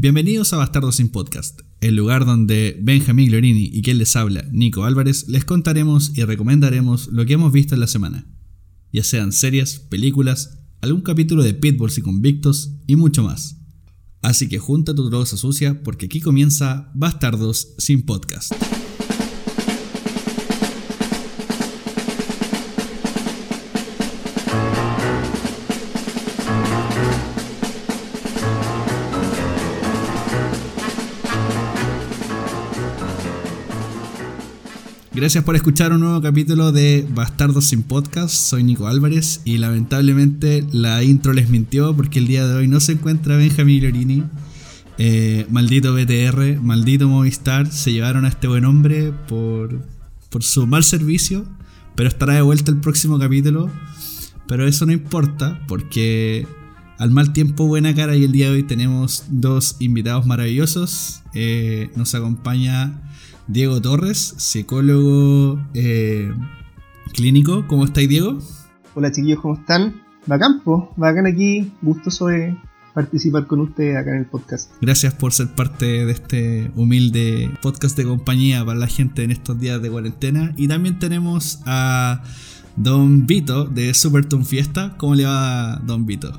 Bienvenidos a Bastardos sin Podcast, el lugar donde Benjamín Glorini y quien les habla, Nico Álvarez, les contaremos y recomendaremos lo que hemos visto en la semana, ya sean series, películas, algún capítulo de Pitbulls y Convictos y mucho más. Así que junta tu droga sucia porque aquí comienza Bastardos sin Podcast. Gracias por escuchar un nuevo capítulo de Bastardos sin Podcast. Soy Nico Álvarez y lamentablemente la intro les mintió porque el día de hoy no se encuentra Benjamín Lorini. Eh, maldito BTR, maldito Movistar, se llevaron a este buen hombre por, por su mal servicio, pero estará de vuelta el próximo capítulo. Pero eso no importa porque al mal tiempo, buena cara y el día de hoy tenemos dos invitados maravillosos. Eh, nos acompaña Diego Torres, psicólogo eh, clínico. ¿Cómo estáis, Diego? Hola chiquillos, ¿cómo están? Bacán, po, bacán aquí, gustoso de participar con ustedes acá en el podcast. Gracias por ser parte de este humilde podcast de compañía para la gente en estos días de cuarentena. Y también tenemos a Don Vito de Superton Fiesta. ¿Cómo le va, Don Vito?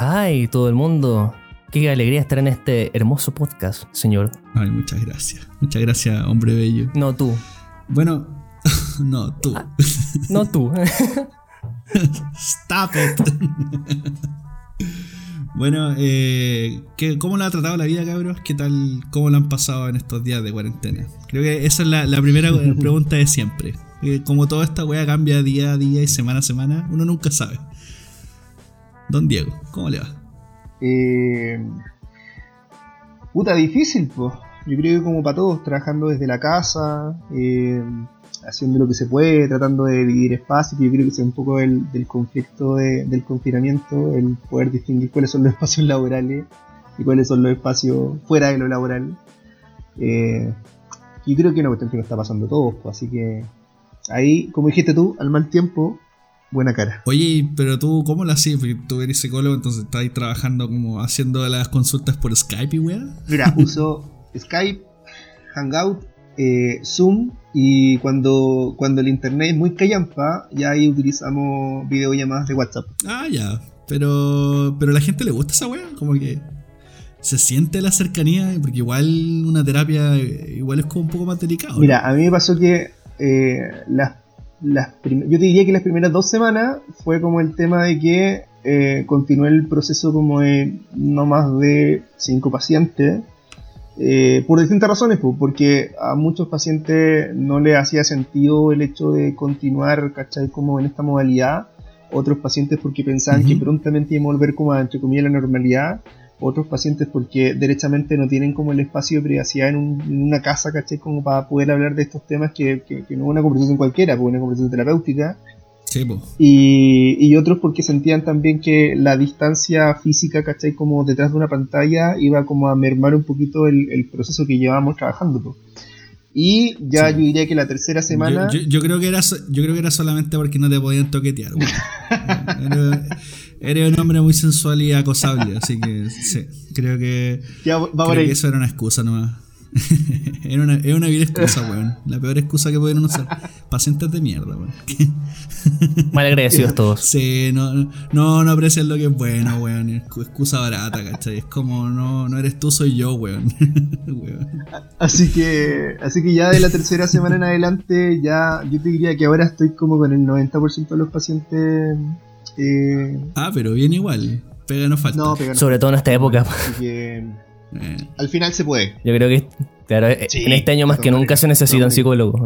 Hi, todo el mundo. Qué alegría estar en este hermoso podcast, señor. Ay, muchas gracias. Muchas gracias, hombre bello. No tú. Bueno, no tú. Ah, no tú. Stop it. bueno, eh, ¿qué, ¿cómo lo ha tratado la vida, cabros? ¿Qué tal? ¿Cómo lo han pasado en estos días de cuarentena? Creo que esa es la, la primera pregunta de siempre. Como toda esta wea cambia día a día y semana a semana, uno nunca sabe. Don Diego, ¿cómo le va? Eh, puta, difícil, pues. Yo creo que como para todos, trabajando desde la casa, eh, haciendo lo que se puede, tratando de dividir espacios, yo creo que es un poco el, del conflicto del confinamiento, el poder distinguir cuáles son los espacios laborales y cuáles son los espacios fuera de lo laboral. Eh, yo creo que es una cuestión que nos está pasando a todos, pues, así que ahí, como dijiste tú, al mal tiempo, buena cara. Oye, pero tú, ¿cómo lo hacías? Porque tú eres psicólogo, entonces estás ahí trabajando como haciendo las consultas por Skype y weá. Mira, uso Skype, Hangout, eh, Zoom y cuando, cuando el internet es muy callampa, ya ahí utilizamos videollamadas de WhatsApp. Ah, ya. Pero, pero a la gente le gusta esa weá, como que se siente la cercanía, porque igual una terapia igual es como un poco más delicado. Mira, a mí me pasó que eh, las yo te diría que las primeras dos semanas fue como el tema de que eh, continué el proceso como de no más de cinco pacientes, eh, por distintas razones, porque a muchos pacientes no les hacía sentido el hecho de continuar, ¿cachai? Como en esta modalidad, otros pacientes porque pensaban que prontamente iban a volver como a, entre comillas, la normalidad, otros pacientes porque derechamente no tienen como el espacio de privacidad en, una casa, ¿caché? Como para poder hablar de estos temas que, no es una conversación cualquiera, porque es una conversación terapéutica. Sí, y, y, otros porque sentían también que la distancia física, ¿cachai? Como detrás de una pantalla iba como a mermar un poquito el, proceso que llevábamos trabajando. Y ya yo diría que la tercera semana. Yo, creo que era yo creo que era solamente porque no te podían toquetear. Eres un hombre muy sensual y acosable, así que sí, creo que, eso era una excusa nomás. era una, es una vil excusa, weón. La peor excusa que pudieron usar. Pacientes de mierda, weón. Mal agradecidos todos. Sí, no, no, no aprecian lo que es bueno, weón. Excusa barata, ¿cachai? Es como, no, no eres tú, soy yo, weón. Así que, así que ya de la tercera semana en adelante, ya yo te diría que ahora estoy como con el 90% de los pacientes eh, ah, pero bien igual. Pega no falta. Sobre todo en esta época. Eh. Al final se puede. Yo creo que claro, en este año más que nunca se necesitan psicólogos.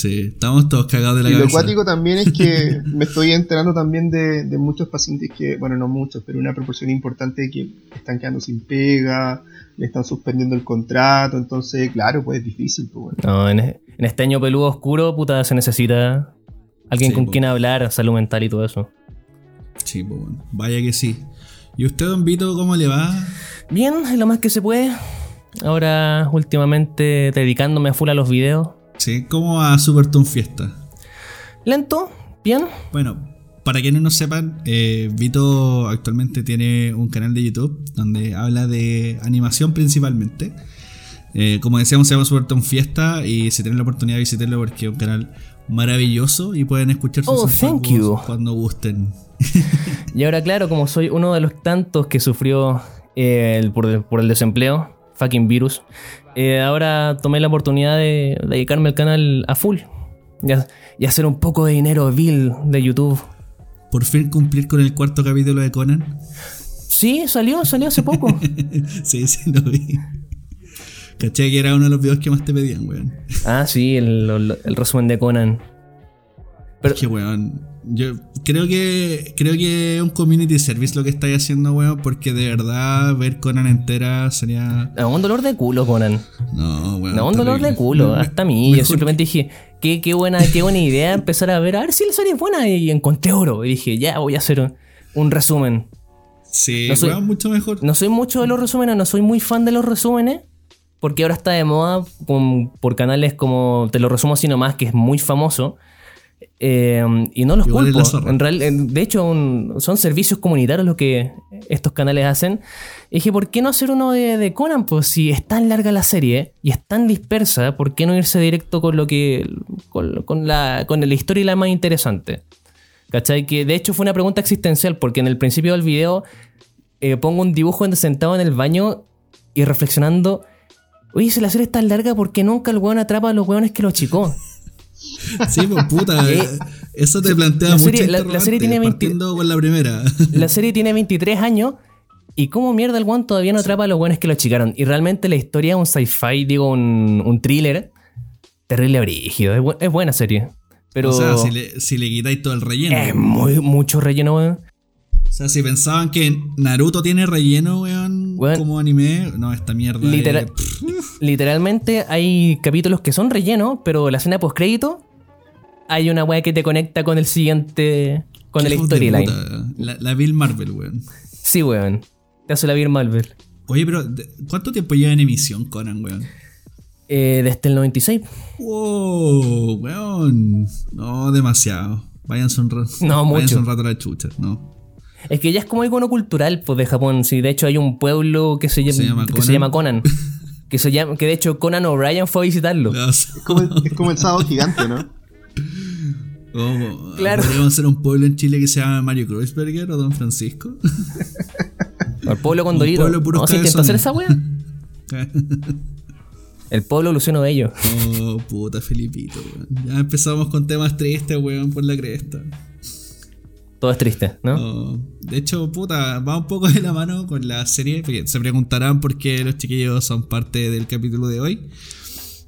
Sí, estamos todos cagados de la y cabeza. Lo cuático también es que me estoy enterando también de, muchos pacientes que, bueno, no muchos, pero una proporción importante que están quedando sin pega, le están suspendiendo el contrato, entonces, claro, pues es difícil. Pues, no, en, este año peludo oscuro, puta, se necesita alguien con quien hablar, salud mental y todo eso. Sí, pues bueno, vaya que sí. ¿Y usted, don Vito, cómo le va? Bien, lo más que se puede. Ahora, últimamente, dedicándome a full a los videos. Sí, ¿cómo va Superton Fiesta? Lento, bien. Bueno, para quienes no sepan, eh, Vito actualmente tiene un canal de YouTube donde habla de animación principalmente. Eh, como decíamos, se llama Superton Fiesta y si tienen la oportunidad de visitarlo porque es un canal maravilloso y pueden escuchar sus Oh, thank you. cuando gusten. Y ahora, claro, como soy uno de los tantos que sufrió eh, el- por, el, por el desempleo, fucking virus, eh, ahora tomé la oportunidad de dedicarme al canal a full y, a- y hacer un poco de dinero vil de YouTube. Por fin cumplir con el cuarto capítulo de Conan. Sí, salió, salió hace poco. sí, sí, lo vi. Caché que era uno de los videos que más te pedían, weón. ah, sí, el, el- el resumen de Conan. Pero- es que, weón, yo creo que creo que es un community service lo que estáis haciendo, weón, porque de verdad ver Conan entera sería... No, un dolor de culo, Conan. No, weón. No, un dolor terrible. de culo, hasta a mí. Yo simplemente dije, qué, qué, buena, qué buena idea empezar a ver, a ver si la serie es buena. Y encontré oro. Y dije, ya voy a hacer un, un resumen. Sí, no soy- weón, mucho mejor. No soy mucho de los resúmenes, no soy muy fan de los resúmenes. Porque ahora está de moda con- por canales como Te lo resumo así nomás, que es muy famoso. Eh, y no los Igual culpo. En real- de hecho, un- son servicios comunitarios lo que estos canales hacen. Y dije, ¿por qué no hacer uno de, de Conan? Pues si es tan larga la serie y es tan dispersa, ¿por qué no irse directo con lo que. con, con la, con la historia y la más interesante? ¿Cachai? Que de hecho fue una pregunta existencial, porque en el principio del video eh, pongo un dibujo sentado en el baño y reflexionando. Oye, si la serie es tan larga, ¿por qué nunca el weón atrapa a los weones que lo achicó? Sí, pues puta. Eh, eso te plantea la mucho la- la serie tiene 20 partiendo con la primera. La serie tiene 23 años y cómo mierda el weón todavía no atrapa a los weones que lo achicaron. Y realmente la historia es un sci-fi, digo, un, un thriller terrible brígido. Es, bu- es buena serie. Pero O sea, si le, si le quitáis todo el relleno. es muy, mucho relleno, weón. O sea, si pensaban que Naruto tiene relleno, weón, Weón. como anime, no, esta mierda. Es- Literalmente hay capítulos que son relleno, pero la escena post crédito hay una weá que te conecta con el siguiente. con el storyline. La, la Bill Marvel, weón. Sí, weón. Te hace la Beer Marvel. Oye, pero ¿de- ¿cuánto tiempo lleva en emisión Conan, weón? Eh, desde el 96. Wow, weón. No, demasiado. Váyanse un rato. No, mucho. Váyanse un rato a la chucha, no. Es que ya es como icono cultural pues, de Japón. Sí, de hecho hay un pueblo que se, llama, Se llama que Conan. se llama Conan. que, se llama, que de hecho Conan O'Brien fue a visitarlo. O Es como, el- es como el sábado gigante, ¿no? oh, Claro. Podríamos hacer un pueblo en Chile que se llama Mario Kreuzberger o Don Francisco. El pueblo Condorito. pueblo de puros No, si intentó hacer esa wea. El pueblo Luciano Bello. oh, puta Felipito, weón. Ya empezamos con temas tristes, weón, por la cresta. Todo es triste, ¿no? De hecho, puta, va un poco de la mano con la serie. se preguntarán por qué los chiquillos son parte del capítulo de hoy.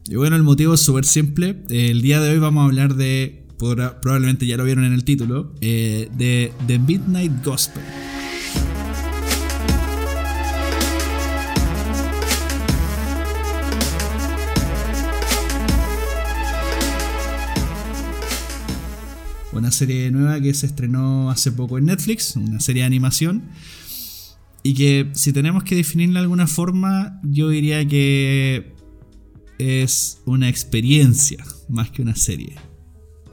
Y bueno, el motivo es súper simple. El día de hoy vamos a hablar de, probablemente ya lo vieron en el título, eh, de The Midnight Gospel. Una serie nueva que se estrenó hace poco en Netflix, una serie de animación. Y que si tenemos que definirla de alguna forma, yo diría que es una experiencia más que una serie.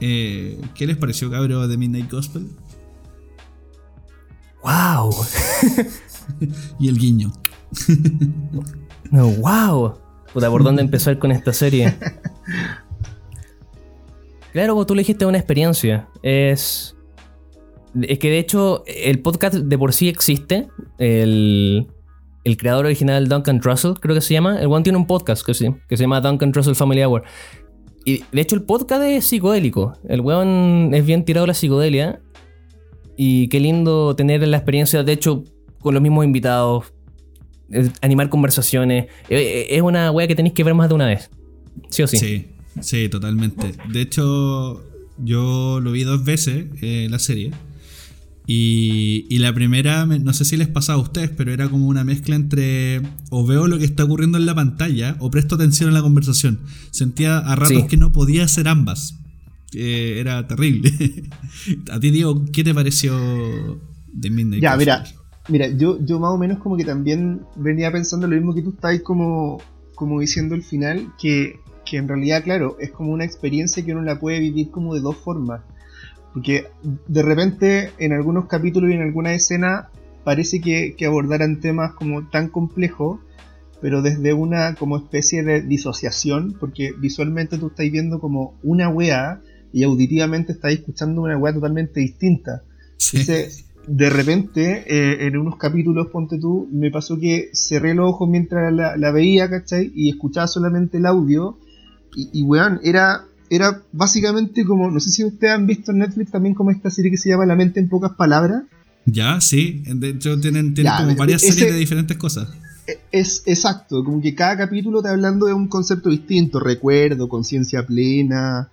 Eh, ¿Qué les pareció, cabro, de Midnight Gospel? ¡Wow! Y el guiño. No, ¡Wow! Puta, ¿por dónde empezar con esta serie? Claro, como tú le dijiste, una experiencia. Es. Es que de hecho, el podcast de por sí existe. El, el creador original, Duncan Trussell, creo que se llama. El one tiene un podcast que se, que se llama Duncan Trussell Family Hour. Y de hecho, el podcast es psicodélico. El weón es bien tirado la psicodelia. Y qué lindo tener la experiencia, de hecho, con los mismos invitados. eh, Animar conversaciones. Eh, eh, Es una wea que tenéis que ver más de una vez. Sí o sí. Sí, sí, totalmente. De hecho, yo lo vi dos veces, eh, la serie. Y, y la primera, me- no sé si les pasaba a ustedes, pero era como una mezcla entre o veo lo que está ocurriendo en la pantalla o presto atención a la conversación. Sentía a ratos Sí. que no podía hacer ambas. Eh, era terrible. a ti, Diego, ¿qué te pareció de Midnight Ya, mira, mira, yo, yo más o menos como que también venía pensando lo mismo que tú estás como, como diciendo al final, que, que en realidad, claro, es como una experiencia que uno la puede vivir como de dos formas. Porque de repente en algunos capítulos y en alguna escena parece que, que abordaran temas como tan complejos, pero desde una como especie de disociación, porque visualmente tú estás viendo como una wea y auditivamente estás escuchando una wea totalmente distinta. Entonces, de repente, eh, en unos capítulos, ponte tú, me pasó que cerré los ojos mientras la, la veía, ¿cachai? Y escuchaba solamente el audio. Y, y weón, era, era básicamente como, no sé si ustedes han visto en Netflix también como esta serie que se llama La mente en pocas palabras. Ya, sí. De hecho, tienen, tienen Ya, como varias ese- series de diferentes cosas. E- Es exacto, como que cada capítulo está hablando de un concepto distinto, recuerdo, conciencia plena,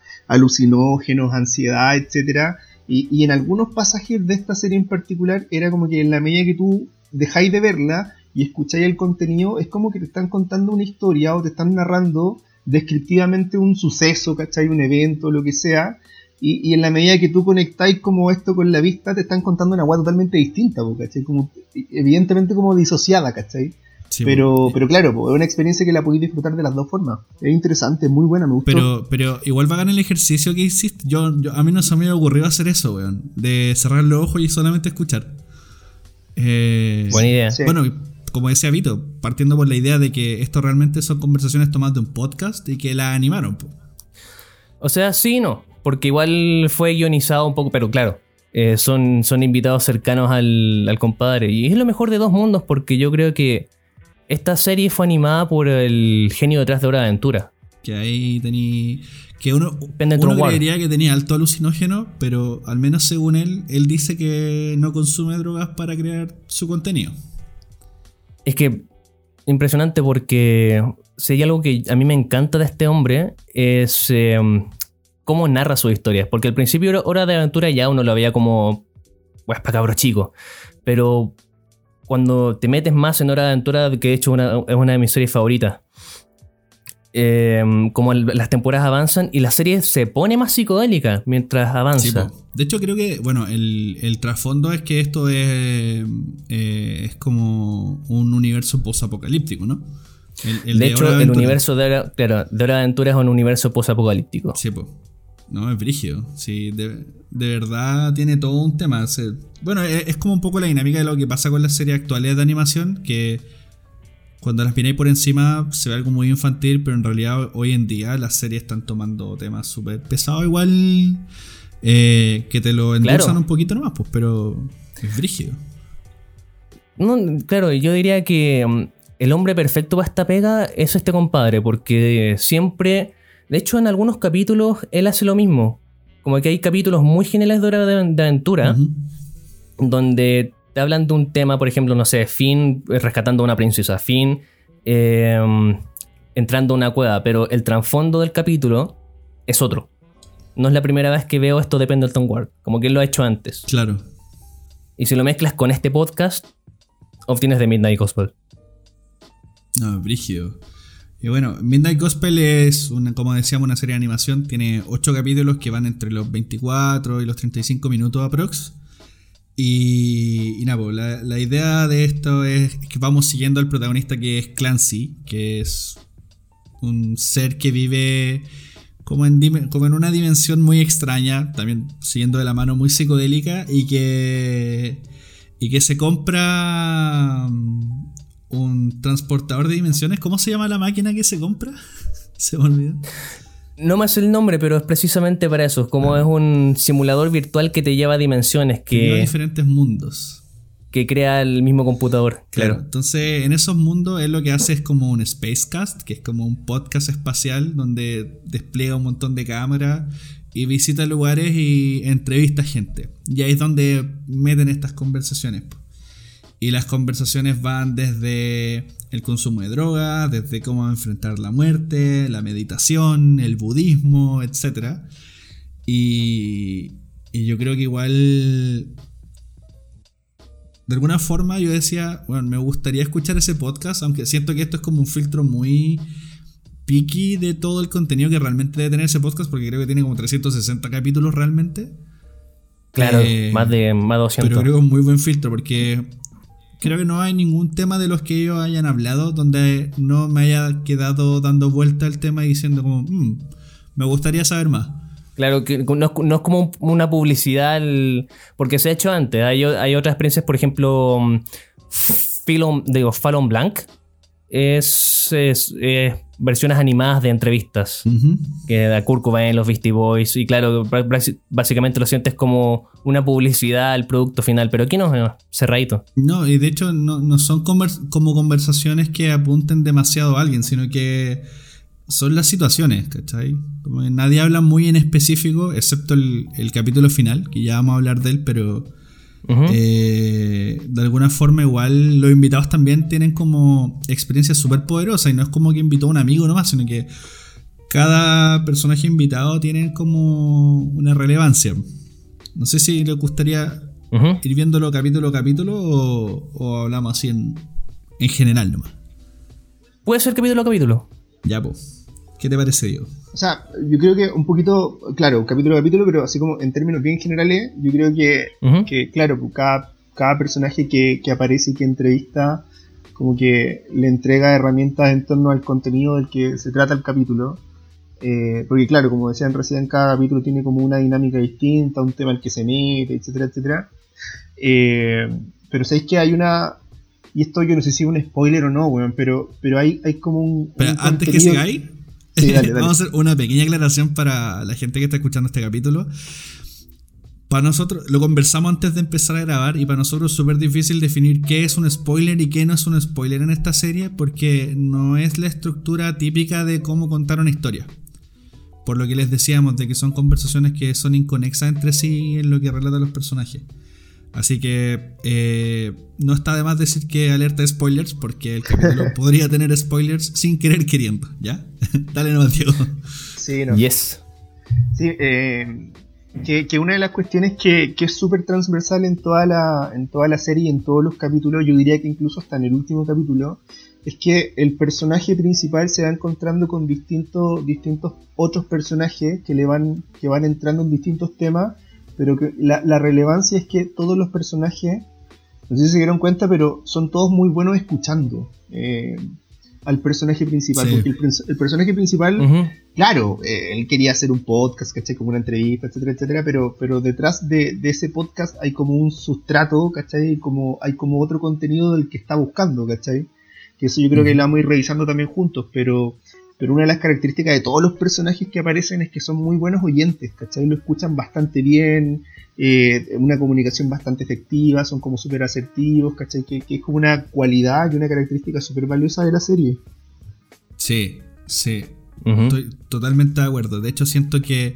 alucinógenos, ansiedad, etcétera. Y, y en algunos pasajes de esta serie en particular era como que en la medida que tú dejáis de verla y escucháis el contenido, es como que te están contando una historia o te están narrando descriptivamente un suceso, ¿cachai? Un evento, lo que sea. Y, y en la medida que tú conectáis como esto con la vista, te están contando una guay totalmente distinta, ¿cachai? Como, evidentemente como disociada, ¿cachai? Sí, pero, pero claro, es una experiencia que la podéis disfrutar de las dos formas. Es interesante, es muy buena, me gustó. Pero, pero igual va a ganar el ejercicio que hiciste. Yo, yo- a mí no se me había ocurrido hacer eso, weón. De cerrar los ojos y solamente escuchar. Eh, Buena idea. Sí. Bueno, como decía Vito, partiendo por la idea de que esto realmente son conversaciones tomadas de un podcast y que la animaron. po. O sea, sí y no. Porque igual fue guionizado un poco, pero claro. eh, son, son invitados cercanos al, al compadre. Y es lo mejor de dos mundos porque yo creo que esta serie fue animada por el genio detrás de Hora de Aventura. Que ahí tení. Que uno, uno creería que tenía alto alucinógeno, pero al menos según él, él dice que no consume drogas para crear su contenido. Es que impresionante porque si hay algo que a mí me encanta de este hombre es eh, cómo narra sus historias. Porque al principio Hora de Aventura ya uno lo veía como, pues para cabros chicos. Pero cuando te metes más en Hora de Aventura, que de hecho una- es una de mis series favoritas, eh, como el- las temporadas avanzan y la serie se pone más psicodélica mientras avanza. Sí, de hecho, creo que, bueno, el, el trasfondo es que esto es, eh, es como un universo posapocalíptico, ¿no? El- el de hecho, el universo de Hora, claro, de Hora de Aventura es un universo posapocalíptico. Sí, pues. No, es brígido. Sí, de, de verdad tiene todo un tema. Bueno, es, es como un poco la dinámica de lo que pasa con las series actuales de animación, que cuando las miráis por encima se ve algo muy infantil, pero en realidad hoy en día las series están tomando temas súper pesados, igual eh, que te lo endulzan Claro. un poquito nomás, pues, pero es brígido. No, claro, yo diría que mm, el hombre perfecto para esta pega es este compadre, porque siempre, de hecho en algunos capítulos él hace lo mismo. Como que hay capítulos muy geniales de hora de, aventura, donde te hablan de un tema, por ejemplo, no sé, Finn eh, rescatando a una princesa, Finn eh, entrando a una cueva, pero el trasfondo del capítulo es otro. No es la primera vez que veo esto de Pendleton Ward, como que él lo ha hecho antes. Claro. Y si lo mezclas con este podcast, obtienes The Midnight Gospel. No, brígido. Y bueno, Midnight Gospel es, una, como decíamos, una serie de animación. Tiene 8 capítulos que van entre los 24 y los 35 minutos aprox. Y, nada, la, la idea de esto es que vamos siguiendo al protagonista que es Clancy, que es un ser que vive como en, como en una dimensión muy extraña, también siguiendo de la mano muy psicodélica, y que, y que se compra mm, un transportador de dimensiones. ¿Cómo se llama la máquina que se compra? se me olvidó. No me hace el nombre, pero es precisamente para eso. Como es un simulador virtual que te lleva a dimensiones, Que lleva diferentes mundos. que crea el mismo computador. Claro. Claro. Entonces, en esos mundos, él lo que hace es como un Spacecast, que es como un podcast espacial donde despliega un montón de cámaras y visita lugares y entrevista gente. Y ahí es donde meten estas conversaciones. Y las conversaciones van desde el consumo de drogas, desde cómo enfrentar la muerte, la meditación, el budismo, etc. Y, y yo creo que igual de alguna forma yo decía, bueno, me gustaría escuchar ese podcast, aunque siento que esto es como un filtro muy picky de todo el contenido que realmente debe tener ese podcast, porque creo que tiene como 360 capítulos realmente. Claro, Eh, más de más de 200. Pero creo que es un muy buen filtro, porque creo que no hay ningún tema de los que ellos hayan hablado donde no me haya quedado dando vuelta el tema y diciendo como, "Mm, me gustaría saber más. Claro, que no es, como una publicidad, porque se ha hecho antes. Hay otras experiencias, por ejemplo, mm, Fallon, digo, Fallon Blanc es, es, eh, versiones animadas de entrevistas que da Kurt Cobain, los Beastie Boys, y claro, básicamente lo sientes como una publicidad al producto final, pero aquí no, eh, cerradito. No, y de hecho no, no son convers- como conversaciones que apunten demasiado a alguien, sino que son las situaciones, ¿cachai? Como que nadie habla muy en específico, excepto el, el capítulo final, que ya vamos a hablar de él, pero Eh, de alguna forma igual los invitados también tienen como experiencias súper poderosas y no es como que invitó a un amigo nomás, sino que cada personaje invitado tiene como una relevancia. No sé si le gustaría ir viéndolo capítulo a capítulo o, o hablamos así en, en general nomás. Puede ser capítulo a capítulo. Ya, pues. ¿Qué te parece, Diego? O sea, yo creo que un poquito, claro, capítulo a capítulo, pero así como en términos bien generales, yo creo que, Ujú. que claro, pues, cada, cada personaje que, que aparece y que entrevista, como que le entrega herramientas en torno al contenido del que se trata el capítulo. Eh, porque claro, como decían recién, cada capítulo tiene como una dinámica distinta, un tema al que se mete, etcétera, etcétera. Eh, pero sabéis que hay una... Y esto yo no sé si es un spoiler o no, weón, pero, pero hay, hay como un... Pero un antes que sigáis, Sí, dale, dale. vamos a hacer una pequeña aclaración para la gente que está escuchando este capítulo. Para nosotros, lo conversamos antes de empezar a grabar y para nosotros es súper difícil definir qué es un spoiler y qué no es un spoiler en esta serie porque no es la estructura típica de cómo contar una historia. Por lo que les decíamos de que son conversaciones que son inconexas entre sí en lo que relatan los personajes. Así que eh, no está de más decir que alerta de spoilers porque el capítulo podría tener spoilers sin querer queriendo, ¿ya? Dale nomás, Diego. Sí, no. Yes. Sí, eh, que, que una de las cuestiones que, que es súper transversal en toda, la, en toda la serie y en todos los capítulos, yo diría que incluso hasta en el último capítulo, es que el personaje principal se va encontrando con distintos, distintos otros personajes que le van, que van entrando en distintos temas, pero que la, la relevancia es que todos los personajes, no sé si se dieron cuenta, pero son todos muy buenos escuchando eh, al personaje principal, Sí. porque el, el personaje principal claro, eh, él quería hacer un podcast, ¿cachai? Como una entrevista, etcétera, etcétera, pero, pero detrás de, de ese podcast hay como un sustrato, ¿cachai? Como, hay como otro contenido del que está buscando, ¿cachai? Que eso yo creo que lo vamos a ir revisando también juntos, pero, pero una de las características de todos los personajes que aparecen es que son muy buenos oyentes, ¿cachai? Lo escuchan bastante bien, eh, una comunicación bastante efectiva, son como súper asertivos, ¿cachai? Que, que es como una cualidad y una característica súper valiosa de la serie. Sí, sí. Estoy totalmente de acuerdo. De hecho, siento que,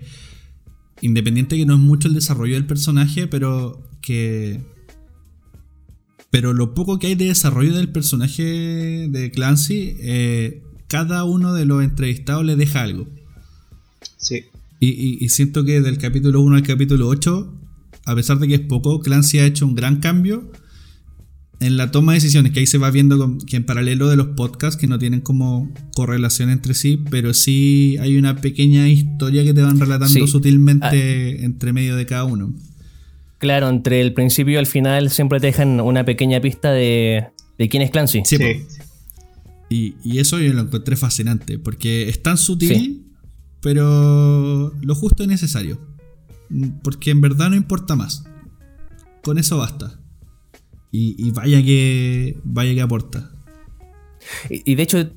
independiente que no es mucho el desarrollo del personaje, pero que. Pero lo poco que hay de desarrollo del personaje de Clancy, eh, cada uno de los entrevistados le deja algo. Sí. Y, y- y siento que del capítulo 1 al capítulo 8, a pesar de que es poco, Clancy ha hecho un gran cambio en la toma de decisiones, que ahí se va viendo con- que en paralelo de los podcasts, que no tienen como correlación entre sí, pero sí hay una pequeña historia que te van relatando Sí. sutilmente entre medio de cada uno. Claro, entre el principio y el final siempre te dejan una pequeña pista de, de quién es Clancy. Sí, Sí. Y, y eso yo lo encontré fascinante, porque es tan sutil, Sí. pero lo justo y necesario. Porque en verdad no importa más. Con eso basta. Y, y vaya que vaya que aporta. Y, y de hecho,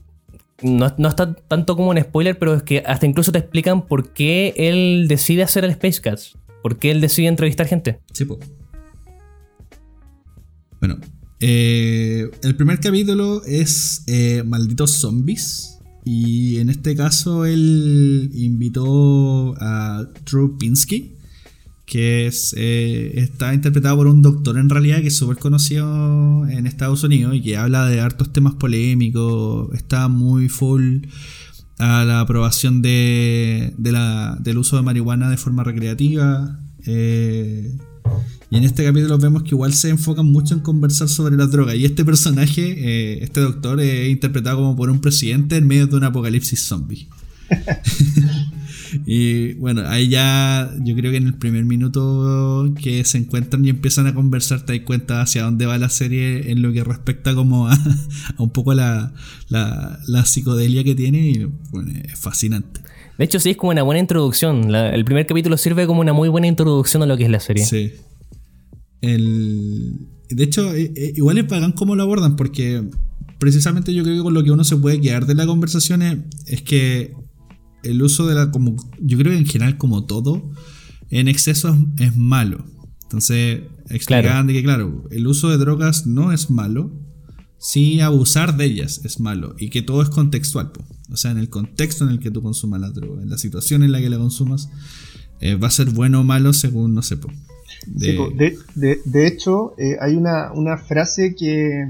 no, no está tanto como un spoiler, pero es que hasta incluso te explican por qué él decide hacer el Space Cats. Por qué él decide entrevistar gente. Sí, po. Bueno, eh, el primer capítulo es eh, Malditos Zombies. Y en este caso él invitó a Drew Pinsky, que es, eh, está interpretado por un doctor en realidad que es súper conocido en Estados Unidos y que habla de hartos temas polémicos, está muy full a la aprobación de, del uso de marihuana de forma recreativa. eh, y en este capítulo vemos que igual se enfocan mucho en conversar sobre las drogas. Y este personaje, eh, este doctor, es interpretado como por un presidente en medio de un apocalipsis zombie. Y bueno, ahí ya yo creo que en el primer minuto que se encuentran y empiezan a conversar te das cuenta hacia dónde va la serie en lo que respecta como a, un poco la, la, la, psicodelia que tiene y bueno, es fascinante. De hecho sí, es como una buena introducción. el primer capítulo sirve como una muy buena introducción a lo que es la serie. Sí. El, de hecho, eh, eh, igual es pagan cómo lo abordan porque precisamente yo creo que con lo que uno se puede quedar de la conversación es, que el uso de la. como Yo creo que en general, como todo, en exceso es, malo. Entonces, explican de que, claro, el uso de drogas no es malo, sí abusar de ellas es malo y que todo es contextual. O sea, en el contexto en el que tú consumas la droga, en la situación en la que la consumas, eh, va a ser bueno o malo según, no sé. De, hecho, eh, hay una, frase que,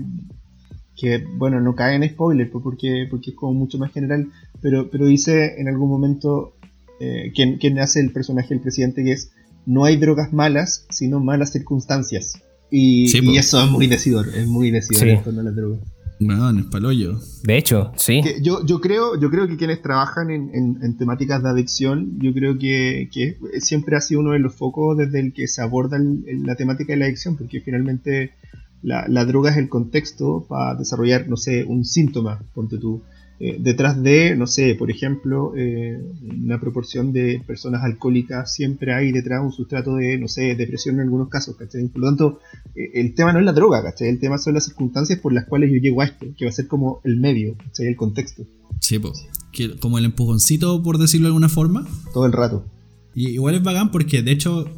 que bueno, no cae en spoiler porque, porque es como mucho más general, pero, pero dice en algún momento eh, quien, hace el personaje del presidente que es no hay drogas malas, sino malas circunstancias. Y, y eso es muy decidor, es muy decidor en torno a las drogas. Bueno, es palollo. De hecho, sí. yo, yo, creo, yo creo que quienes trabajan en, temáticas de adicción, yo creo que, que, siempre ha sido uno de los focos desde el que se aborda la temática de la adicción, porque finalmente la, droga es el contexto para desarrollar, no sé, un síntoma, ponte tú. Eh, detrás de, no sé, por ejemplo, eh, una proporción de personas alcohólicas, siempre hay detrás un sustrato de, no sé, depresión en algunos casos, ¿cachai? Por lo tanto, eh, el tema no es la droga, ¿cachai? El tema son las circunstancias por las cuales yo llego a esto, que va a ser como el medio, ¿cachai? El contexto. Sí, pues. Como el empujoncito, por decirlo de alguna forma. Todo el rato. Y igual es bacán porque, de hecho,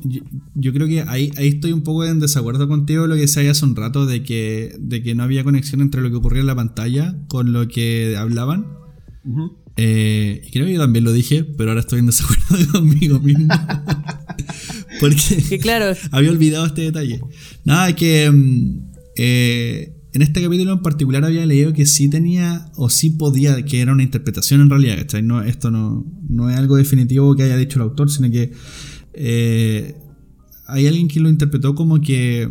yo, creo que ahí, ahí estoy un poco en desacuerdo contigo lo que decía hace un rato de que, de que no había conexión entre lo que ocurría en la pantalla con lo que hablaban. Eh, y creo que yo también lo dije, pero ahora estoy en desacuerdo conmigo mismo. porque claro. había olvidado este detalle. Nada, que mm, eh, en este capítulo en particular había leído que sí tenía o sí podía, que era una interpretación en realidad, ¿cachai? No, esto no, no es algo definitivo que haya dicho el autor, sino que eh, hay alguien que lo interpretó como que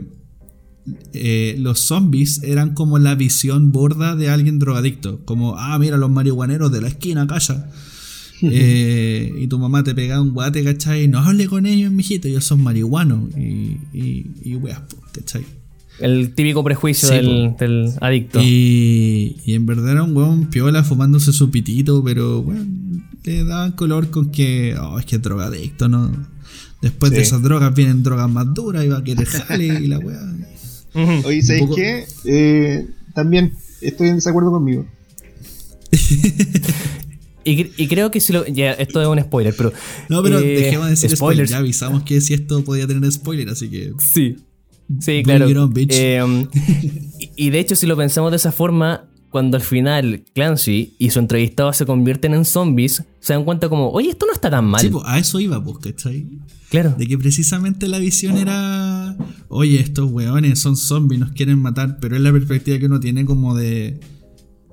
eh, los zombies eran como la visión borda de alguien drogadicto, como, ah, mira los marihuaneros de la esquina, calla. Eh, y tu mamá te pega un guate, ¿cachai? No hable con ellos, mijito, ellos son marihuanos y, y, y weas, ¿cachai? El típico prejuicio del, adicto. Y, y, en verdad era un weón piola fumándose su pitito, pero bueno, le daban color con que, oh, es que es drogadicto, ¿no? Después de esas drogas vienen drogas más duras y va a querer jale y la weá. Oye, ¿sabes qué? Eh, también estoy en desacuerdo conmigo. y, creo que si lo. Ya, esto es un spoiler, pero. No, pero eh, dejemos de decir spoilers. Ya avisamos que si esto podía tener spoiler, así que. Sí. Sí, claro. Em, y de hecho, si lo pensamos de esa forma, cuando al final Clancy y su entrevistado se convierten en zombies, se dan cuenta como, oye, esto no está tan mal. Sí, pues, a eso iba, pues, ¿cachai? Claro. De que precisamente la visión era, oye, estos weones son zombies, nos quieren matar, pero es la perspectiva que uno tiene como de,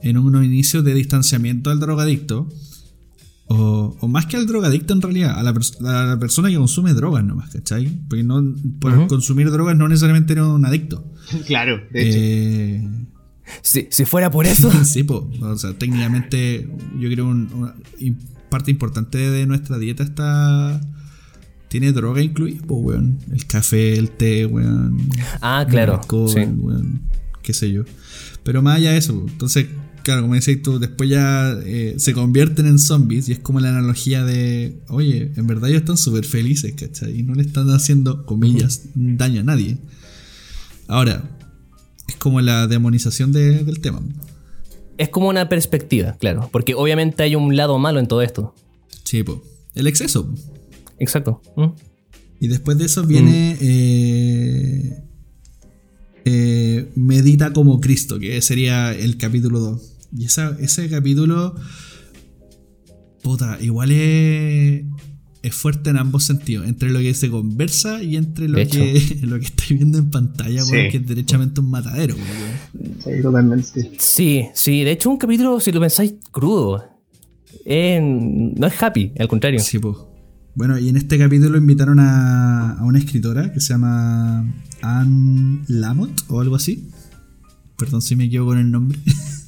en unos inicios de distanciamiento al drogadicto. O, más que al drogadicto en realidad, a la, persona que consume drogas nomás, ¿cachai? Porque no, por consumir drogas no necesariamente era un adicto. Claro, de hecho. Eh, si, fuera por eso. sí, pues, o sea, técnicamente yo creo una parte importante de nuestra dieta está... Tiene droga incluida, pues, weón. El café, el té, weón. Ah, claro. El alcohol, weón. Qué sé yo. Pero más allá de eso, entonces claro, como decís tú, después ya eh, se convierten en zombies y es como la analogía de, oye, en verdad ellos están súper felices, ¿cachai? Y no le están haciendo, comillas, daño a nadie. Ahora, es como la demonización del tema. Es como una perspectiva, claro, porque obviamente hay un lado malo en todo esto. Sí, pues. El exceso. Exacto. Y después de eso viene... Mm. Eh, eh, medita como Cristo, que sería el capítulo 2. Y ese capítulo, puta, igual es, es fuerte en ambos sentidos, entre lo que se conversa y entre lo, que, lo que estáis viendo en pantalla, que es derechamente un matadero. Sí, totalmente. Sí, sí, de hecho un capítulo, si lo pensáis, crudo. no es happy, al contrario. Sí, pues. Bueno, y en este capítulo invitaron a, a una escritora que se llama Anne Lamott o algo así. Perdón si me equivoco con el nombre.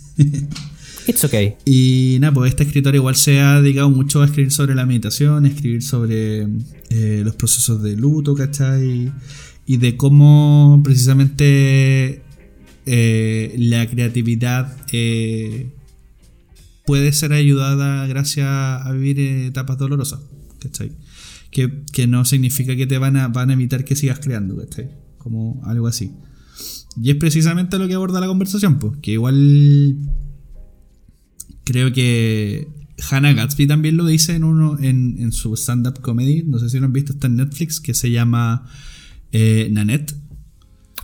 It's okay. Y nada, pues esta escritora igual se ha dedicado mucho a escribir sobre la meditación, a escribir sobre eh, los procesos de luto, ¿cachai? Y de cómo precisamente eh, la creatividad eh, puede ser ayudada gracias a vivir etapas dolorosas, ¿cachai? Que, que no significa que te van a, van a evitar que sigas creando, ¿cachai? Como algo así. Y es precisamente lo que aborda la conversación, pues, que igual creo que Hannah Gatsby también lo dice en uno en, su stand-up comedy, no sé si lo han visto, está en Netflix, que se llama eh, Nanette.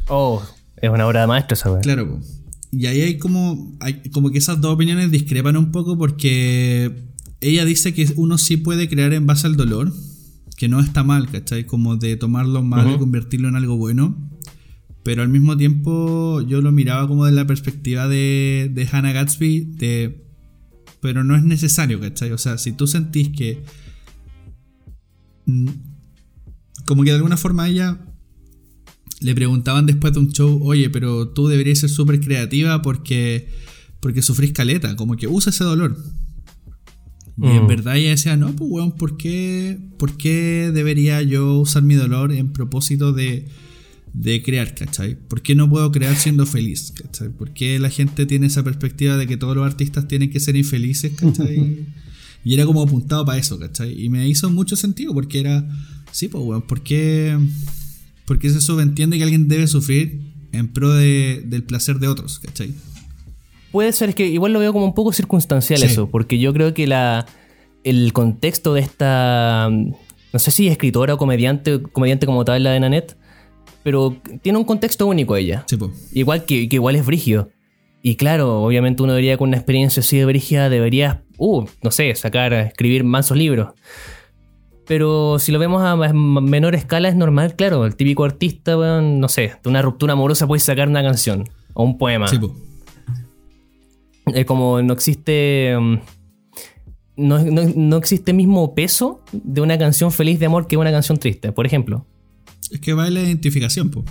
Oh, es una obra de maestro esa weá. Claro, pues. y ahí hay como, hay como que esas dos opiniones discrepan un poco porque ella dice que uno sí puede crear en base al dolor, que no está mal, ¿cachai? Como de tomarlo mal y convertirlo en algo bueno. Pero al mismo tiempo yo lo miraba como de la perspectiva de, de Hannah Gatsby, de, pero no es necesario, ¿cachai? O sea, si tú sentís que... Mm, como que de alguna forma ella le preguntaban después de un show, oye, pero tú deberías ser súper creativa porque, porque sufrís caleta, como que usa ese dolor. Y en mm. verdad ella decía, no, pues weón, ¿por qué, ¿por qué debería yo usar mi dolor en propósito de, de crear, ¿cachai? ¿Por qué no puedo crear siendo feliz, ¿cachai? ¿Por qué la gente tiene esa perspectiva de que todos los artistas tienen que ser infelices, ¿cachai? y era como apuntado para eso, ¿cachai? Y me hizo mucho sentido porque era, sí, pues, bueno, ¿por qué, por qué se subentiende que alguien debe sufrir en pro de, del placer de otros, ¿cachai? Puede ser, es que igual lo veo como un poco circunstancial eso, porque yo creo que la, el contexto de esta, no sé si escritora o comediante, comediante como tal, la de Nanette, pero tiene un contexto único ella. Igual que, igual es brigio. Y claro, obviamente uno debería con una experiencia así de brígida debería, uh, no sé, sacar, escribir mansos libros. Pero si lo vemos a menor escala es normal, claro, el típico artista, no sé, de una ruptura amorosa puede sacar una canción o un poema. Sí, Es como no existe... Mm, no, no, existe mismo peso de una canción feliz de amor que una canción triste, por ejemplo. Es que va en la identificación, po.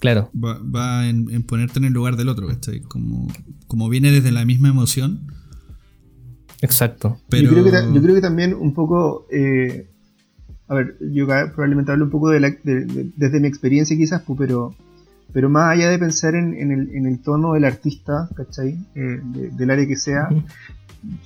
claro. Va, en, ponerte en el lugar del otro, ¿cachai? Como, como viene desde la misma emoción. Exacto. Pero... Yo, creo que, también un poco. Eh, a ver, yo probablemente hablo un poco de, desde mi experiencia, quizás, pero, pero más allá de pensar en, el, tono del artista, ¿cachai? Eh, del área que sea,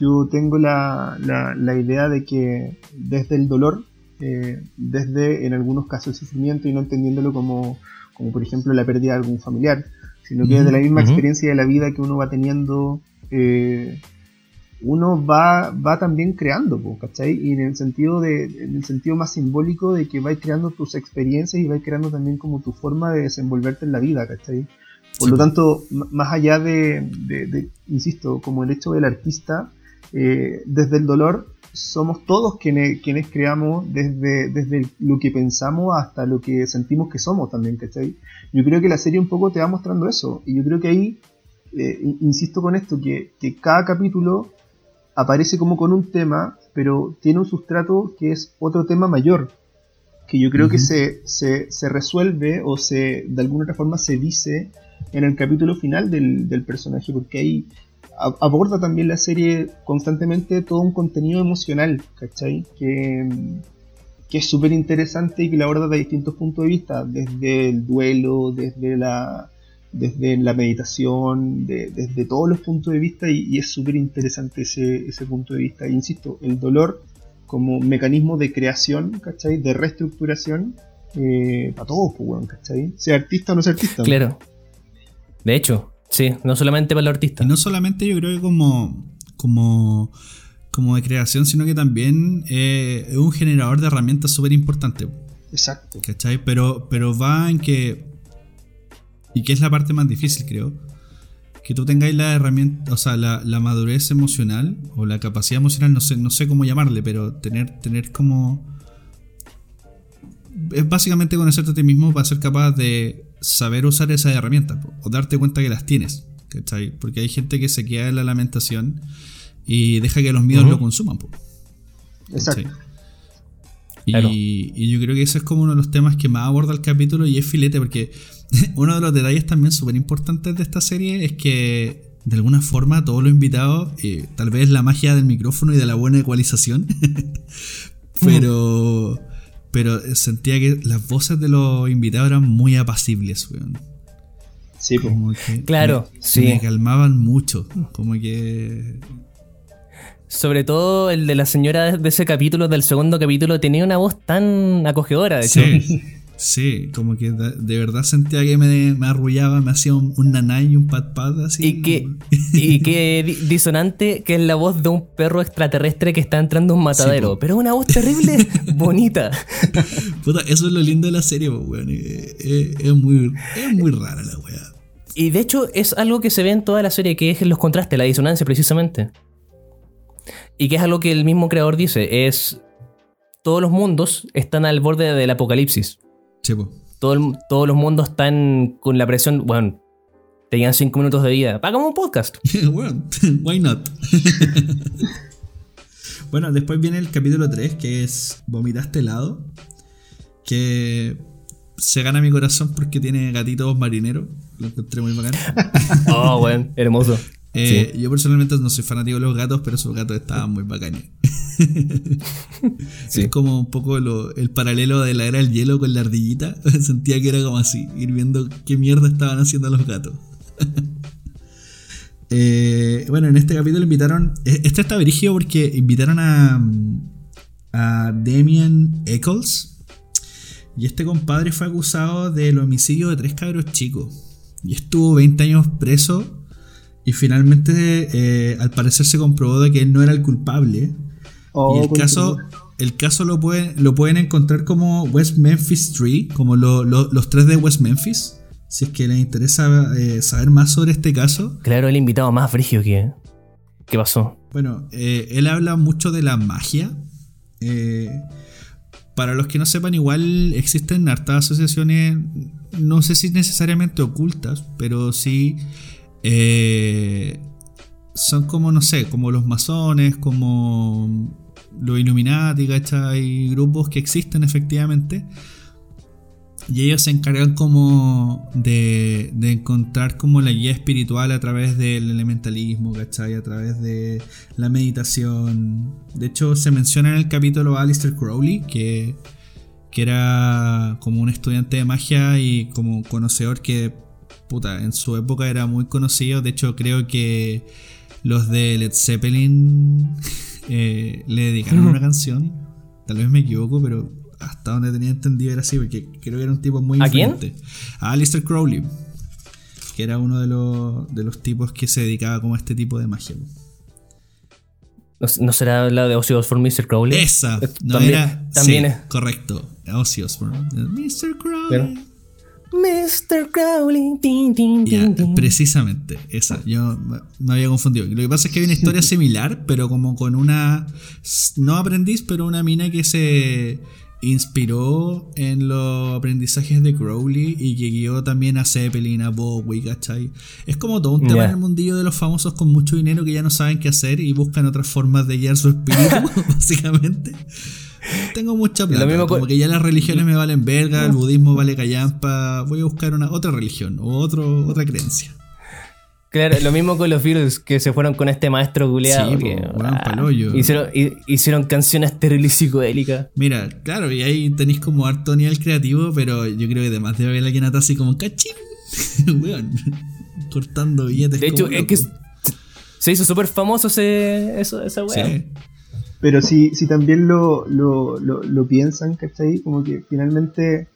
yo tengo la, la idea de que desde el dolor eh, desde en algunos casos el sufrimiento y no entendiéndolo como, como por ejemplo la pérdida de algún familiar, sino que desde la misma experiencia de la vida que uno va teniendo, eh, uno va, va también creando, ¿cachai? Y en el sentido de, en el sentido más simbólico de que vais creando tus experiencias y vais creando también como tu forma de desenvolverte en la vida, ¿cachai? Por lo tanto, más allá de, insisto, como el hecho del artista, eh, desde el dolor somos todos quienes, quienes creamos desde, desde lo que pensamos hasta lo que sentimos que somos también, ¿cachai? Yo creo que la serie un poco te va mostrando eso. Y yo creo que ahí, eh, insisto con esto, que, cada capítulo aparece como con un tema, pero tiene un sustrato que es otro tema mayor. Que yo creo que se, se, se, resuelve o se de alguna otra forma se dice en el capítulo final del, del personaje, porque ahí aborda también la serie constantemente todo un contenido emocional, ¿cachai? Que, que es súper interesante y que la aborda de distintos puntos de vista, desde el duelo, desde la, desde la meditación, desde todos los puntos de vista y, es súper interesante ese, ese punto de vista. insisto, el dolor como mecanismo de creación, ¿cachai? De reestructuración, eh, para todos, pues, ¿cachai? Sea artista o no sea artista. Claro. De hecho, Sí, no solamente para los artistas. Y no solamente yo creo que como, como, como de creación, sino que también eh, es un generador de herramientas súper importante. Exacto. ¿Cachai? Pero, pero va en que. Y que es la parte más difícil, creo. Que tú tengáis la herramienta, o sea, la, madurez emocional o la capacidad emocional, no sé, no sé cómo llamarle, pero tener, tener como. Es básicamente conocerte a ti mismo para ser capaz de saber usar esas herramientas o darte cuenta que las tienes. ¿cachai? Porque hay gente que se queda en la lamentación y deja que los miedos lo consuman. Exacto. Y, yo creo que ese es como uno de los temas que más aborda el capítulo y es filete porque uno de los detalles también súper importantes de esta serie es que de alguna forma todos los invitados, eh, tal vez la magia del micrófono y de la buena ecualización, pero, pero sentía que las voces de los invitados eran muy apacibles, weón. Sí, pues. Como que Claro, me, sí. me calmaban mucho, como que... Sobre todo el de la señora de ese capítulo, del segundo capítulo, tenía una voz tan acogedora, de hecho. Sí, sí, como que de, de verdad sentía que me, me arrullaba, me hacía un, un nanay y un pat pat así. Y que, y que di- disonante que es la voz de un perro extraterrestre que está entrando a un matadero. po. pero es una voz terrible, bonita. Puta, eso es lo lindo de la serie, pues, weón. eh, eh, es, muy, es muy rara la weá. Y de hecho es algo que se ve en toda la serie, que es los contrastes, la disonancia precisamente. Y que es algo que el mismo creador dice, es... Todos los mundos están al borde del apocalipsis. Todo el- todos los mundos están con la presión, bueno, tenían cinco minutos de vida. Hagamos un podcast. bueno, why not? bueno, después viene el capítulo 3, que es Vomitaste helado. Que se gana mi corazón porque tiene gatitos marineros. Lo encontré muy bacán. Oh, bueno, hermoso. Eh, Yo personalmente no soy fanático de los gatos, pero esos gatos estaban muy bacanes. Sí. Es como un poco lo- el paralelo de la era del hielo con la ardillita. Sentía que era como así, ir viendo qué mierda estaban haciendo los gatos. Eh, bueno, en este capítulo invitaron. eh, Este está dirigido porque invitaron a. a Damien Eccles. Y este compadre fue acusado del homicidio de tres cabros chicos. Y estuvo 20 años preso. Y finalmente, eh, al parecer, se comprobó de que él no era el culpable. Oh, y el caso, el caso lo, pueden, lo pueden encontrar como West Memphis Tree, como lo- lo- los tres de West Memphis. Si es que les interesa eh, saber más sobre este caso. Claro, el invitado más frigio que... ¿Qué pasó? Bueno, eh, él habla mucho de la magia. Eh, para los que no sepan, igual existen hartas asociaciones, no sé si necesariamente ocultas, pero sí eh, son como, no sé, como los masones, como los Illuminati, ¿cachai? Grupos que existen efectivamente. Y ellos se encargan como de, de encontrar como la guía espiritual a través del elementalismo, ¿cachai? A través de la meditación. De hecho, se menciona en el capítulo a Alistair Crowley, que, que era como un estudiante de magia y como conocedor que, puta, en su época era muy conocido. De hecho, creo que los de Led Zeppelin eh, le dedicaron una canción. Tal vez me equivoco, pero hasta donde tenía entendido era así, porque creo que era un tipo muy ¿A quién? A Alistair Crowley, que era uno de los, de los tipos que se dedicaba como a este tipo de magia. ¿No, será la de Ozzy Osbourne, Mr. Crowley? Esa, Eh, no también, era. También sí, es. correcto. Ozzy Osbourne. Mr. Crowley. Pero- Mr. Crowley. tin, tin, Ya, tin, tin. precisamente, esa. Yo me- había confundido. Lo que pasa es que hay una historia similar, pero como con una. No aprendiz, pero una mina que se inspiró en los aprendizajes de Crowley y que guió también a Zeppelin, a Bowie, ¿cachai? Es como todo un tema en el mundillo de los famosos con mucho dinero que ya no saben qué hacer y buscan otras formas de guiar su espíritu, básicamente. Tengo mucha plata, mismo como que ya las religiones me valen verga, el budismo vale callampa, voy a buscar una otra religión o otro, otra creencia. Claro, lo mismo con los Beatles que se fueron con este maestro culeado. Sí, que, po, weón, ah, hicieron, hi- hicieron canciones terribles psicodélicas. Mira, claro, y ahí tenéis como harto nivel creativo, pero yo creo que además debe haber alguien atrás así como cachín, weón, cortando billetes. De hecho, es que se hizo súper famoso ese, eso, esa weá. Sí, Pero si, si también lo, lo, lo, lo piensan, ¿cachai? Como que finalmente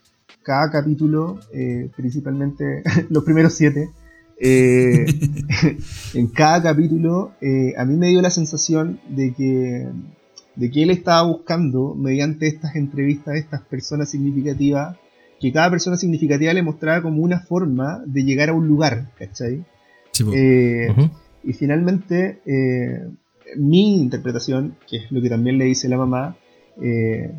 cada capítulo, eh, principalmente los primeros siete, eh, en cada capítulo eh, a mí me dio la sensación de que, de que él estaba buscando, mediante estas entrevistas, estas personas significativas, que cada persona significativa le mostraba como una forma de llegar a un lugar, ¿cachai? sí, po. Eh, y finalmente, mi interpretación, que es lo que también le dice la mamá, eh,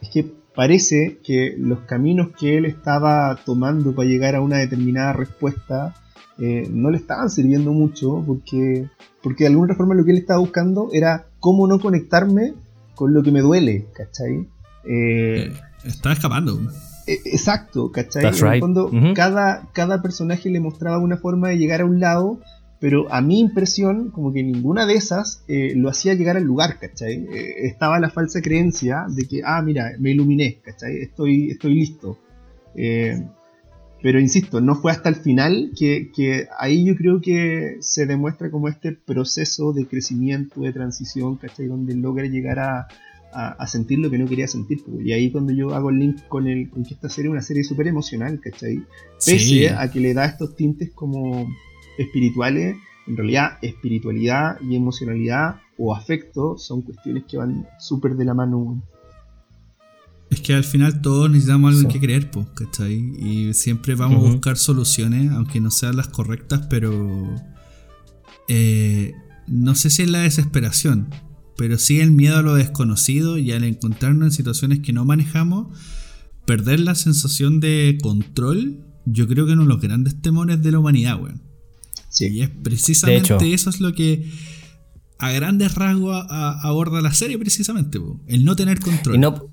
es que parece que los caminos que él estaba tomando para llegar a una determinada respuesta eh, no le estaban sirviendo mucho porque, porque de alguna forma lo que él estaba buscando era cómo no conectarme con lo que me duele, ¿cachai? Eh, Eh, estaba escapando. eh, Exacto, ¿cachai? That's en el fondo, cada, cada personaje le mostraba una forma de llegar a un lado pero a mi impresión, como que ninguna de esas eh, lo hacía llegar al lugar, ¿cachai? Eh, estaba la falsa creencia de que, ah, mira, me iluminé, ¿cachai? Estoy, estoy listo. Eh, pero insisto, no fue hasta el final que, que, ahí yo creo que se demuestra como este proceso de crecimiento, de transición, ¿cachai? Donde logra llegar a, a, sentir lo que no quería sentir. Y ahí cuando yo hago el link con, el, con que esta serie es una serie súper emocional, ¿cachai? Pese a que le da estos tintes como espirituales, en realidad espiritualidad y emocionalidad o afecto son cuestiones que van súper de la mano. Es que al final todos necesitamos algo en que creer, ¿cachai? Y siempre vamos a buscar soluciones, aunque no sean las correctas, pero eh, no sé si es la desesperación, pero sí el miedo a lo desconocido y al encontrarnos en situaciones que no manejamos, perder la sensación de control, yo creo que uno de los grandes temores de la humanidad, weón. Sí. Y es precisamente eso es lo que a grandes rasgos aborda la serie, precisamente, el no tener control. Y no,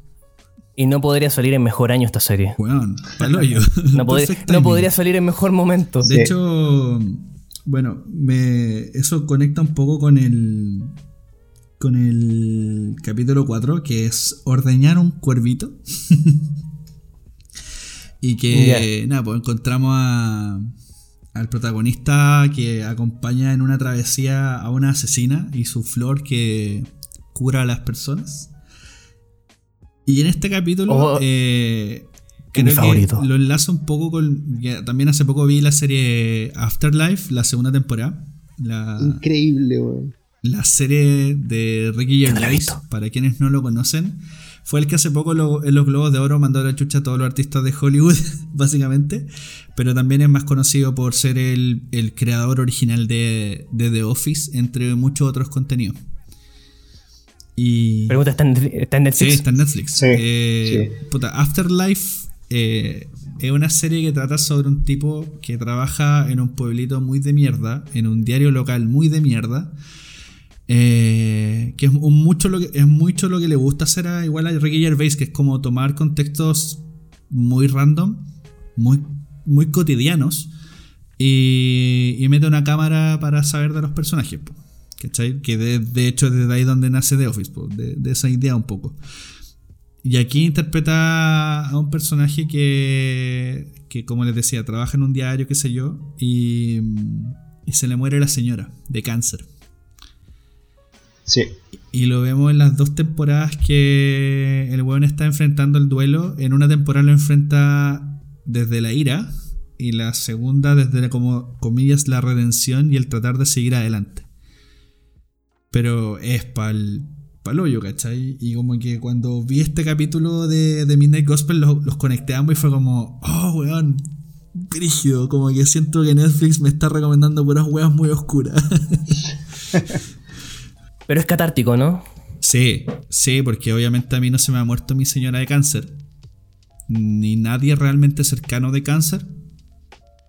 y no podría salir en mejor año esta serie. Bueno, paloyo. no, no podría salir en mejor momento. De hecho, bueno, me, eso conecta un poco con el con el capítulo 4, que es ordeñar un cuervito. y que, nada, pues encontramos a, al protagonista que acompaña en una travesía a una asesina y su flor que cura a las personas. Y en este capítulo, oh, eh, creo que lo enlazo un poco con. También hace poco vi la serie Afterlife, la segunda temporada. Increíble, weón. La serie de Ricky Gervais, para quienes no lo conocen fue el que hace poco en los Globos de Oro mandó a la chucha a todos los artistas de Hollywood, básicamente. Pero también es más conocido por ser el, creador original de, The Office, entre muchos otros contenidos. Y... Pregunta, ¿está en, Netflix? Sí, está en Netflix. Eh, Afterlife eh, es una serie que trata sobre un tipo que trabaja en un pueblito muy de mierda, en un diario local muy de mierda eh, que es, mucho lo que es mucho lo que le gusta hacer a, igual a Ricky Gervais, que es como tomar contextos muy random, muy, muy cotidianos, y, mete una cámara para saber de los personajes. Que de, hecho es de ahí donde nace The Office, de, esa idea un poco. Y aquí interpreta a un personaje que, que, como les decía, trabaja en un diario, qué sé yo, y, y se le muere la señora de cáncer. Y lo vemos en las dos temporadas que el weón está enfrentando el duelo. En una temporada lo enfrenta desde la ira y la segunda desde, como comillas, la redención y el tratar de seguir adelante. Pero es pa'l hoyo, ¿cachai? Y como que cuando vi este capítulo de, de Midnight Gospel los, los conecté ambos y fue como, oh, weón, brígido. Como que siento que Netflix me está recomendando puras weas muy oscuras. Pero es catártico, ¿no? Sí, sí, porque obviamente a mí no se me ha muerto mi señora de cáncer. Ni nadie realmente cercano de cáncer.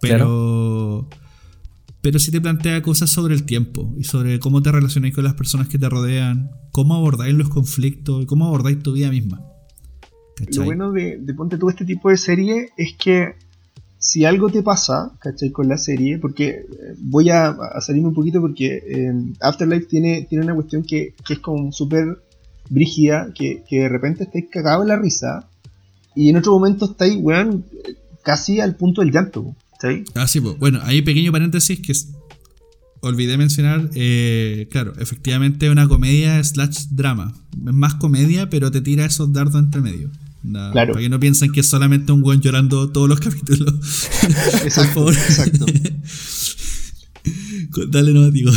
Pero. Pero sí te plantea cosas sobre el tiempo y sobre cómo te relacionáis con las personas que te rodean, cómo abordáis los conflictos y cómo abordáis tu vida misma. Lo bueno de, de Ponte tú este tipo de serie es que si algo te pasa, ¿cachai? Con la serie, porque eh, voy a, salirme un poquito porque eh, Afterlife tiene, tiene una cuestión que, es como súper brígida, que, de repente estáis cagados en la risa y en otro momento estáis, weón, casi al punto del llanto, ¿cachai? Ah, sí, pues. bueno, hay pequeño paréntesis que olvidé mencionar, eh, claro, efectivamente es una comedia slash drama. Es más comedia, pero te tira esos dardos entre medio. Para que no piensen que es solamente un buen llorando todos los capítulos. Exacto. exacto. Dale, no, digo.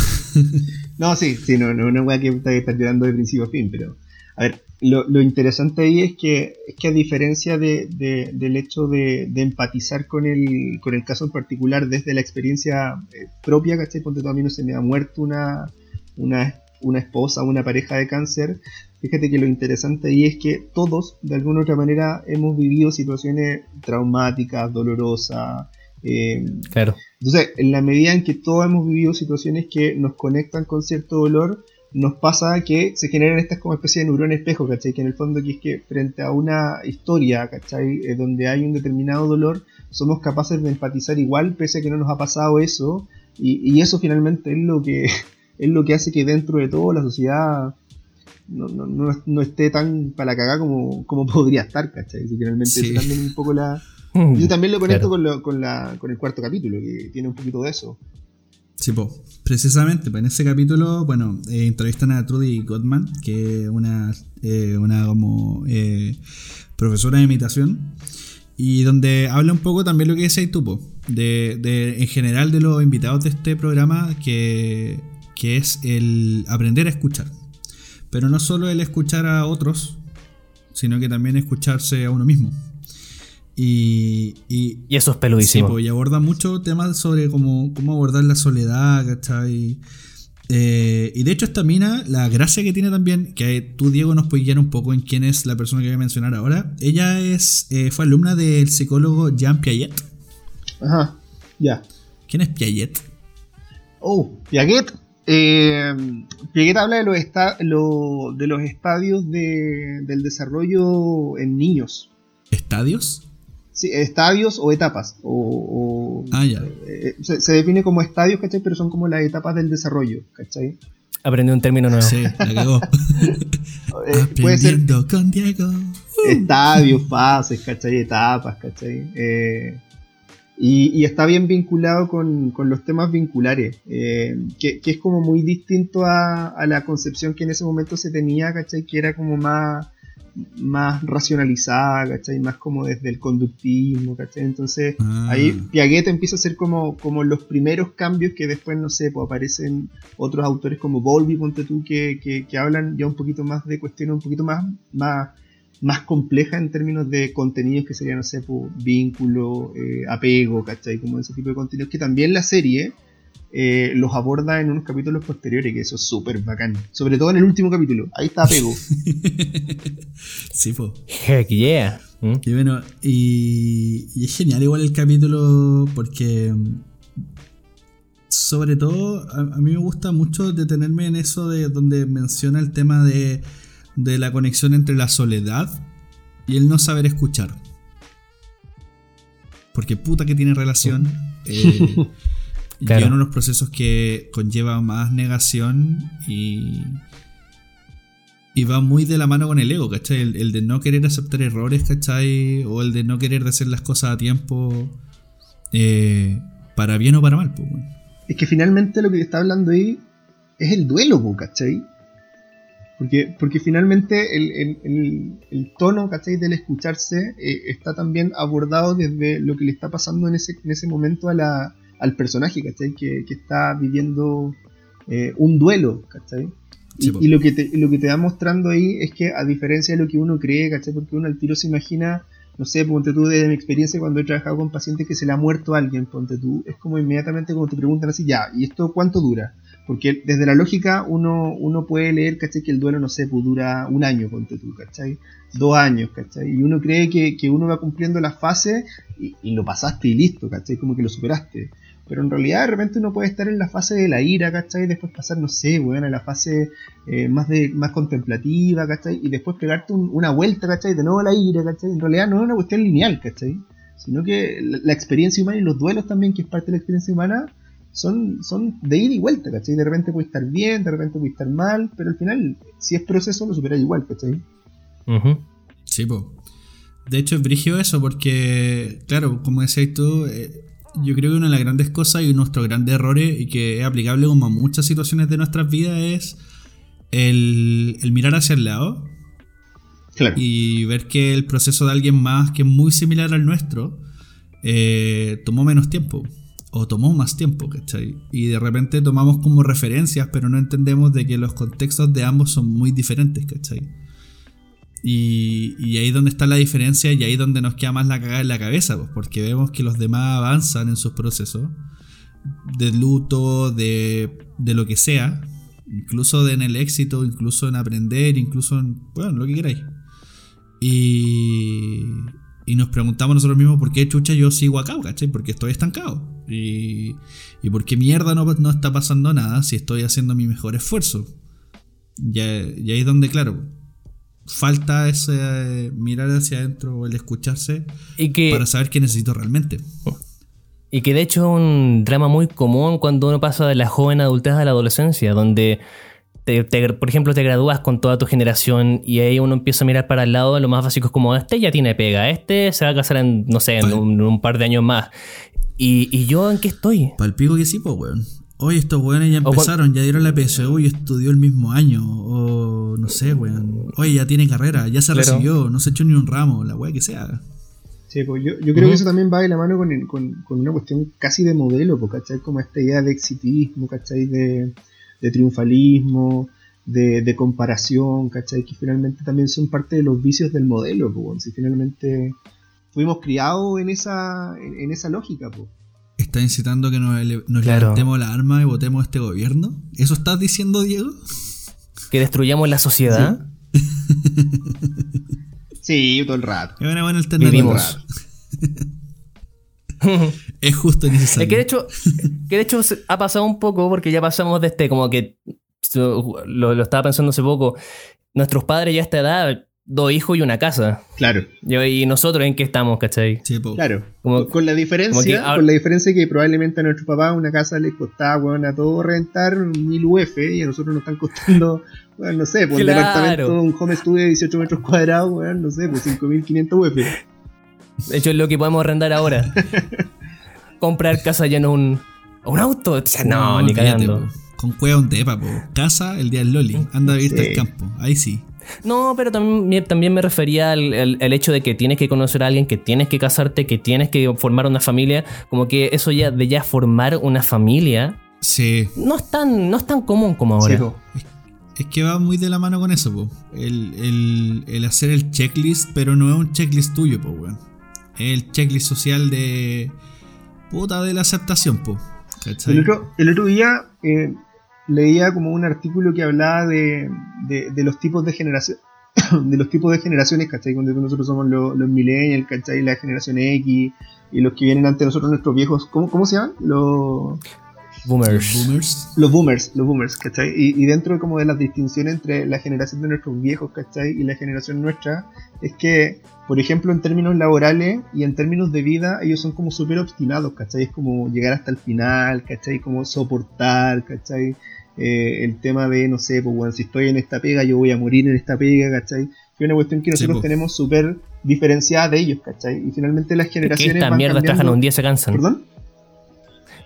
no, sí, sí, no, no una weá que estar llorando de principio a fin, pero. A ver, lo, interesante ahí es que, es que a diferencia de, del hecho de, empatizar con el, con el caso en particular desde la experiencia eh, propia, ¿cachai? Ponte a mí no se me ha muerto una, una, una esposa, una pareja de cáncer, Fíjate que lo interesante ahí es que todos, de alguna u otra manera, hemos vivido situaciones traumáticas, dolorosas. Eh, claro. Entonces, en la medida en que todos hemos vivido situaciones que nos conectan con cierto dolor, nos pasa que se generan estas como especie de neurones espejo, ¿cachai? Que en el fondo que es que frente a una historia, ¿cachai? Eh, donde hay un determinado dolor, somos capaces de empatizar igual, pese a que no nos ha pasado eso, Y, eso finalmente es lo que es lo que hace que dentro de todo la sociedad no, no, no, esté tan para la cagada como, como podría estar, ¿cachai? finalmente también un poco la... Yo también lo conecto con, lo, con, la, con el cuarto capítulo, que tiene un poquito de eso. Sí, pues, precisamente, pues en ese capítulo, bueno, eh, entrevistan a Trudy Gottman, que es una, eh, una como eh, profesora de imitación, y donde habla un poco también lo que dice tú, de, de, en general de los invitados de este programa, que, que es el aprender a escuchar. Pero no solo el escuchar a otros, sino que también escucharse a uno mismo. Y, y, eso es peludísimo. Sí, pues, y aborda muchos temas sobre cómo, cómo abordar la soledad, ¿cachai? Eh, y de hecho esta mina, la gracia que tiene también, que tú Diego nos puedes guiar un poco en quién es la persona que voy a mencionar ahora, ella es eh, fue alumna del psicólogo Jean Piaget. Ajá, ya. ¿Quién es Piaget? Oh, Piaget. Eh, Piaget habla de los, de los estadios del desarrollo en niños. ¿Estadios? Sí, estadios o etapas. O, ah, ya. Eh, se, define como estadios, ¿cachai? Pero son como las etapas del desarrollo, ¿cachai? Aprendí un término nuevo. Sí, la cagó. Eh, puede ser con Diego. Estadios, fases, ¿cachai? Etapas, ¿cachai? Eh, y, está bien vinculado con, con los temas vinculares, que, que, es como muy distinto a, a, la concepción que en ese momento se tenía, ¿cachai? Que era como más más racionalizada, ¿cachai? Más como desde el conductismo, ¿cachai? Entonces ah. ahí Piaget empieza a ser como, como los primeros cambios que después, no sé, pues aparecen otros autores como Volvi, ponte tú, que, que, hablan ya un poquito más de cuestiones un poquito más, más, más complejas en términos de contenidos que serían, no sé, pues, vínculo, eh, apego, ¿cachai? Como ese tipo de contenidos que también la serie eh, los aborda en unos capítulos posteriores, que eso es súper bacán. Sobre todo en el último capítulo. Ahí está Pego. sí, po. Heck yeah. ¿Mm? Y bueno, y, es genial igual el capítulo porque sobre todo a, mí me gusta mucho detenerme en eso de donde menciona el tema de, de la conexión entre la soledad y el no saber escuchar. Porque puta que tiene relación. Eh, Claro. Y uno de los procesos que conlleva más negación y, y va muy de la mano con el ego, ¿cachai? El, de no querer aceptar errores, ¿cachai? O el de no querer hacer las cosas a tiempo, eh, para bien o para mal, pues, Es que finalmente lo que está hablando ahí es el duelo, ¿cachai? Porque, porque finalmente el, tono, ¿cachai? Del escucharse eh, está también abordado desde lo que le está pasando en ese, en ese momento a la, al personaje, ¿cachai? Que, está viviendo eh, un duelo, ¿cachai? Y, lo, que te, lo que te va mostrando ahí es que a diferencia de lo que uno cree, ¿cachai? Porque uno al tiro se imagina, no sé, ponte tú desde mi experiencia cuando he trabajado con pacientes que se le ha muerto a alguien, ponte tú, es como inmediatamente cuando te preguntan así, ya, ¿y esto cuánto dura? Porque desde la lógica uno, uno puede leer, ¿cachai? Que el duelo, no sé, pues dura un año, ponte tú, ¿cachai? Dos años, ¿cachai? Y uno cree que, uno va cumpliendo la fase y, lo pasaste y listo, ¿cachai? Como que lo superaste. Pero en realidad de repente uno puede estar en la fase de la ira, ¿cachai? Y después pasar, no sé, weón, a la fase eh, más de más contemplativa, ¿cachai? Y después pegarte una vuelta, ¿cachai? De nuevo a la ira, ¿cachai? En realidad no es una cuestión lineal, ¿cachai? Sino que la, experiencia humana y los duelos también, que es parte de la experiencia humana, son, son de ida y vuelta, ¿cachai? De repente puede estar bien, de repente puede estar mal, pero al final, si es proceso, lo superas igual, ¿cachai? Sí, pues. De hecho, es brigio eso, porque, claro, como decías tú, eh, yo creo que una de las grandes cosas y nuestros grandes errores y que es aplicable como a muchas situaciones de nuestras vidas es el, mirar hacia el lado y ver que el proceso de alguien más que es muy similar al nuestro eh, tomó menos tiempo o tomó más tiempo, ¿cachai? Y de repente tomamos como referencias, pero no entendemos de que los contextos de ambos son muy diferentes, ¿cachai? Y, ahí es donde está la diferencia y ahí es donde nos queda más la cagada en la cabeza, pues, porque vemos que los demás avanzan en sus procesos de luto, de, de lo que sea, incluso en el éxito, incluso en aprender, incluso en, bueno, lo que queráis. Y, y nos preguntamos nosotros mismos por qué chucha yo sigo acá, ¿cachai? Porque estoy estancado. Y, y por qué mierda no, no está pasando nada si estoy haciendo mi mejor esfuerzo. Y, y ahí es donde, claro, falta ese eh, mirar hacia adentro o el escucharse y que, para saber qué necesito realmente. Y que de hecho es un drama muy común cuando uno pasa de la joven adultez a la adolescencia, donde, te- te- por ejemplo, te gradúas con toda tu generación y ahí uno empieza a mirar para el lado, lo más básico es como, este ya tiene pega, este se va a casar en, no sé, en un par de años más. Y, y yo en qué estoy? Palpico que sí, pues, weón. Oye, estos weones ya empezaron, ya dieron la PSU y estudió el mismo año. O no sé, weón. Oye, ya tiene carrera, ya se Claro. recibió, no se echó ni un ramo, la weá que sea. Sí, pues yo, yo creo que eso también va de la mano con, el- con, con una cuestión casi de modelo, pues, ¿cachai? Como esta idea de exitismo, ¿cachai? De, de triunfalismo, de, de comparación, ¿cachai? Que finalmente también son parte de los vicios del modelo, pues, si finalmente fuimos criados en esa, en, en esa lógica, pues. ¿Está incitando que nos, ele- nos Claro. levantemos la arma y votemos este gobierno? ¿Eso estás diciendo, Diego? Que destruyamos la sociedad. Sí, todo el rato. Es una buena alternativa. Vivimos. Es justo y necesario. Es que de hecho, que de hecho ha pasado un poco porque ya pasamos de este, como que lo, lo estaba pensando hace poco. Nuestros padres ya a esta edad, dos hijos y una casa. Claro, Y, y nosotros en qué estamos, ¿cachai? Sí, po. claro. Como- con la diferencia, como que ahora- con la diferencia que probablemente a nuestro papá una casa le costaba, weón, a todo rentar mil UF y a nosotros nos están costando, weón, no sé, por un Claro. departamento, un home studio de 18 metros cuadrados, weón, no sé, por 5500 UF. De hecho, es lo que podemos arrendar ahora. Comprar casa ya no un, un auto. O sea, no, ni cagando. Con cueva un tepa, po. Casa el día del Loli. Anda a vivirte Sí. al campo. Ahí sí. No, pero también, me- también me refería al, al- al hecho de que tienes que conocer a alguien, que tienes que casarte, que tienes que formar una familia. Como que eso ya de ya formar una familia Sí. no es tan, no es tan común como ahora. Sí. Es que va muy de la mano con eso, po. El, el- el hacer el checklist, pero no es un checklist tuyo, po, weón. Es el checklist social de. puta de la aceptación, po. El otro, el otro día eh, leía como un artículo que hablaba de, de, de los tipos de generación de los tipos de generaciones, ¿cachai? Cuando nosotros somos los, los millennials, ¿cachai? La generación X y los que vienen antes de nosotros, nuestros viejos, ¿cómo, cómo se llaman? Los, Boomers. Boomers. los boomers, los boomers, ¿cachai? Y, y dentro como de las distinciones entre la generación de nuestros viejos, ¿cachai? Y la generación nuestra, es que, por ejemplo, en términos laborales y en términos de vida, ellos son como súper obstinados, ¿cachai? Es como llegar hasta el final, ¿cachai? Como soportar, ¿cachai? Eh, el tema de, no sé, pues bueno, si estoy en esta pega, yo voy a morir en esta pega, ¿cachai? Que es una cuestión que Sí, nosotros po. tenemos súper diferenciada de ellos, ¿cachai? Y finalmente las Que generaciones esta van mierda cambiando- trabajan un día se cansan. ¿Perdón?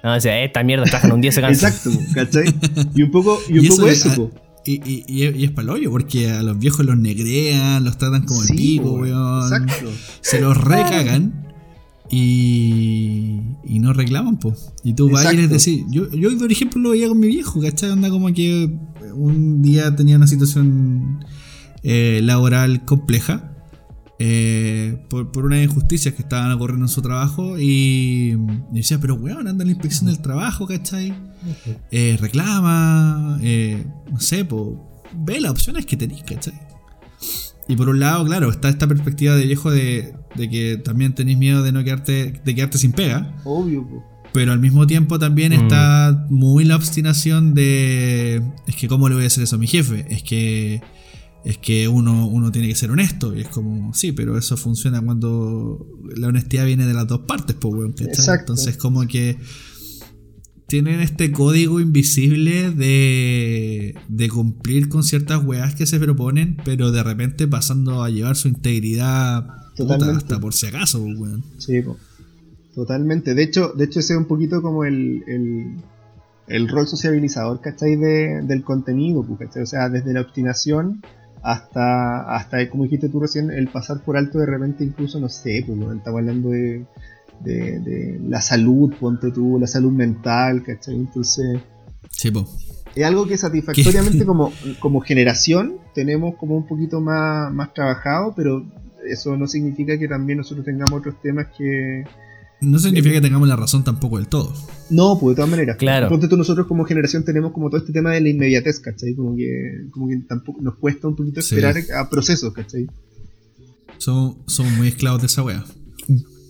No, o sea, esta mierda trabajan un día y se cansan. Exacto, ¿cachai? Y un poco, y un Y eso poco es- eso, ah, po. Y, y, y, es- y es palollo, porque a los viejos los negrean, los tratan como el pico, po, weón. Exacto. Se los recagan y, y no reclaman, po. Y tú vas y les decís, yo, yo por ejemplo lo veía con mi viejo, ¿cachai? Anda como que un día tenía una situación eh, laboral compleja eh, por, por unas injusticias que estaban ocurriendo en su trabajo y, y decía, pero weón, anda en la inspección del trabajo, ¿cachai? Eh, reclama, eh, no sé, po, ve las opciones que tenéis, ¿cachai? Y por un lado, claro, está esta perspectiva de viejo de, de que también tenéis miedo de no quedarte, de quedarte sin pega. Obvio, po. Pero al mismo tiempo también Mm. está muy la obstinación de. Es que, ¿cómo le voy a hacer eso a mi jefe? Es que. Es que uno, uno tiene que ser honesto. Y es como, sí, pero eso funciona cuando la honestidad viene de las dos partes, pues, weón. Entonces, como que. Tienen este código invisible de, de cumplir con ciertas weas que se proponen, pero de repente pasando a llevar su integridad puta, hasta por si acaso, pues, weón. Sí, po. totalmente. De hecho, de hecho ese es un poquito como el, el, el rol sociabilizador, ¿cachai? De, del contenido, pues, ¿cachai? O sea, desde la obstinación hasta, hasta, como dijiste tú recién, el pasar por alto de repente incluso, no sé, pues, weón, estamos hablando de, de, de la salud, ponte tú, la salud mental, ¿cachai? Entonces, Sí, po. es algo que satisfactoriamente como, como generación tenemos como un poquito más, más trabajado, pero eso no significa que también nosotros tengamos otros temas que... No significa que tengamos la razón tampoco del todo. No, pues de todas maneras. Claro. Ponte tú, nosotros como generación tenemos como todo este tema de la inmediatez, ¿cachai? Como que, como que tampoco nos cuesta un poquito Sí. esperar a procesos, ¿cachai? Somos, somos muy esclavos de esa wea.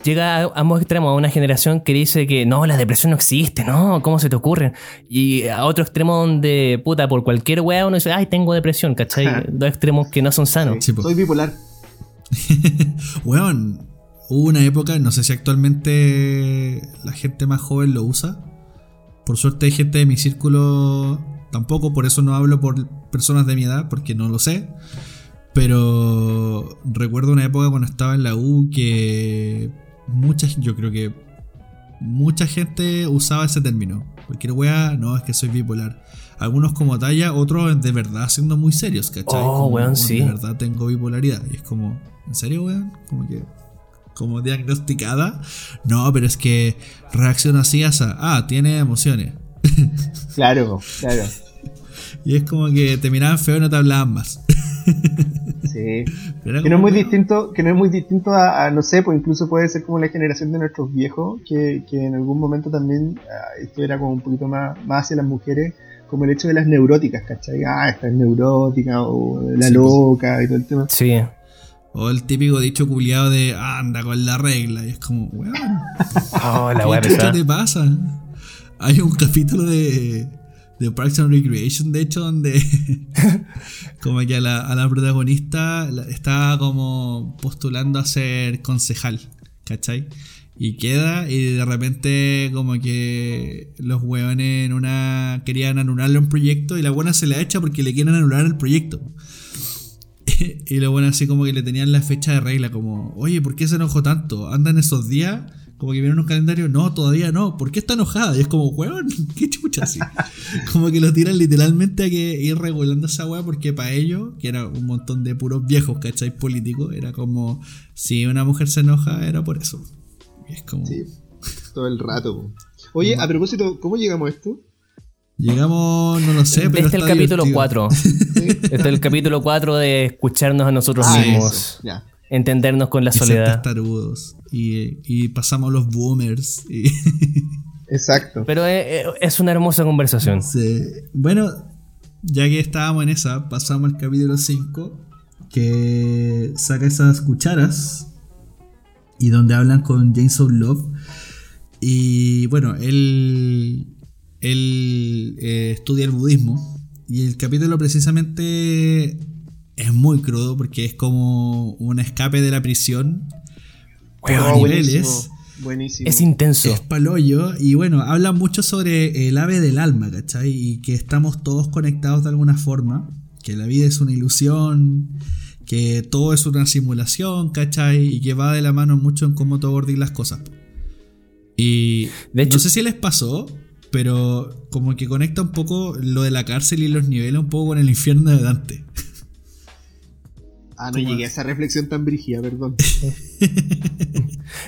Llega a ambos extremos, a una generación que dice que no, la depresión no existe, no, ¿cómo se te ocurre? Y a otro extremo donde, puta, por cualquier weá uno dice, ay, tengo depresión, ¿cachai? Ajá. Dos extremos que no son sanos. Sí. Soy bipolar. Weón, hubo una época, no sé si actualmente la gente más joven lo usa. Por suerte hay gente de mi círculo, tampoco, por eso no hablo por personas de mi edad, porque no lo sé. Pero recuerdo una época cuando estaba en la U que mucha, yo creo que mucha gente usaba ese término. Cualquier wea, no, es que soy bipolar. Algunos como talla, otros de verdad siendo muy serios, ¿cachai? Oh, Como, weón, sí. De verdad tengo bipolaridad. Y es como, ¿en serio, weón? Como que, como diagnosticada. No, pero es que reacciona así, asa. Ah, tiene emociones. Claro, claro. Y es como que te miraban feo y no te hablaban más. Sí. Pero Que no es muy distinto, que no es muy distinto a, a, no sé, pues incluso puede ser como la generación de nuestros viejos, que, que en algún momento también ah, esto era como un poquito más, más hacia las mujeres, como el hecho de las neuróticas, ¿cachai? Ah, esta es neurótica, o la Sí, pues. loca y todo el tema. Sí. O el típico dicho culiado de "Ah, anda con la regla. Y es como, weón. Oh, la ¿Qué te pasa? Hay un capítulo de, de Parks and Recreation, de hecho, donde como que a la, a la protagonista está como postulando a ser concejal, ¿cachai? Y queda y de repente como que los hueones en una querían anularle un proyecto y la buena se la echa porque le quieren anular el proyecto. y lo bueno así como que le tenían la fecha de regla, como, oye, ¿por qué se enojó tanto? ¿Andan esos días? Como que vieron un calendario, no, todavía no, ¿por qué está enojada? Y es como, weón, qué chucha así. como que lo tiran literalmente a que ir regulando esa weá, porque para ellos, que era un montón de puros viejos, ¿cachai? Políticos, era como, si una mujer se enoja, era por eso. Y es como, Sí, todo el rato. Oye, a propósito, ¿cómo llegamos a esto? Llegamos, no lo sé, pero. Este es el capítulo divertido. 4. Sí. Este es el capítulo 4 de escucharnos a nosotros Ah, mismos. Ya. Entendernos con la Y soledad. testarudos. Y, y pasamos los boomers. Y Exacto. Pero eh, eh, es una hermosa conversación. Sí. Bueno, ya que estábamos en esa, pasamos al capítulo 5, que saca esas cucharas y donde hablan con Jason Love. Y bueno, él, él eh, estudia el budismo y el capítulo precisamente es muy crudo porque es como un escape de la prisión. Pero a Oh, niveles buenísimo. Buenísimo. Es intenso. es palollo y bueno, habla mucho sobre el ave del alma, ¿cachai? Y que estamos todos conectados de alguna forma, que la vida es una ilusión, que todo es una simulación, ¿cachai? Y que va de la mano mucho en cómo tú abordas las cosas. Y De hecho- no sé si les pasó, pero como que conecta un poco lo de la cárcel y los niveles un poco con el infierno de Dante. Ah, no llegué a esa reflexión tan brígida, perdón.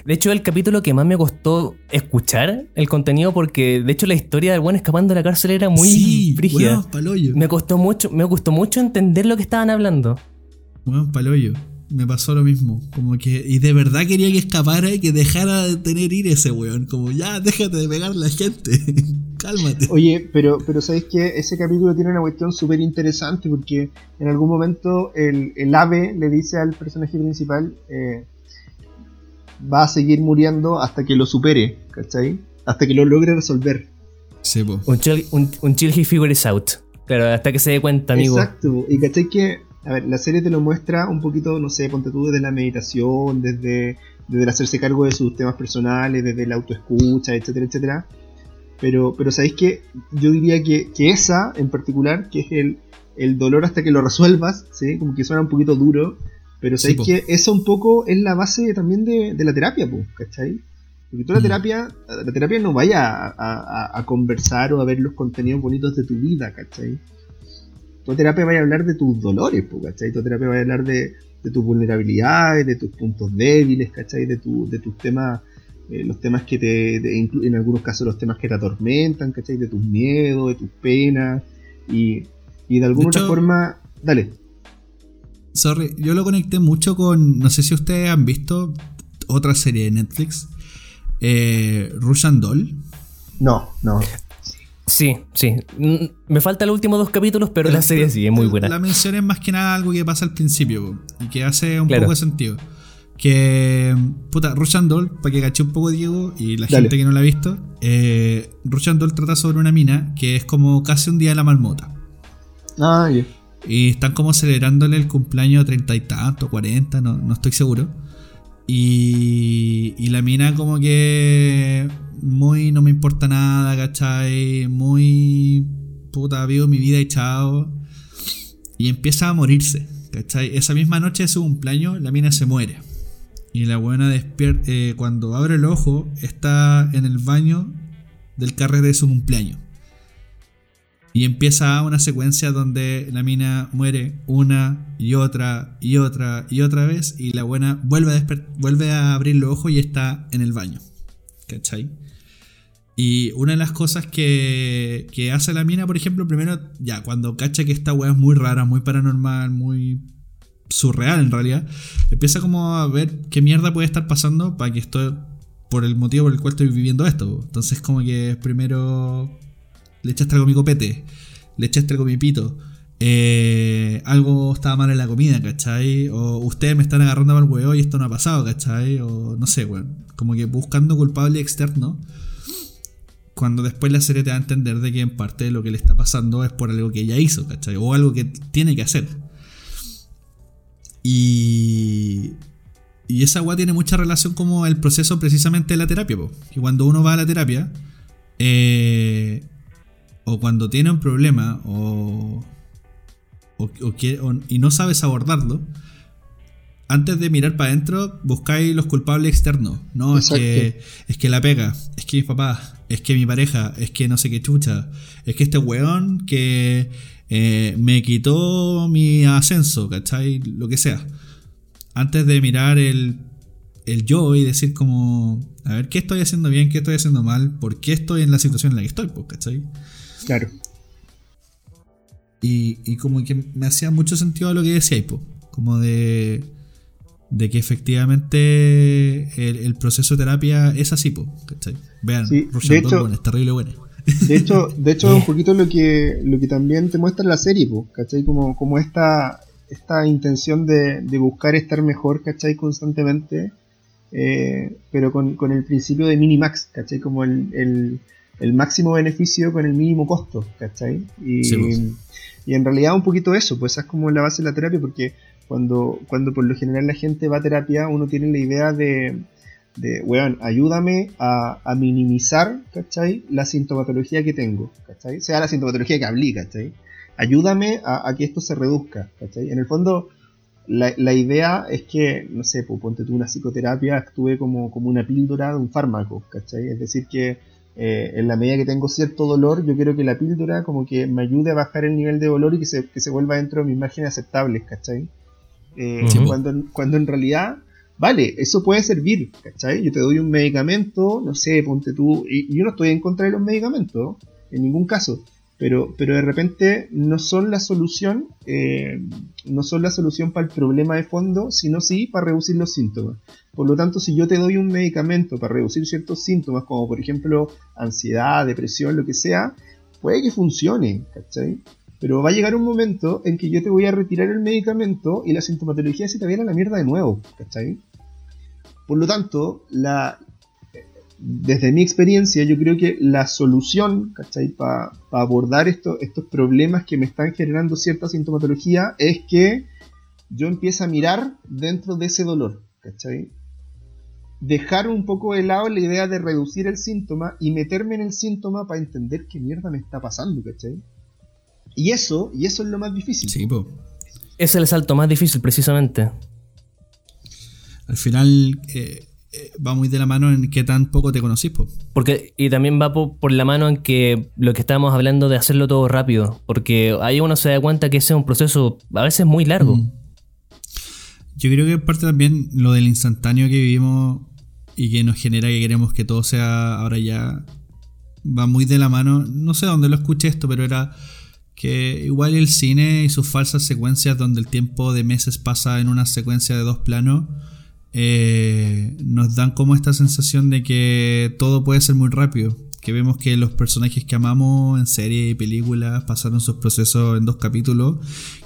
De hecho, el capítulo que más me costó escuchar el contenido, porque de hecho la historia del buen escapando de la cárcel era muy sí, brígida. palollo. Me costó mucho, me costó mucho entender lo que estaban hablando. Weón, palollo. Me pasó lo mismo. Como que. Y de verdad quería que escapara y que dejara de tener ir ese weón. Como ya, déjate de pegar a la gente. Cálmate. Oye, pero, pero ¿sabéis que ese capítulo tiene una cuestión súper interesante? Porque en algún momento el, el ave le dice al personaje principal, eh, va a seguir muriendo hasta que lo supere, ¿cachai? Hasta que lo logre resolver. Sí, po. Un chill, un, un chill he figures out. Claro, hasta que se dé cuenta, amigo. Exacto. Y cachai que, a ver, la serie te lo muestra un poquito, no sé, ponte tú desde la meditación, desde, desde el hacerse cargo de sus temas personales, desde la autoescucha, etcétera, etcétera. Pero, pero sabéis que yo diría que, que esa en particular, que es el, el dolor hasta que lo resuelvas, ¿sí? como que suena un poquito duro, pero Sí, sabéis po. que eso un poco es la base también de, de la terapia, po, ¿cachai? Porque tú la Mm. terapia, la terapia no vaya a, a- a conversar o a ver los contenidos bonitos de tu vida, ¿cachai? Tu terapia va a hablar de tus dolores, ¿cachai? Tu terapia va a hablar de, de tus vulnerabilidades, de tus puntos débiles, ¿cachai? De, tu, de tus temas, eh, los temas que te, de- en algunos casos los temas que te atormentan, ¿cachai? De tus miedos, de tus penas, y, y de alguna otra forma, dale. Sorry, yo lo conecté mucho con. No sé si ustedes han visto otra serie de Netflix. Eh, Russian Doll. No, no. Sí, sí. Mm, Me faltan los últimos dos capítulos, pero la serie sí es muy buena. La mención es más que nada algo que pasa al principio y que hace un Claro. poco de sentido. Que, puta, Russian Doll, para que caché un poco Diego y la Dale. gente que no la ha visto, eh, Russian Doll trata sobre una mina que es como casi un día de la marmota. Ah, ya. Y están como celebrándole el cumpleaños treinta y tanto, cuarenta, no, no estoy seguro. Y, y la mina como que muy no me importa nada, ¿cachai? Muy puta, vivo mi vida y chao. Y empieza a morirse, ¿cachai? Esa misma noche de su cumpleaños la mina se muere. Y la buena despierta, eh, cuando abre el ojo, está en el baño del carrete de su cumpleaños. Y empieza una secuencia donde la mina muere una y otra y otra y otra vez. Y la buena vuelve a, vuelve a abrir los ojos y está en el baño. ¿Cachai? Y una de las cosas que, que hace la mina, por ejemplo, primero, ya, cuando cacha que esta weá es muy rara, muy paranormal, muy surreal en realidad, empieza como a ver qué mierda puede estar pasando para que esto, por el motivo por el cual estoy viviendo esto. Entonces como que primero le echaste algo a mi copete, le echaste algo a mi pito. Eh, algo estaba mal en la comida, ¿cachai? O ustedes me están agarrando mal huevo y esto no ha pasado, ¿cachai? O no sé, bueno, como que buscando culpable externo. Cuando después la serie te da a entender de que en parte lo que le está pasando es por algo que ella hizo, ¿cachai? O algo que tiene que hacer. Y, y esa agua tiene mucha relación como el proceso precisamente de la terapia. Que cuando uno va a la terapia, eh, o cuando tiene un problema, o, o, y no sabes abordarlo, antes de mirar para adentro, buscáis los culpables externos. No, es que, es que la pega, es que mi papá, es que mi pareja, es que no sé qué chucha, es que este weón que eh, me quitó mi ascenso, ¿cachai? Lo que sea. Antes de mirar el, el yo y decir como, a ver, ¿qué estoy haciendo bien? ¿Qué estoy haciendo mal? ¿Por qué estoy en la situación en la que estoy? Pues, ¿cachai? Claro. Y, y como que me hacía mucho sentido lo que decía pues, como de de que efectivamente el, proceso de terapia es así, pues, ¿cachai? Vean, sí, de hecho, es terrible bueno. De hecho, de hecho un poquito lo que, lo que también te muestra la serie, ¿cachai? Como, como esta, esta intención de, buscar estar mejor, ¿cachai? Constantemente, eh, pero con, el principio de minimax, ¿cachai? Como el, máximo beneficio con el mínimo costo, ¿cachai? Y, y en realidad un poquito eso, pues esa es como la base de la terapia, porque cuando, cuando por lo general la gente va a terapia, uno tiene la idea de, de weón, ayúdame a, minimizar, ¿cachai? La sintomatología que tengo, ¿cachai? Sea la sintomatología que hablé, ¿cachai? Ayúdame a, que esto se reduzca, ¿cachai? En el fondo, la, idea es que, no sé, pues, ponte tú una psicoterapia, actúe como, como una píldora de un fármaco, ¿cachai? Es decir, que eh, en la medida que tengo cierto dolor, yo quiero que la píldora como que me ayude a bajar el nivel de dolor y que se, que se vuelva dentro de mis márgenes aceptables, ¿cachai? Eh, cuando, cuando en realidad, vale, eso puede servir, ¿cachai? Yo te doy un medicamento, no sé, ponte tú, y, yo no estoy en contra de los medicamentos, en ningún caso, pero, pero de repente no son la solución, eh, no son la solución para el problema de fondo, sino sí para reducir los síntomas. Por lo tanto, si yo te doy un medicamento para reducir ciertos síntomas, como por ejemplo ansiedad, depresión, lo que sea, puede que funcione, ¿cachai? Pero va a llegar un momento en que yo te voy a retirar el medicamento y la sintomatología se te viene a la mierda de nuevo, ¿cachai? Por lo tanto, la, desde mi experiencia, yo creo que la solución, ¿cachai? Para abordar estos problemas que me están generando cierta sintomatología es que yo empiece a mirar dentro de ese dolor, ¿cachai? Dejar un poco de lado la idea de reducir el síntoma y meterme en el síntoma para entender qué mierda me está pasando, ¿cachai? Y eso, y eso es lo más difícil. Sí, Es el salto más difícil, precisamente. Al final eh, eh, va muy de la mano en que tan poco te conocís, Porque, y también va por, la mano en que lo que estábamos hablando de hacerlo todo rápido. Porque ahí uno se da cuenta que ese es un proceso a veces muy largo. Mm. Yo creo que parte también lo del instantáneo que vivimos y que nos genera que queremos que todo sea ahora ya. Va muy de la mano. No sé dónde lo escuché esto, pero era que igual el cine y sus falsas secuencias donde el tiempo de meses pasa en una secuencia de dos planos eh, nos dan como esta sensación de que todo puede ser muy rápido que vemos que los personajes que amamos en series y películas pasaron sus procesos en dos capítulos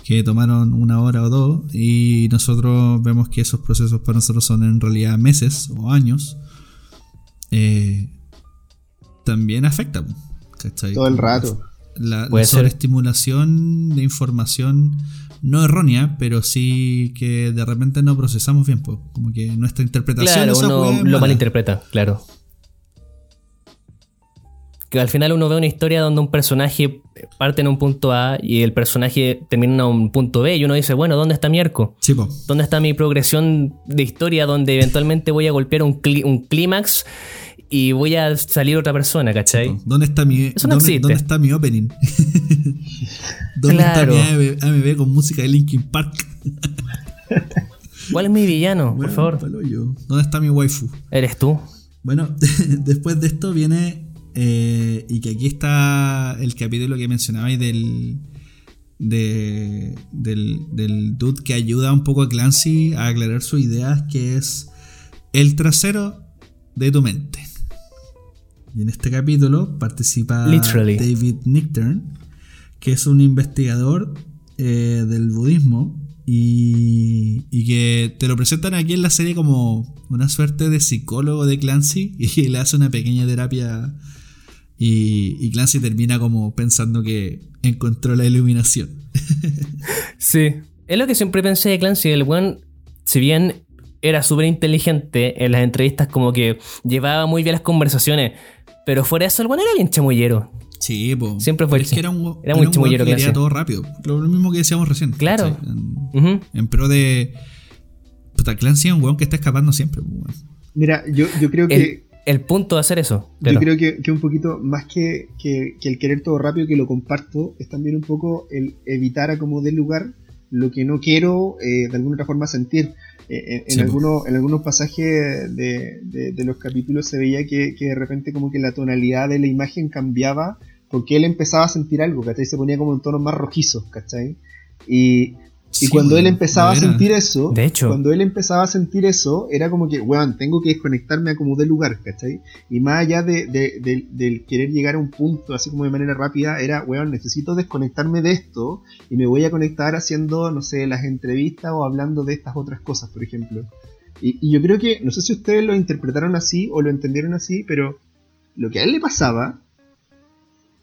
que tomaron una hora o dos y nosotros vemos que esos procesos para nosotros son en realidad meses o años eh, también afecta todo el rato la, sobreestimulación de información no errónea, pero sí que de repente no procesamos bien, pues. Como que nuestra interpretación Claro, de esa uno es lo malinterpreta, claro. Que al final uno ve una historia donde un personaje parte en un punto A y el personaje termina en un punto B y uno dice, bueno, ¿dónde está mi arco? Sí. ¿Dónde está mi progresión de historia donde eventualmente voy a golpear un, clí- un clímax y voy a salir otra persona, ¿cachai? ¿Dónde está mi, Eso no dónde, está mi opening? ¿Dónde Claro. está mi AMV con música de Linkin Park? ¿Cuál es mi villano? Por favor. paloyo. ¿Dónde está mi waifu? Eres tú. Bueno, después de esto viene. eh, y que aquí está el capítulo que mencionabais del. de- del, del dude que ayuda un poco a Clancy a aclarar sus ideas, que es el trasero de tu mente. Y en este capítulo participa Literally. David Nichtern, que es un investigador eh, del budismo y, y que te lo presentan aquí en la serie como una suerte de psicólogo de Clancy y le hace una pequeña terapia y, y Clancy termina como pensando que encontró la iluminación. Sí. Es lo que siempre pensé de Clancy. El buen, si bien era súper inteligente en las entrevistas, como que llevaba muy bien las conversaciones, pero fuera de eso, el buen era bien chamullero. Sí, po. Siempre fue es que era un, Era muy un chamullero que todo rápido. Lo mismo que decíamos recién. Claro. En, pro de. Puta, Clancy es un weón que está escapando siempre. weón. Mira, yo, yo creo que. el, el punto de hacer eso. claro. Yo creo que, que un poquito, más que, que- que el querer todo rápido, que lo comparto, es también un poco el evitar a como dé lugar lo que no quiero eh, de alguna otra forma sentir. En, Sí, po. algunos, en algunos pasajes de, de- de los capítulos se veía que, que de repente como que la tonalidad de la imagen cambiaba porque él empezaba a sentir algo, ¿cachai? Se ponía como en tonos más rojizos, ¿cachai? Y, y Sí, cuando él weón, empezaba a sentir eso, De hecho. cuando él empezaba a sentir eso, era como que, weón, tengo que desconectarme a como de lugar, ¿cachai? Y más allá de, de- de- del querer llegar a un punto así como de manera rápida, era, weón, necesito desconectarme de esto y me voy a conectar haciendo, no sé, las entrevistas o hablando de estas otras cosas, por ejemplo. Y, y yo creo que, no sé si ustedes lo interpretaron así o lo entendieron así, pero lo que a él le pasaba,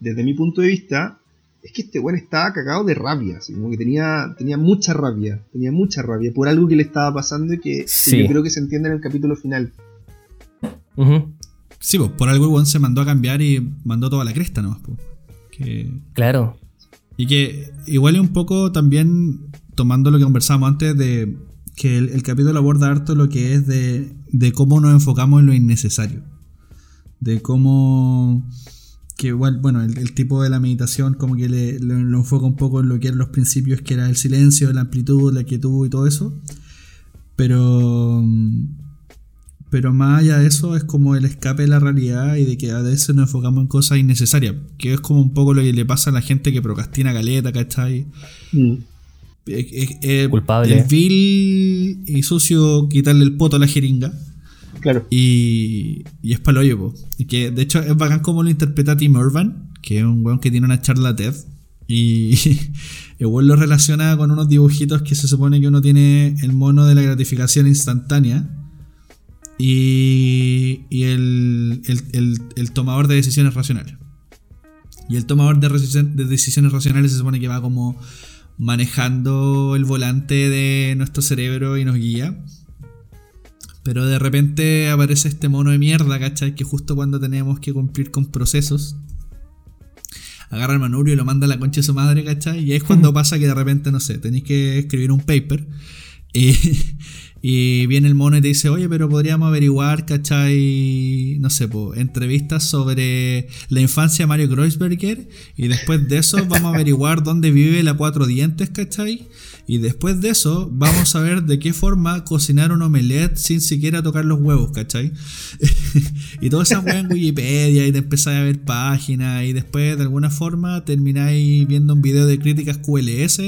desde mi punto de vista, es que este weón estaba cagado de rabia, así como que tenía, tenía mucha rabia, tenía mucha rabia por algo que le estaba pasando y que, yo creo que se entiende en el capítulo final. Sí, pues por algo el weón se mandó a cambiar y mandó toda la cresta nomás. Que, Claro. y que igual es un poco también tomando lo que conversábamos antes de que el, el capítulo aborda harto lo que es de, de cómo nos enfocamos en lo innecesario. De cómo que igual, bueno, el, el tipo de la meditación como que le, lo, lo enfoca un poco en lo que eran los principios, que era el silencio, la amplitud, la quietud y todo eso. Pero pero más allá de eso es como el escape de la realidad y de que a veces nos enfocamos en cosas innecesarias, que es como un poco lo que le pasa a la gente que procrastina caleta, ¿cachai? Mm. Eh, eh, eh, Culpable. Es vil y sucio quitarle el poto a la jeringa. Y, y es po. Y que de hecho es bacán como lo interpreta Tim Urban, que es un weón que tiene una charla TED. Y el weón lo relaciona con unos dibujitos que se supone que uno tiene el mono de la gratificación instantánea. Y, y el, el- el- tomador de decisiones racionales. Y el tomador de decisiones racionales se supone que va como manejando el volante de nuestro cerebro y nos guía. Pero de repente aparece este mono de mierda, ¿cachai? Que justo cuando tenemos que cumplir con procesos, agarra el manubrio y lo manda a la concha de su madre, ¿cachai? Y ahí es cuando pasa que de repente, no sé, tenéis que escribir un paper. Y, y viene el mono y te dice, oye, pero podríamos averiguar, ¿cachai? No sé, pues, entrevistas sobre la infancia de Mario Kreuzberger. Y después de eso vamos a averiguar dónde vive la cuatro dientes, ¿cachai? Y después de eso vamos a ver de qué forma cocinar un omelette sin siquiera tocar los huevos, ¿cachai? y toda esa weá en Wikipedia y te empezáis a ver páginas y después de alguna forma termináis viendo un video de críticas QLS,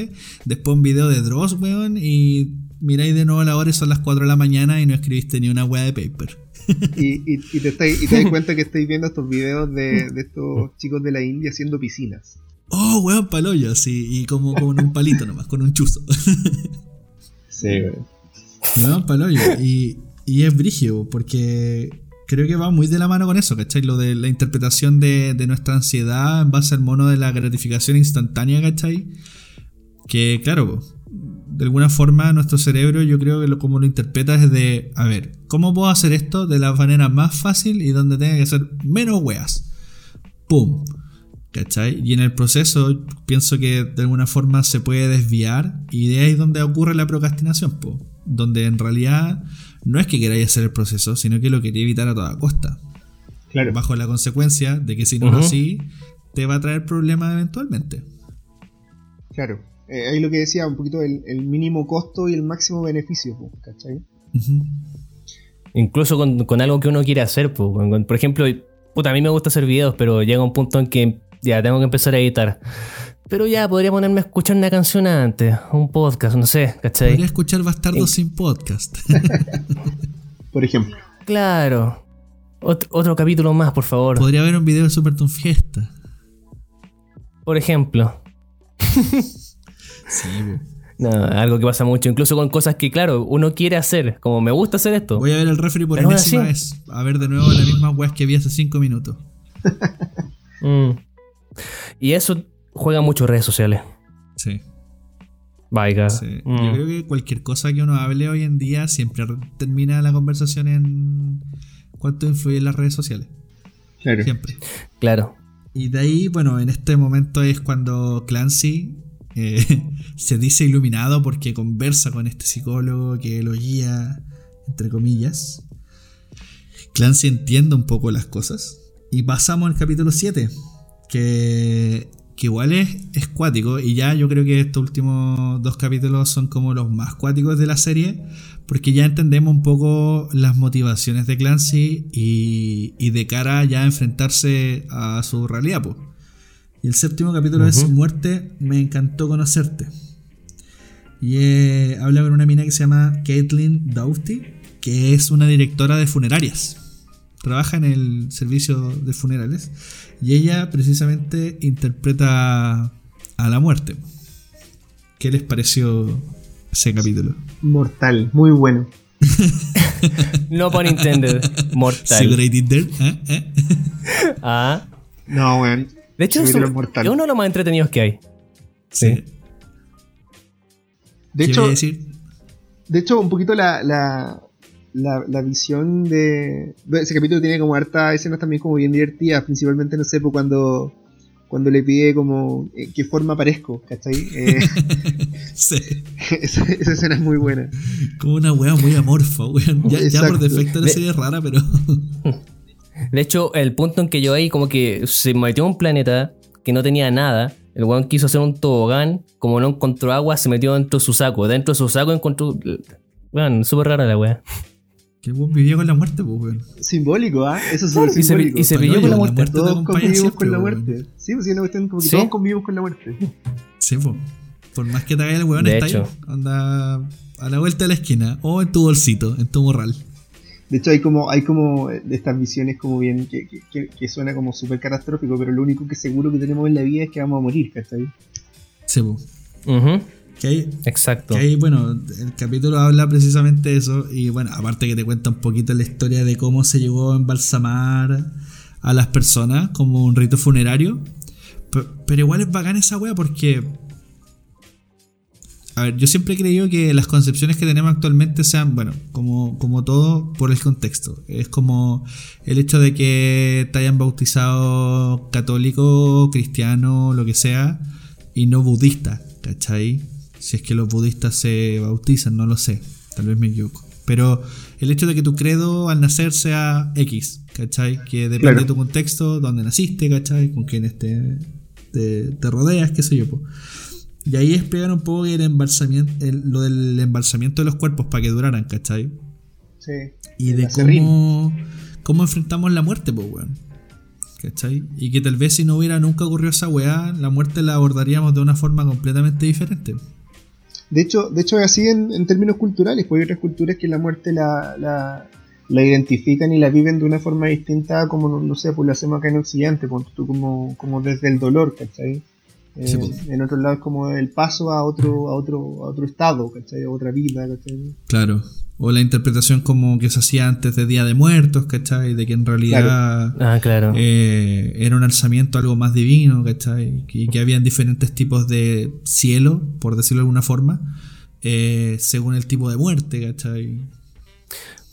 después un video de Dross, weón, y miráis de nuevo a la hora y son las 4 de la mañana y no escribiste ni una weá de paper. Y, y, y te, estáis- y te das cuenta que estáis viendo estos videos de, de estos chicos de la India haciendo piscinas. Oh, weón, paloyo, así, y como con un palito nomás, con un chuzo. Sí, No, paloyo. Y, y es brigio, porque creo que va muy de la mano con eso, ¿cachai? Lo de la interpretación de, de nuestra ansiedad en base al mono de la gratificación instantánea, ¿cachai? Que claro, de alguna forma, nuestro cerebro, yo creo que lo, como lo interpreta es de, a ver, ¿cómo puedo hacer esto de la manera más fácil y donde tenga que hacer menos weas? ¡Pum! ¿Cachai? Y en el proceso pienso que de alguna forma se puede desviar y de ahí es donde ocurre la procrastinación, po, donde en realidad no es que queráis hacer el proceso, sino que lo quería evitar a toda costa. Claro. Bajo la consecuencia de que si no es Ujú. así, te va a traer problemas eventualmente. Claro. Eh, ahí lo que decía, un poquito el, el mínimo costo y el máximo beneficio, po, ¿cachai? Incluso con, con algo que uno quiere hacer. po. Con- con- por ejemplo, puta, a mí me gusta hacer videos, pero llega un punto en que ya tengo que empezar a editar. Pero ya podría ponerme a escuchar una canción antes, un podcast, no sé, ¿cachai? Podría escuchar Bastardos sin podcast. Por ejemplo. Claro. Ot- otro capítulo más, por favor. Podría haber un video de Super Toon Fiesta. Por ejemplo. Sí. No, algo que pasa mucho, incluso con cosas que, claro, uno quiere hacer, como me gusta hacer esto. Voy a ver el referee por enésima así- vez. A ver de nuevo las mismas weas que vi hace 5 minutos. Mm. Y eso juega mucho redes sociales. Sí. Vaya. sí. Mm. Yo creo que cualquier cosa que uno hable hoy en día siempre termina la conversación en cuánto influyen las redes sociales. Claro. Siempre. Claro. Y de ahí, bueno, en este momento es cuando Clancy eh, se dice iluminado porque conversa con este psicólogo que lo guía, entre comillas. Clancy entiende un poco las cosas. Y pasamos al capítulo 7, que, que igual es, es cuático. Y ya yo creo que estos últimos dos capítulos son como los más cuáticos de la serie, porque ya entendemos un poco las motivaciones de Clancy y, y de cara ya a enfrentarse a su realidad. Y el séptimo capítulo es Ujú. Muerte, me encantó conocerte. Y eh, habla con una mina que se llama Caitlin Doughty, que es una directora de funerarias. Trabaja en el servicio de funerales. Y ella precisamente interpreta a la muerte. ¿Qué les pareció ese capítulo? Mortal, muy bueno. No pun intended. Mortal. Segurated there, ¿eh? ¿eh? Ah. No, weón. De hecho, es, un- es uno de los más entretenidos que hay. Sí. De ¿Qué hecho, decir? de hecho, un poquito la, la, la, la visión de. Ese capítulo tiene como harta escenas también como bien divertidas, principalmente, no sé, pues cuando, cuando le pide como eh, qué forma parezco, ¿cachai? Eh, Sí. esa, esa escena es muy buena. Como una wea muy amorfa, weón. Ya, ya por defecto la serie es rara, pero. De hecho, el punto en que yo ahí como que se metió a un planeta que no tenía nada. El weón quiso hacer un tobogán. Como no encontró agua, se metió dentro de su saco. Dentro de su saco encontró. Weón, súper rara la wea. que weón vivía con la muerte, pues, weón. Simbólico, ¿ah? Eso es y se, simbólico. y se Pa'l pilló hoyo, con la la muerte. muerte. te todos convivimos siempre, con la weón. muerte. Sí, pues sí, una cuestión como que Sí. todos convivimos con la muerte. Sí, po. Por más que te haga el weón, De está hecho. ahí. Anda a la vuelta de la esquina. O en tu bolsito, en tu morral. De hecho, hay como, hay como de estas visiones como bien que, que, suena como súper catastrófico, pero lo único que seguro que tenemos en la vida es que vamos a morir, ¿cachai? Sí, po. Ujú, Que hay, Exacto. que hay, bueno, el capítulo habla precisamente de eso. Y bueno, aparte que te cuenta un poquito la historia de cómo se llegó a embalsamar a las personas como un rito funerario. Pe- Pero igual es bacán esa wea porque. A ver, yo siempre he creído que las concepciones que tenemos actualmente sean, bueno, como, como todo, por el contexto. Es como el hecho de que te hayan bautizado católico, cristiano, lo que sea, y no budista, ¿cachai? Si es que los budistas se bautizan, no lo sé, tal vez me equivoco. Pero el hecho de que tu credo al nacer sea X, ¿cachai? Que depende Claro. de tu contexto, dónde naciste, ¿cachai? Con quiénes te, te, te rodeas, qué sé yo. po. Y ahí explican un poco el embalsamiento, el- lo del embalsamiento de los cuerpos para que duraran, ¿cachai? Sí. Y de cómo, cómo enfrentamos la muerte, pues, weón. ¿Cachai? Y que tal vez si no hubiera nunca ocurrido esa weá, la muerte la abordaríamos de una forma completamente diferente. De hecho, de hecho es así en, en términos culturales, porque hay otras culturas que la muerte la, la, la identifican y la viven de una forma distinta como, no, sé, pues lo hacemos acá en Occidente, como, como desde el dolor, ¿cachai? Eh, Sí, pues. en otros lados como el paso a otro, a otro, a otro estado, ¿cachai? A otra vida, ¿cachai? Claro. O la interpretación como que se hacía antes de Día de Muertos, ¿cachai? De que en realidad Ah, claro. eh, era un alzamiento algo más divino, ¿cachai? Y que habían diferentes tipos de cielo, por decirlo de alguna forma. eh, según el tipo de muerte, ¿cachai?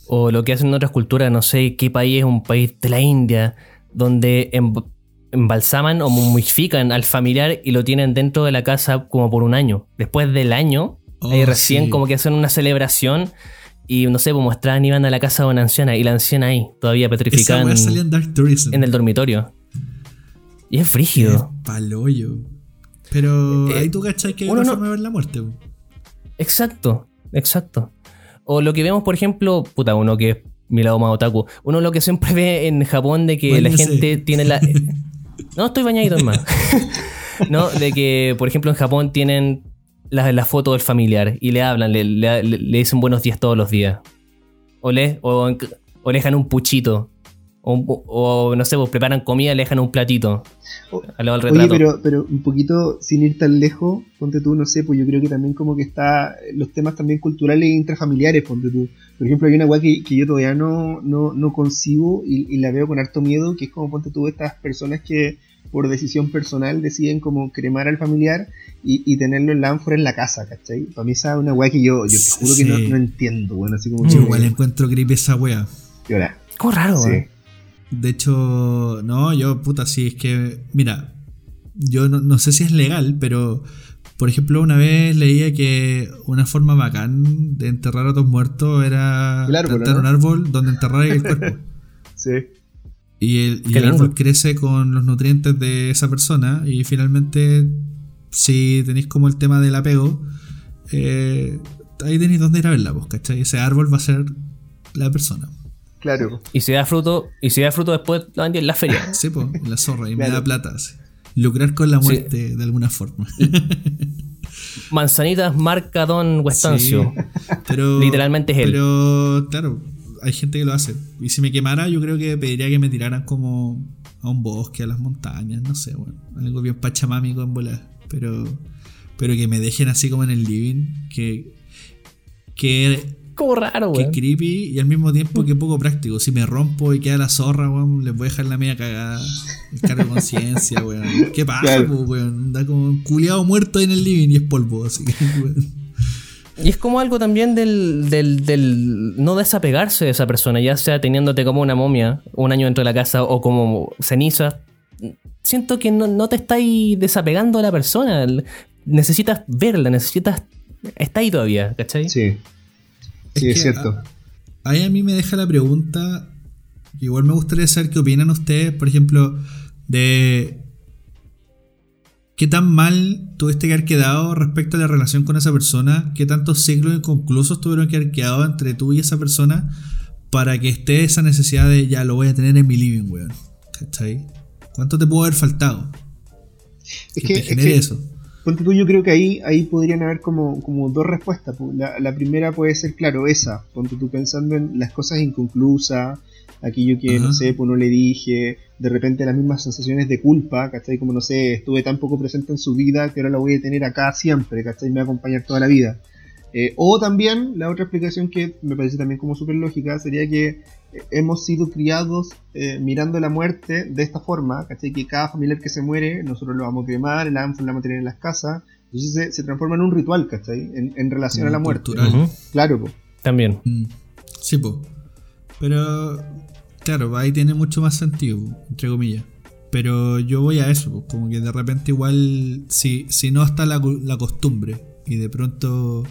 O lo que hacen en otras culturas, no sé qué país es un país de la India, donde em- embalsaman o momifican al familiar y lo tienen dentro de la casa como por un año. Después del año, Oh, ahí recién sí. como que hacen una celebración y no sé, pues mostraban iban a la casa de una anciana y la anciana ahí, todavía petrificada en, en Dark Tourism. en el dormitorio. Y es frígido. Es Paloyo. Pero Eh, ahí tú cachai que hay una no- forma de ver la muerte. Exacto, exacto. O lo que vemos, por ejemplo, puta, uno que es mi lado más otaku. Uno lo que siempre ve en Japón de que la gente tiene la. No, estoy bañadito en más. no, de que, por ejemplo, en Japón tienen la, la foto del familiar y le hablan, le, le- le dicen buenos días todos los días. O le, o, o le dejan un puchito. O, o, no sé, pues preparan comida, le dejan un platito. Al lado del Oye, pero, pero un poquito sin ir tan lejos, ponte tú, no sé, pues yo creo que también como que está los temas también culturales e intrafamiliares, ponte tú. Por ejemplo, hay una weá que, que yo todavía no, no, no concibo y, y la veo con harto miedo, que es como, ponte tú, estas personas que por decisión personal deciden como cremar al familiar y, y tenerlo en la ánfora en la casa, ¿cachai? Para mí esa es una weá que yo, yo te juro que no, no entiendo, bueno, así como... Yo igual encuentro creepy esa wea. ¿Qué raro, Sí. De hecho, no, yo, puta, sí, es que, mira, yo no, no sé si es legal, pero, por ejemplo, una vez leía que una forma bacán de enterrar a tus muertos era árbol, plantar ¿no? un árbol donde enterrar el cuerpo. Sí. Y el, y árbol crece con los nutrientes de esa persona y finalmente, si tenéis como el tema del apego, eh, ahí tenéis donde ir a verla, pues, ¿cachai? Ese árbol va a ser la persona. Claro. Y si da fruto, y si da fruto después lo vendí en la feria. Sí, pues, la zorra y me da plata. sí. Lucrar con la Sí. muerte de alguna forma. Manzanitas marca Don Westancio. Sí, pero, Literalmente es él. Pero, claro, hay gente que lo hace. Y si me quemara, yo creo que pediría que me tiraran como a un bosque, a las montañas, no sé, bueno, algo bien pachamámico en volar. Pero, pero que me dejen así como en el living, que, que, Como raro, weón. creepy y al mismo tiempo que poco práctico. Si me rompo y queda la zorra, weón, les voy a dejar la media cagada. El cargo de conciencia, weón. ¿Qué pasa, Claro. po, weón? Anda como un culiado muerto en el living y es polvo, así que, weón. Y es como algo también del, del, del no desapegarse de esa persona, ya sea teniéndote como una momia un año dentro de la casa o como ceniza. Siento que no, no te estáis desapegando de la persona. Necesitas verla, necesitas. Está ahí todavía, ¿cachai? Sí. Sí, es cierto. a- ahí a mí me deja la pregunta. Igual me gustaría saber qué opinan ustedes, por ejemplo, de qué tan mal tuviste que haber quedado respecto a la relación con esa persona, qué tantos ciclos inconclusos tuvieron que haber quedado entre tú y esa persona para que esté esa necesidad de ya lo voy a tener en mi living, weón. ¿Cachai? ¿Cuánto te pudo haber faltado? Es que, que, te es genere que- eso. Ponte tú, yo creo que ahí, ahí podrían haber como, como dos respuestas. pu. La, la primera puede ser, claro, esa. Ponte tú pensando en las cosas inconclusas, aquello que, no Ajá. sé, pues no le dije, de repente las mismas sensaciones de culpa, ¿cachai? Como, no sé, estuve tan poco presente en su vida que ahora la voy a tener acá siempre, ¿cachai? Me va a acompañar toda la vida. Eh, o también, la otra explicación que me parece también como súper lógica sería que hemos sido criados eh, mirando la muerte de esta forma, ¿cachai? Que cada familiar que se muere, nosotros lo vamos a cremar, la vamos a mantener en las casas, entonces se, se transforma en un ritual, ¿cachai? En, en relación a la Como muerte. cultural. Claro, po. También. Mm, Sí, po. Pero, claro, ahí tiene mucho más sentido, entre comillas. Pero yo voy a eso, po, como que de repente igual, si, si no está la, la costumbre y de pronto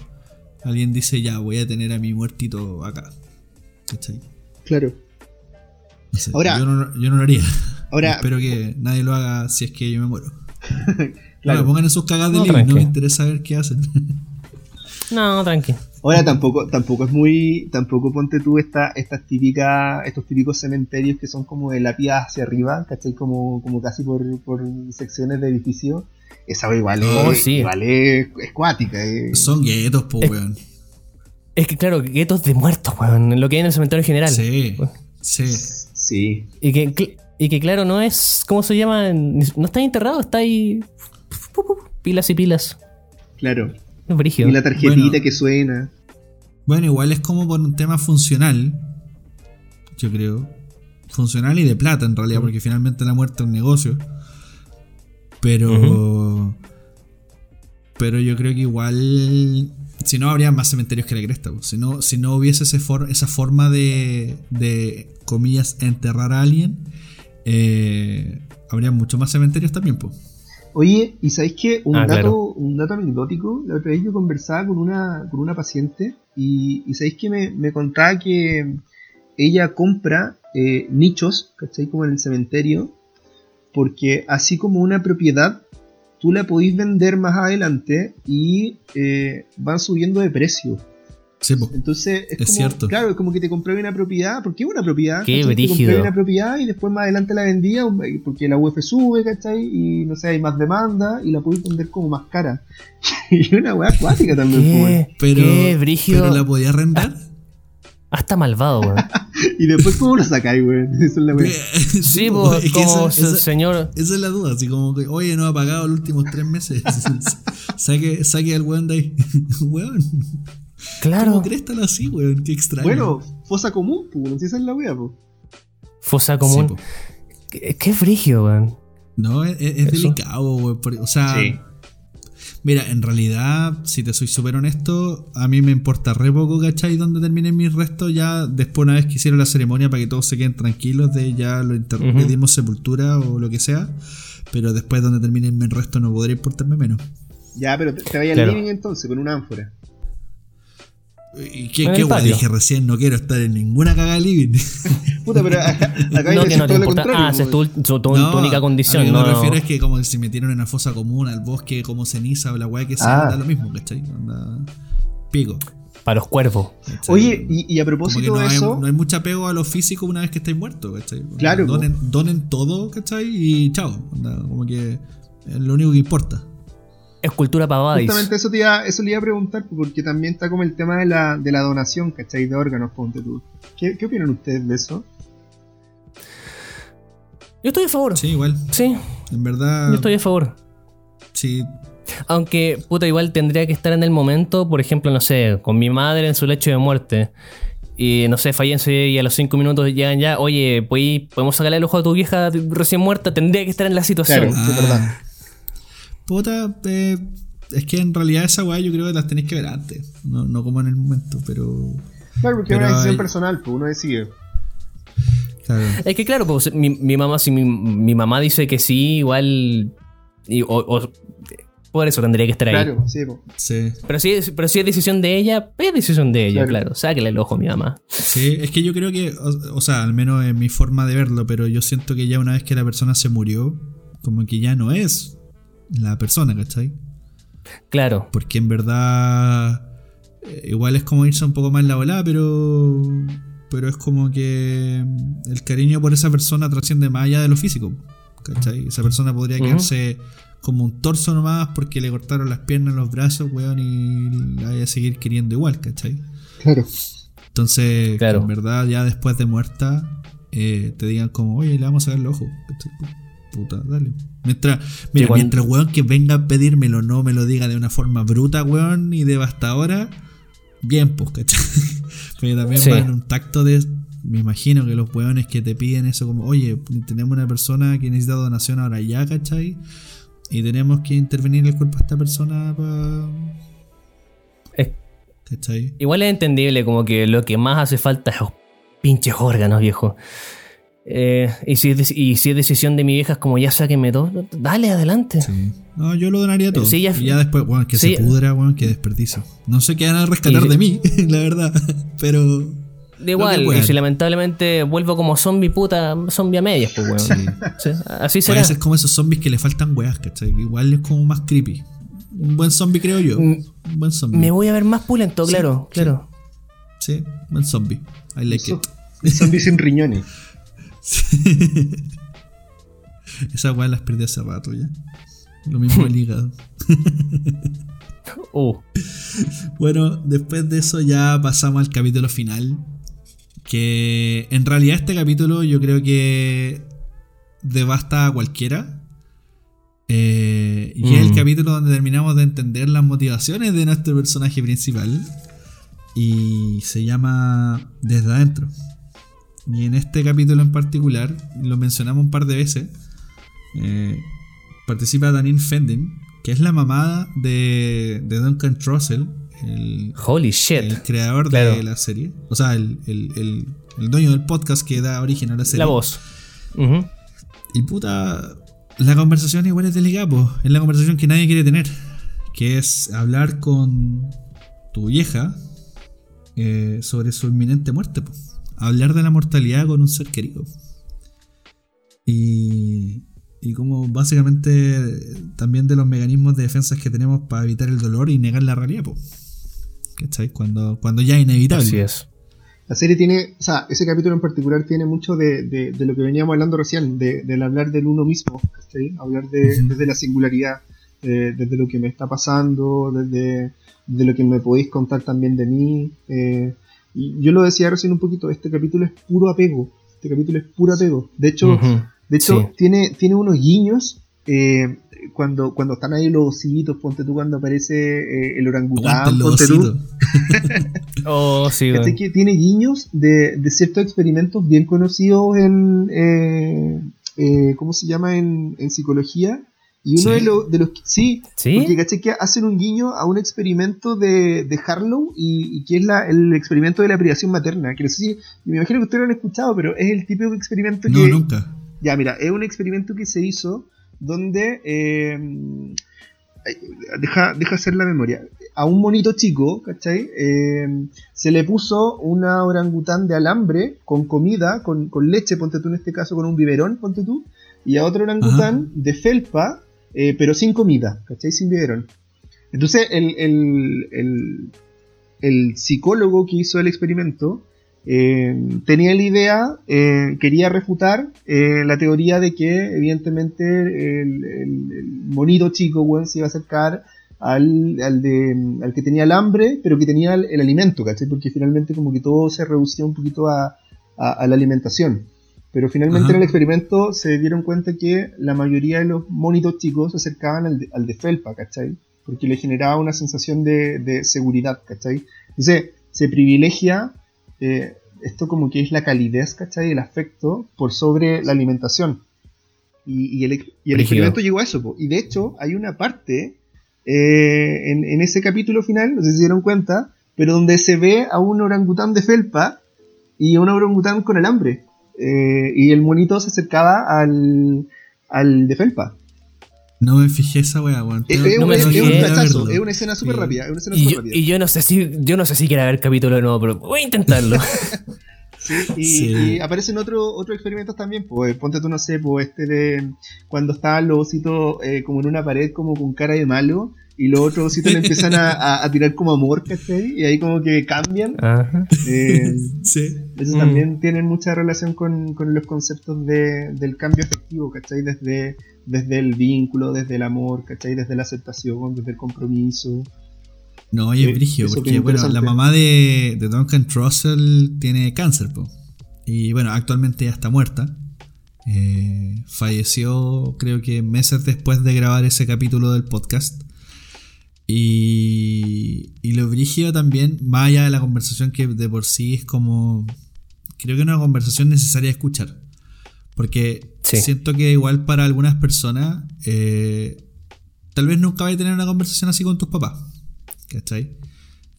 alguien dice, ya, voy a tener a mi muertito acá. ¿Cachai? Claro. Ahora- yo, no, yo no lo haría. Ahora, Espero que nadie lo haga si es que yo me muero. Claro. No, pongan en sus cagadas de No, no me interesa ver qué hacen. No, tranqui. Ahora tampoco, tampoco es muy, tampoco ponte tú esta, estas típicas, estos típicos cementerios que son como de la pía hacia arriba, ¿cachai? Como, como casi por, por secciones de edificio. Esa igual es, Oh, sí. igual es, es cuática. es- Son guetos, po, weón. Es que, claro, guetos de muertos, weón. Lo que hay en el cementerio en general. Sí, sí. Sí, Y que, y que claro, no es. ¿Cómo se llama? No está enterrado, está ahí. Pilas y pilas. claro. Es brígido. Y la tarjetita Bueno. que suena. Bueno, igual es como por un tema funcional, yo creo. Funcional y de plata en realidad, porque finalmente la muerte es un negocio. Pero... Pero yo creo que igual si no habría más cementerios que la cresta. Si no, si no hubiese ese for- esa forma de, de, comillas, enterrar a alguien, eh, habría muchos más cementerios también. Po. Oye, ¿y sabéis que un, Ah, dato, claro. un dato anecdótico? La otra vez yo conversaba con una, con una paciente y, y sabéis que me, me contaba que ella compra eh, nichos, ¿cachai? Como en el cementerio, porque así como una propiedad, tú la podéis vender más adelante y eh, van subiendo de precio. Sí. Entonces es, Es como, cierto. claro, es como que te compré una propiedad, porque es una propiedad. Qué ¿cachai? Te compré una propiedad y después más adelante la vendía um, porque la UF sube, ¿cachai? Y no sé, hay más demanda y la podéis vender como más cara. y una weá acuática también. Qué, Pero, qué brígido. pero la podía arrendar. Hasta malvado, weón. Y después, ¿cómo lo sacáis, es la weá. Sí, pues, es que como esa- esa- señor. Esa es la duda, así como que, oye, no ha pagado los últimos tres meses. saque, saque al weón de ahí. weón. Claro. ¿Cómo crees tan así, weón? Qué extraño. Bueno, fosa común, pues, weón, si esa es la weá, pues. Fosa Sí, común. po. qué, qué brígido, weón. No, es, delicado, weón. O sea, mira, en realidad, si te soy súper honesto, a mí me importa re poco, ¿cachai? Donde terminen mis restos, ya después, una vez que hicieron la ceremonia para que todos se queden tranquilos, de ya lo inter- Ujú. le dimos sepultura o lo que sea. Pero después, donde terminen mis restos, no podría importarme menos. Ya, pero te, te vayas Claro. al living entonces, con una ánfora. ¿Y qué, qué patio. Dije recién, no quiero estar en ninguna cagada living. Puta, pero acá No, que no te importa. Ah, esa es tu, tu- tu- tu única condición, a lo que no. me refiero es que como si metieron en una fosa común, al bosque, como ceniza o la weá que sea, Ah. da lo mismo, ¿cachai? Onda, pico. Para los cuervos. ¿cachai? Oye, y, y a propósito no de hay, eso, no hay mucho apego a lo físico una vez que estáis muertos, ¿cachai? Claro. Donen, donen todo, ¿cachai? Y chao. Onda, como que es lo único que importa. Es cultura pavadis. justamente eso, te iba, eso le iba a preguntar, porque también está como el tema de la, de la donación, ¿cachai? De órganos, ponte tú. ¿Qué, qué opinan ustedes de eso? Yo estoy a favor. Sí. Sí, igual. En verdad, yo estoy a favor. sí. Aunque, puta, igual tendría que estar en el momento, por ejemplo, no sé, con mi madre en su lecho de muerte. Y no sé, fallece y a los cinco minutos llegan ya, oye, pues, podemos sacarle el ojo a tu vieja recién muerta, tendría que estar en la situación. Claro. Sí, es verdad. Puta, eh, es que en realidad esa weá yo creo que las tenéis que ver antes. No, no como en el momento, pero. Claro, porque es una decisión hay- personal, pues uno decide. Claro. Es que claro, pues mi, mi mamá, si mi, mi mamá dice que sí, igual. y- o- o- por eso tendría que estar ahí. Claro, sí, pues. Sí. Pero si, es- pero si es decisión de ella, es decisión de ella, Claro. claro. Sáquele el ojo a mi mamá. Sí, es que yo creo que, o, o sea, al menos en mi forma de verlo, pero yo siento que ya una vez que la persona se murió, como que ya no es la persona, ¿cachai? Claro. Porque en verdad eh, igual es como irse un poco más en la volada, pero pero es como que el cariño por esa persona trasciende más allá de lo físico, ¿cachai? Esa persona podría quedarse como un torso nomás porque le cortaron las piernas, los brazos, weón, y la vaya a seguir queriendo igual, ¿cachai? Claro. Entonces, Claro. que en verdad, ya después de muerta, eh, te digan como, oye, le vamos a sacar el ojo. ¿cachai? Puta, dale. Mientras, mira, Igual- mientras weón que venga a pedírmelo no me lo diga de una forma bruta, weón, y devastadora, bien, pues, ¿cachai? Pero también Sí. va en un tacto de. Me imagino que los weones que te piden eso, como, oye, tenemos una persona que necesita donación ahora ya, ¿cachai? Y tenemos que intervenir el cuerpo de esta persona para. ¿cachai? Igual es entendible, como que lo que más hace falta es los pinches órganos, viejo. Eh, y, si es, y si es decisión de mi vieja, es como ya sáquenme todo, dale adelante. Sí. No, yo lo donaría todo. Sí, ya- y ya después, bueno, que Sí. se pudra, bueno, que desperdicio. No sé qué van a rescatar Y- de mí, la verdad. Pero. Da igual, y si lamentablemente vuelvo como zombie puta, zombie a medias, pues weón. Sí. Sí, Así Puede será. ser como esos zombies que le faltan weas, ¿cachai? Igual es como más creepy. Un buen zombie, creo yo. Mm, Un buen zombie. Me voy a ver más pulento, claro, sí. claro. Sí, buen zombie. I like Eso- it. Zombie sin riñones. Esa wea las perdí hace rato ya. Lo mismo el hígado. Uh, Bueno, después de eso ya pasamos al capítulo final. Que en realidad este capítulo yo creo que devasta a cualquiera. Eh, y es el Mm. capítulo donde terminamos de entender las motivaciones de nuestro personaje principal. Y se llama Desde Adentro. Y en este capítulo en particular, lo mencionamos un par de veces, eh, participa Danine Fendin, que es la mamá de, de Duncan Trussell, el, Holy shit. el creador Claro. de la serie. O sea, el, el- el- el dueño del podcast que da origen a la serie. La voz. Y puta, la conversación igual es delicada, po. es la conversación que nadie quiere tener. Que es hablar con tu vieja eh, sobre su inminente muerte. po. Hablar de la mortalidad con un ser querido. Y, y como básicamente eh, también de los mecanismos de defensa que tenemos para evitar el dolor y negar la realidad. po. ¿Cachai? Cuando, cuando ya es inevitable. Así es. La serie tiene, o sea, ese capítulo en particular tiene mucho de, de- de lo que veníamos hablando recién, de, del hablar del uno mismo, ¿cachai? Hablar de, desde la singularidad, de- desde lo que me está pasando, desde de lo que me podéis contar también de mí. eh, y yo lo decía recién un poquito, este capítulo es puro apego, este capítulo es puro apego. De hecho, de hecho, Sí. tiene, tiene unos guiños eh, cuando, cuando están ahí los ositos, ponte tú cuando aparece eh, el orangután, ponte tú. Oh, sí, tiene guiños de, de ciertos experimentos bien conocidos en. eh, eh, ¿Cómo se llama? En, en psicología. Y uno ¿Sí? de, los- de los. Sí, ¿Sí? porque ¿cachai? que hacen un guiño a un experimento de, de Harlow y, y que es la, el experimento de la privación materna. Que no sé si. Me imagino que ustedes lo han escuchado, pero es el típico experimento No, que. nunca. Ya, mira, es un experimento que se hizo donde. eh, ay, deja, deja hacer la memoria. A un monito chico, ¿cachai? Eh, se le puso una orangután de alambre con comida, con, con leche, ponte tú en este caso, con un biberón, ponte tú. Y a otro orangután de felpa, eh, pero sin comida, ¿cachai? Sin biberón. Entonces, el, el, el, el psicólogo que hizo el experimento eh, tenía la idea, eh, quería refutar eh, la teoría de que evidentemente el, monito chico weón, se iba a acercar al, al, de, al que tenía el hambre, pero que tenía el, el alimento, ¿cachai? Porque finalmente como que todo se reducía un poquito a, a- a la alimentación. Pero finalmente Ajá. en el experimento se dieron cuenta que la mayoría de los monitos chicos se acercaban al de, al de felpa, ¿cachai? Porque le generaba una sensación de, de seguridad, ¿cachai? Entonces se privilegia eh, esto como que es la calidez, ¿cachai? El afecto por sobre la alimentación. Y, y el, y el experimento llegó a eso. po. Y de hecho hay una parte eh, en, en ese capítulo final, no sé si se dieron cuenta, pero donde se ve a un orangután de felpa y a un orangután con el hambre. Eh, y el monito se acercaba al, al de felpa. No me fijé esa wea, weón. Es, es me un una escena súper Sí. rápida. Es una escena Y súper yo, rápida. y yo no sé si yo no sé si quiero ver capítulo de nuevo, pero voy a intentarlo. Sí, y, Sí. y aparecen otros otros experimentos también, pues ponte tú, no sé, pues este de cuando estaban los ositos eh, como en una pared como con cara de malo y los otros ositos le empiezan a, a- a tirar como amor, ¿cachai? Y ahí como que cambian. Ajá. Eh, Sí. eso Mm. también tienen mucha relación con, con los conceptos de, del cambio afectivo, ¿cachai? Desde, desde el vínculo, desde el amor, ¿cachai? Desde la aceptación, desde el compromiso. No, oye, Eh, Brigio, eso porque bueno, la mamá de, de Duncan Trussell tiene cáncer, po. Y bueno, actualmente ya está muerta. Eh, falleció, creo que meses después de grabar ese capítulo del podcast. Y, y lo brígido también, más allá de la conversación que de por sí es como. Creo que es una conversación necesaria de escuchar. Porque Sí. siento que igual para algunas personas, eh, tal vez nunca vais a tener una conversación así con tus papás. ¿Cachai?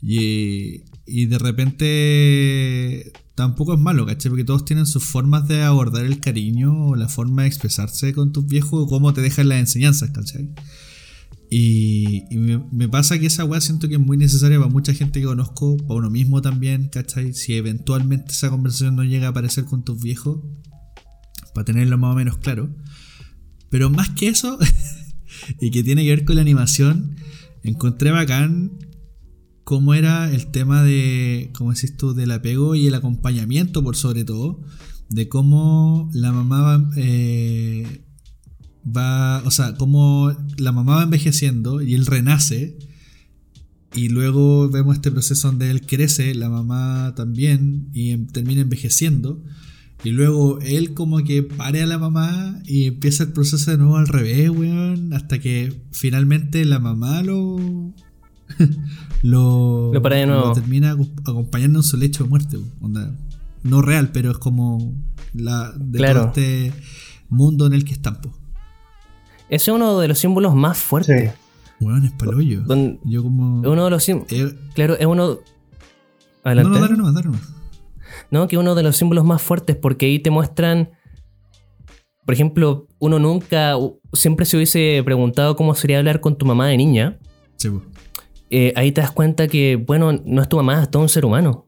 Y, y de repente tampoco es malo, ¿cachai? Porque todos tienen sus formas de abordar el cariño o la forma de expresarse con tus viejos o cómo te dejan las enseñanzas, ¿cachai? Y, me, pasa que esa weá siento que es muy necesaria para mucha gente que conozco, para uno mismo también, ¿cachai? Si eventualmente esa conversación no llega a aparecer con tus viejos, para tenerlo más o menos claro. Pero más que eso, y que tiene que ver con la animación, encontré bacán cómo era el tema de, como decís tú, del apego y el acompañamiento por sobre todo, de cómo la mamá eh, va, o sea, cómo la mamá va envejeciendo y él renace. Y luego vemos este proceso donde él crece, la mamá también, y em- termina envejeciendo. Y luego él como que pare a la mamá y empieza el proceso de nuevo al revés, weón. Hasta que finalmente la mamá lo... lo, Lo para de nuevo. lo termina acompañando en su lecho de muerte. Onda, no real, pero es como la de Claro. todo este mundo en el que están. Ese es uno de los símbolos más fuertes. Weón, es palollo. Don- Yo como. Uno de los sim- Eh, claro, es uno. no, Adelante. no, dale nomás, dale nomás. No, que uno de los símbolos más fuertes porque ahí te muestran, por ejemplo, uno nunca, siempre se hubiese preguntado cómo sería hablar con tu mamá de niña. Sí. Eh, ahí te das cuenta que, bueno, no es tu mamá, es todo un ser humano.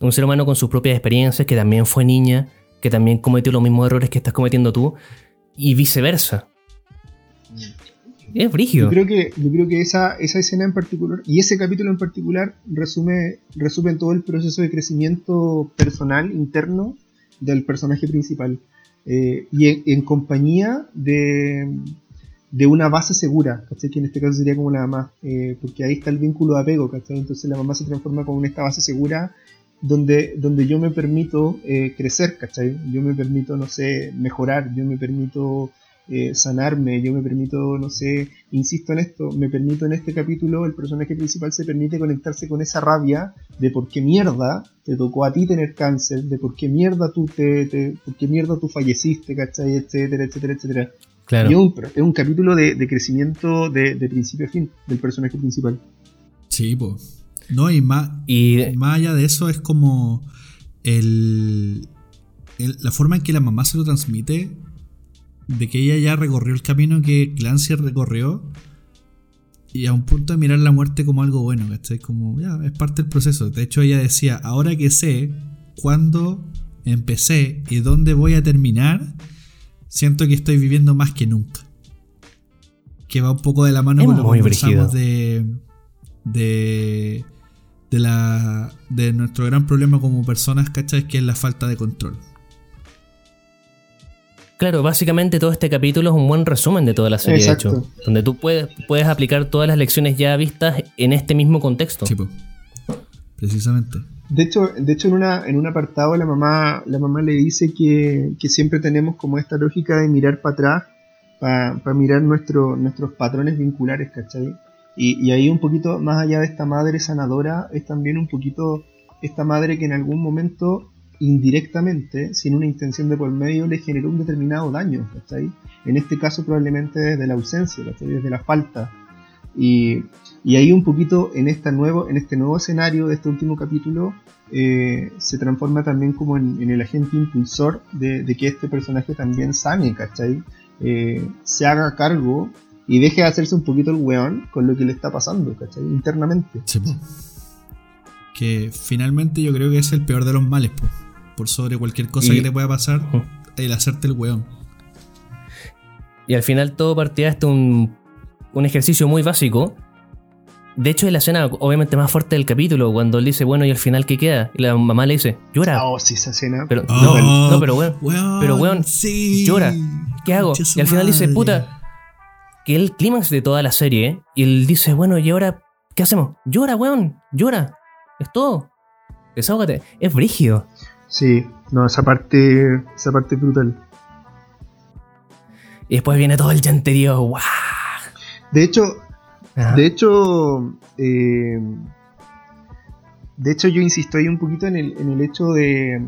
Un ser humano con sus propias experiencias, que también fue niña, que también cometió los mismos errores que estás cometiendo tú, y viceversa. Es Yo brígido. creo que, yo creo que esa, esa escena en particular, y ese capítulo en particular, resume, resume todo el proceso de crecimiento personal, interno, del personaje principal. Eh, y en, en compañía de, de una base segura, ¿cachai? Que en este caso sería como la mamá, eh, porque ahí está el vínculo de apego, ¿cachai? Entonces la mamá se transforma como en esta base segura donde, donde yo me permito eh, crecer, ¿cachai? Yo me permito, no sé, mejorar, yo me permito eh, sanarme, yo me permito, no sé, insisto en esto, me permito en este capítulo, el personaje principal se permite conectarse con esa rabia de por qué mierda te tocó a ti tener cáncer, de por qué mierda tú te, te- por qué mierda tú falleciste, ¿cachai? etcétera, etcétera, etcétera. Claro. Y es un, es un capítulo de, de crecimiento de, de principio a fin del personaje principal. Sí, po. No, y más, Y más allá de eso es como el, el- la forma en que la mamá se lo transmite, de que ella ya recorrió el camino que Clancy recorrió, y a un punto de mirar la muerte como algo bueno, ¿cachai? Como, ya, es parte del proceso. De hecho, ella decía, ahora que sé cuándo empecé y dónde voy a terminar, siento que estoy viviendo más que nunca. Que va un poco de la mano Es con lo que conversamos de, de, de, la, de nuestro gran problema como personas, ¿cachai? Que es la falta de control. Claro, básicamente todo este capítulo es un buen resumen de toda la serie, Exacto. de hecho. Donde tú puedes, puedes aplicar todas las lecciones ya vistas en este mismo contexto. Sí. Precisamente. De hecho, de hecho en, una, en un apartado la mamá, la mamá le dice que, que siempre tenemos como esta lógica de mirar para atrás, para mirar nuestro, nuestros patrones vinculares, ¿cachai? Y, y ahí un poquito, más allá de esta madre sanadora, es también un poquito esta madre que en algún momento, indirectamente, sin una intención de por medio, le generó un determinado daño, ¿cachai? En este caso probablemente desde la ausencia, ¿cachai? Desde la falta. Y, ahí un poquito en, esta nuevo, en este nuevo escenario de este último capítulo eh, se transforma también como en, el agente impulsor de, que este personaje también sane, ¿cachai? Eh, se haga cargo y deje de hacerse un poquito el weón con lo que le está pasando, ¿cachai? Internamente. Que finalmente yo creo que es el peor de los males, po. Por sobre cualquier cosa Y- que te pueda pasar, Ujú. el hacerte el weón. Y al final todo partía de un, un ejercicio muy básico. De hecho, es la escena obviamente más fuerte del capítulo, cuando él dice, bueno, ¿y al final qué queda? Y la mamá le dice, llora. Oh, sí, esa escena. Pero, Oh, no, no, pero weón, weón, pero weón, sí. llora. ¿qué hago? Y al final dice, puta, que es el clímax de toda la serie, y él dice, bueno, ¿y ahora qué hacemos? Llora, weón, llora. Es todo. Desahógate. Es brígido. Sí, no, esa parte, esa parte es brutal. Y después viene todo el llanterío. ¡Guau! De hecho, Ajá. De hecho, eh, de hecho yo insisto ahí un poquito en el, en el hecho de,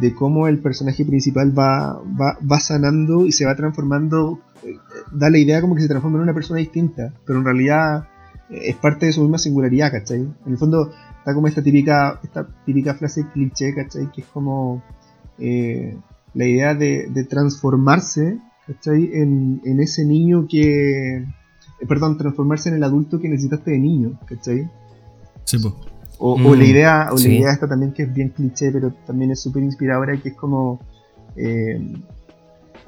de cómo el personaje principal va, va, va sanando y se va transformando, eh, da la idea como que se transforma en una persona distinta, pero en realidad es parte de su misma singularidad, ¿cachai? En el fondo está como esta típica, esta típica frase cliché, ¿cachai? Que es como eh, la idea de, de transformarse, ¿cachai? En, en ese niño que eh, perdón, transformarse en el adulto que necesitaste de niño, ¿cachai? Sí, po. O, Mm, o la idea, o la idea esta también que es bien cliché, pero también es súper inspiradora, que es como eh,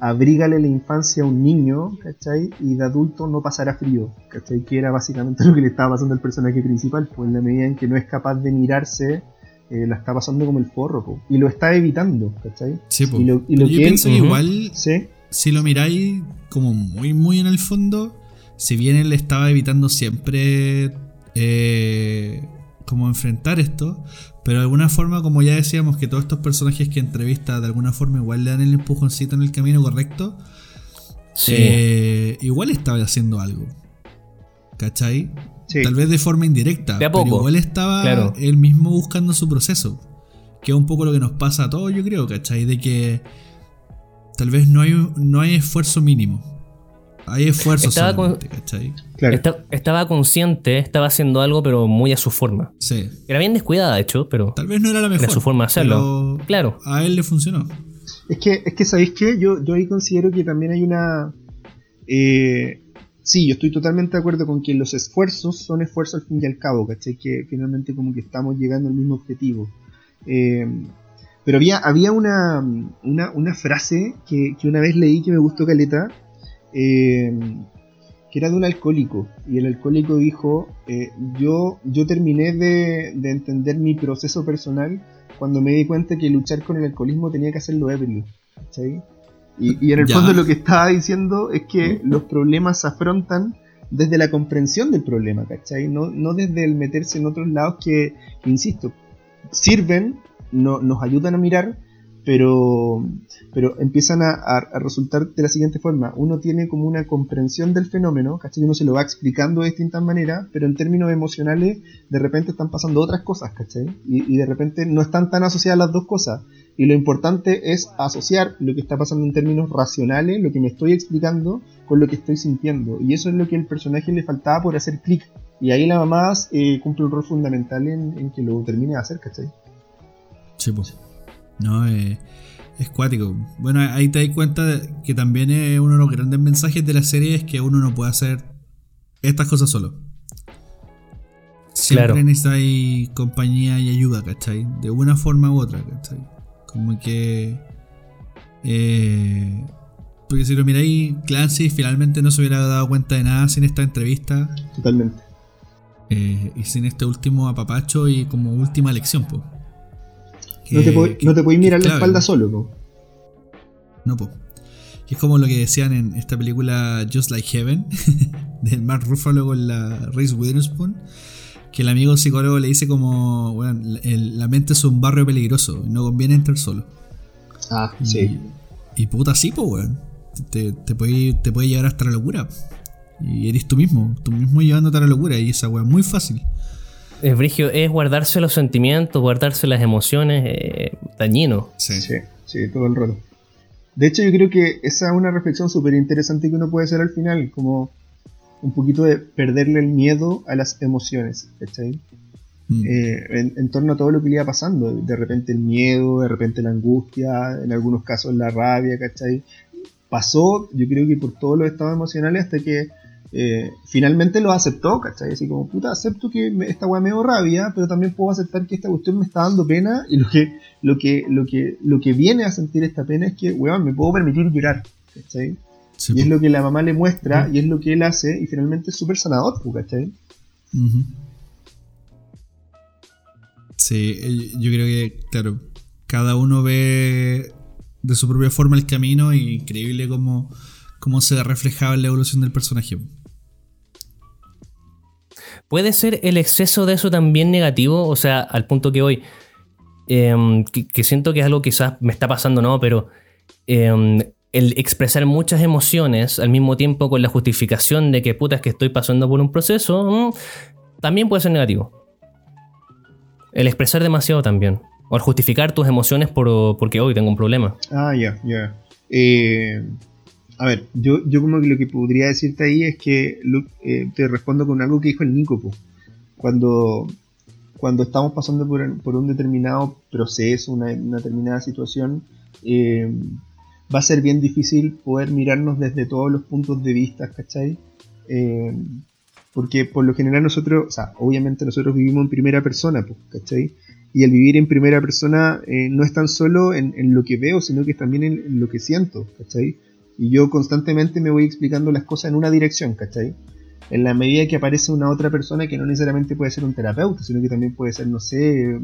abrígale la infancia a un niño, ¿cachai? Y de adulto no pasará frío, ¿cachai? Que era básicamente lo que le estaba pasando al personaje principal, pues en la medida en que no es capaz de mirarse, eh, la está pasando como el forro, po, y lo está evitando, ¿cachai? Sí, po. Y lo- y lo Pero yo que él- pienso que igual, Sí, si lo miráis como muy, muy en el fondo, si bien él estaba evitando siempre eh, como enfrentar esto, pero de alguna forma, como ya decíamos, que todos estos personajes que entrevista de alguna forma igual le dan el empujoncito en el camino correcto, Sí. eh, igual estaba haciendo algo. ¿Cachai? sí. Tal vez de forma indirecta, De a pero poco, igual estaba claro. él mismo buscando su proceso. Que es un poco lo que nos pasa a todos, yo creo, ¿cachai? De que tal vez no hay, no hay esfuerzo mínimo. Hay esfuerzo Estaba consciente, estaba haciendo algo, pero muy a su forma. Sí. Era bien descuidada, de hecho, pero Tal vez no era la mejor. era su forma de hacerlo. pero Claro. A él le funcionó. Es que, es que ¿sabéis qué? Yo, yo ahí considero que también hay una... eh, sí, yo estoy totalmente de acuerdo con que los esfuerzos son esfuerzos al fin y al cabo, ¿cachai? Que finalmente como que estamos llegando al mismo objetivo. Eh, pero había, había una, una, una frase que, que una vez leí que me gustó caleta, eh, que era de un alcohólico. Y el alcohólico dijo, eh, yo, yo terminé de, de entender mi proceso personal cuando me di cuenta que luchar con el alcoholismo tenía que hacerlo ebrio. Y, y en el Ya. fondo lo que estaba diciendo es que los problemas se afrontan desde la comprensión del problema, ¿cachai? No, no desde el meterse en otros lados que, que, insisto, sirven, no, nos ayudan a mirar, pero, pero empiezan a, resultar de la siguiente forma. Uno tiene como una comprensión del fenómeno, ¿cachai? Uno se lo va explicando de distintas maneras, pero en términos emocionales de repente están pasando otras cosas, ¿cachai? Y, y de repente no están tan asociadas las dos cosas. Y lo importante es asociar lo que está pasando en términos racionales, lo que me estoy explicando, con lo que estoy sintiendo. Y eso es lo que al personaje le faltaba por hacer clic. Y ahí la mamá eh, cumple un rol fundamental en, en que lo termine de hacer, ¿cachai? Sí, pues. No, eh, es cuático. Bueno, ahí te das cuenta de que también es uno de los grandes mensajes de la serie es que uno no puede hacer estas cosas solo. Siempre Claro. necesitáis compañía y ayuda, ¿cachai? De una forma u otra, ¿cachai? Como que... Eh, porque si lo miráis, Clancy finalmente no se hubiera dado cuenta de nada sin esta entrevista Totalmente. eh, y sin este último apapacho y como última lección, pues. No te, podéis- no mirar la clave, espalda solo, ¿no? No, po. Es como lo que decían en esta película Just Like Heaven, del Mark Ruffalo con la Reese Witherspoon, que el amigo psicólogo le dice como, bueno, el- la mente es un barrio peligroso y no conviene entrar solo. Ah, Y- sí. Y, puta, sí, pues, weón. Te, te, puede, te puede llevar hasta la locura. Y eres tú mismo, tú mismo llevándote a la locura. Y esa weón es muy fácil. Es brigio, es guardarse los sentimientos, guardarse las emociones, eh, dañino. Sí, sí, todo el rato. De hecho, yo creo que esa es una reflexión súper interesante que uno puede hacer al final, como un poquito de perderle el miedo a las emociones, ¿cachai? Mm. Eh, en, en torno a todo lo que le iba pasando, de repente el miedo, de repente la angustia, en algunos casos la rabia, ¿cachai? Pasó, yo creo que por todos los estados emocionales hasta que eh, finalmente lo aceptó, ¿cachai? Así como, puta, acepto que me- esta weá me dio rabia, pero también puedo aceptar que esta cuestión me está dando pena y lo que, lo que, lo que, lo que viene a sentir esta pena es que, weón, me puedo permitir llorar, ¿cachai? Sí, Y es lo que la mamá le muestra y es lo que él hace y finalmente es súper sanador, ¿cachai? Sí, eh, yo creo que, claro, cada uno ve de su propia forma el camino y increíble cómo, cómo se reflejaba en la evolución del personaje. ¿Puede ser el exceso de eso también negativo? O sea, al punto que hoy, em, que, siento que es algo que quizás me está pasando, ¿no? Pero em, el expresar muchas emociones al mismo tiempo con la justificación de que puta es que estoy pasando por un proceso, mm, también puede ser negativo. El expresar demasiado también. O el justificar tus emociones por, porque hoy tengo un problema. Ah, ya, ya. Eh, a ver, yo, yo como que lo que podría decirte ahí es que Lu- eh, te respondo con algo que dijo el Nico. Cuando, cuando estamos pasando por, por un determinado proceso, una, una determinada situación, eh, va a ser bien difícil poder mirarnos desde todos los puntos de vista, ¿cachai? Eh, porque por lo general nosotros, o sea, obviamente nosotros vivimos en primera persona, pues, ¿cachai? Y el vivir en primera persona no es tan solo en, en lo que veo, sino que es también en, en lo que siento, ¿cachai? Y yo constantemente me voy explicando las cosas en una dirección, ¿cachai? En la medida que aparece una otra persona que no necesariamente puede ser un terapeuta, sino que también puede ser, no sé,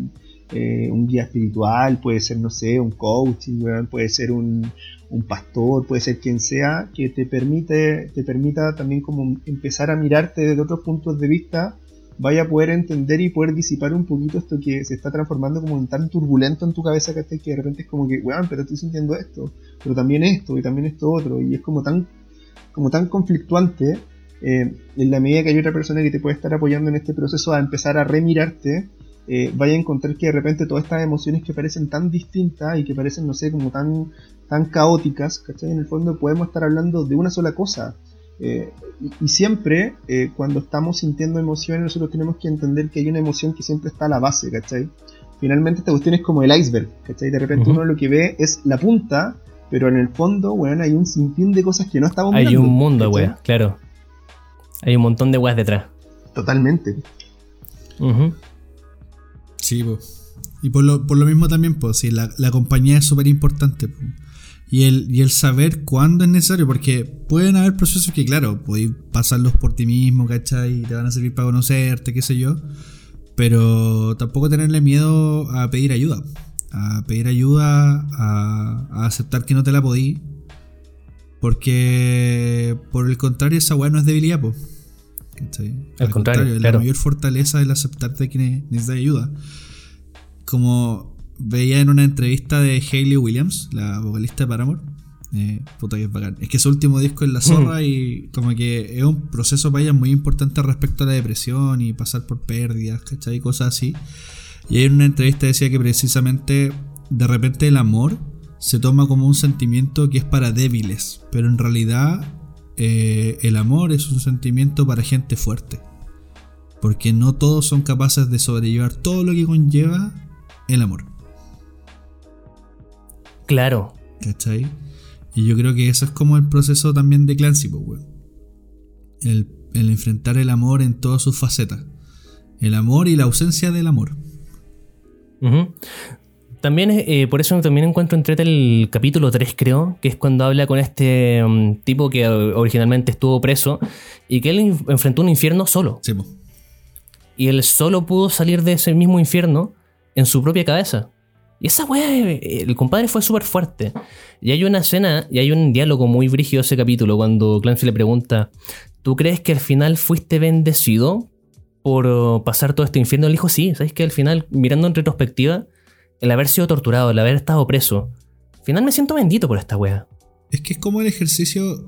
eh, un guía espiritual, puede ser, no sé, un weón, puede ser un, un pastor, puede ser quien sea, que te permite, te permita también como empezar a mirarte desde otros puntos de vista, vaya a poder entender y poder disipar un poquito esto que se está transformando como en tan turbulento en tu cabeza ¿cachai? que de repente es como que, weón, pero estoy sintiendo esto, pero también esto y también esto otro, y es como tan, como tan conflictuante, eh, en la medida que hay otra persona que te puede estar apoyando en este proceso a empezar a remirarte, eh, vaya a encontrar que de repente todas estas emociones que parecen tan distintas y que parecen, no sé, como tan, tan caóticas, ¿cachai? En el fondo podemos estar hablando de una sola cosa. Eh, y, y siempre, eh, cuando estamos sintiendo emociones, nosotros tenemos que entender que hay una emoción que siempre está a la base, ¿cachai? Finalmente esta cuestión es como el iceberg, ¿cachai? De repente uno lo que ve es la punta, pero en el fondo, weón, hay un sinfín de cosas que no estamos Hay mirando, un mundo, weas, claro. Hay un montón de weas detrás. Totalmente. Sí, po. Y por lo, por lo mismo también, pues, sí, la, la compañía es súper importante. po. Y el, y el saber cuándo es necesario, porque pueden haber procesos que, claro, podéis pasarlos por ti mismo, ¿cachai? Y te van a servir para conocerte, qué sé yo. Pero tampoco tenerle miedo a pedir ayuda. A pedir ayuda, a, a aceptar que no te la podí. Porque, por el contrario, esa weá no es debilidad, pues. Al contrario, la claro. mayor fortaleza es el aceptarte que ne- necesitas ayuda. Como veía en una entrevista de Hayley Williams, la vocalista de Paramore. eh, puta que es bacán. Es que su último disco es La Zorra y como que es un proceso para ella muy importante respecto a la depresión y pasar por pérdidas, ¿cachai? Y cosas así. Y en una entrevista decía que precisamente de repente el amor se toma como un sentimiento que es para débiles, pero en realidad eh, el amor es un sentimiento para gente fuerte. Porque no todos son capaces de sobrellevar todo lo que conlleva el amor. Claro. ¿Cachai? Y yo creo que eso es como el proceso también de Clancy, pues, weón. El, el enfrentar el amor en todas sus facetas. El amor y la ausencia del amor. También, eh, por eso también encuentro entrete el capítulo 3, creo, que es cuando habla con este mm, tipo que originalmente estuvo preso y que él enfrentó un infierno solo. Sí. Y él solo pudo salir de ese mismo infierno en su propia cabeza. Y esa weá, eh, el compadre fue súper fuerte. Y hay una escena y hay un diálogo muy brígido ese capítulo cuando Clancy le pregunta, ¿tú crees que al final fuiste bendecido por oh, pasar todo este infierno? Él dijo, sí, ¿sabes que Al final, mirando en retrospectiva, el haber sido torturado, el haber estado preso, al final me siento bendito por esta weá. Es que es como el ejercicio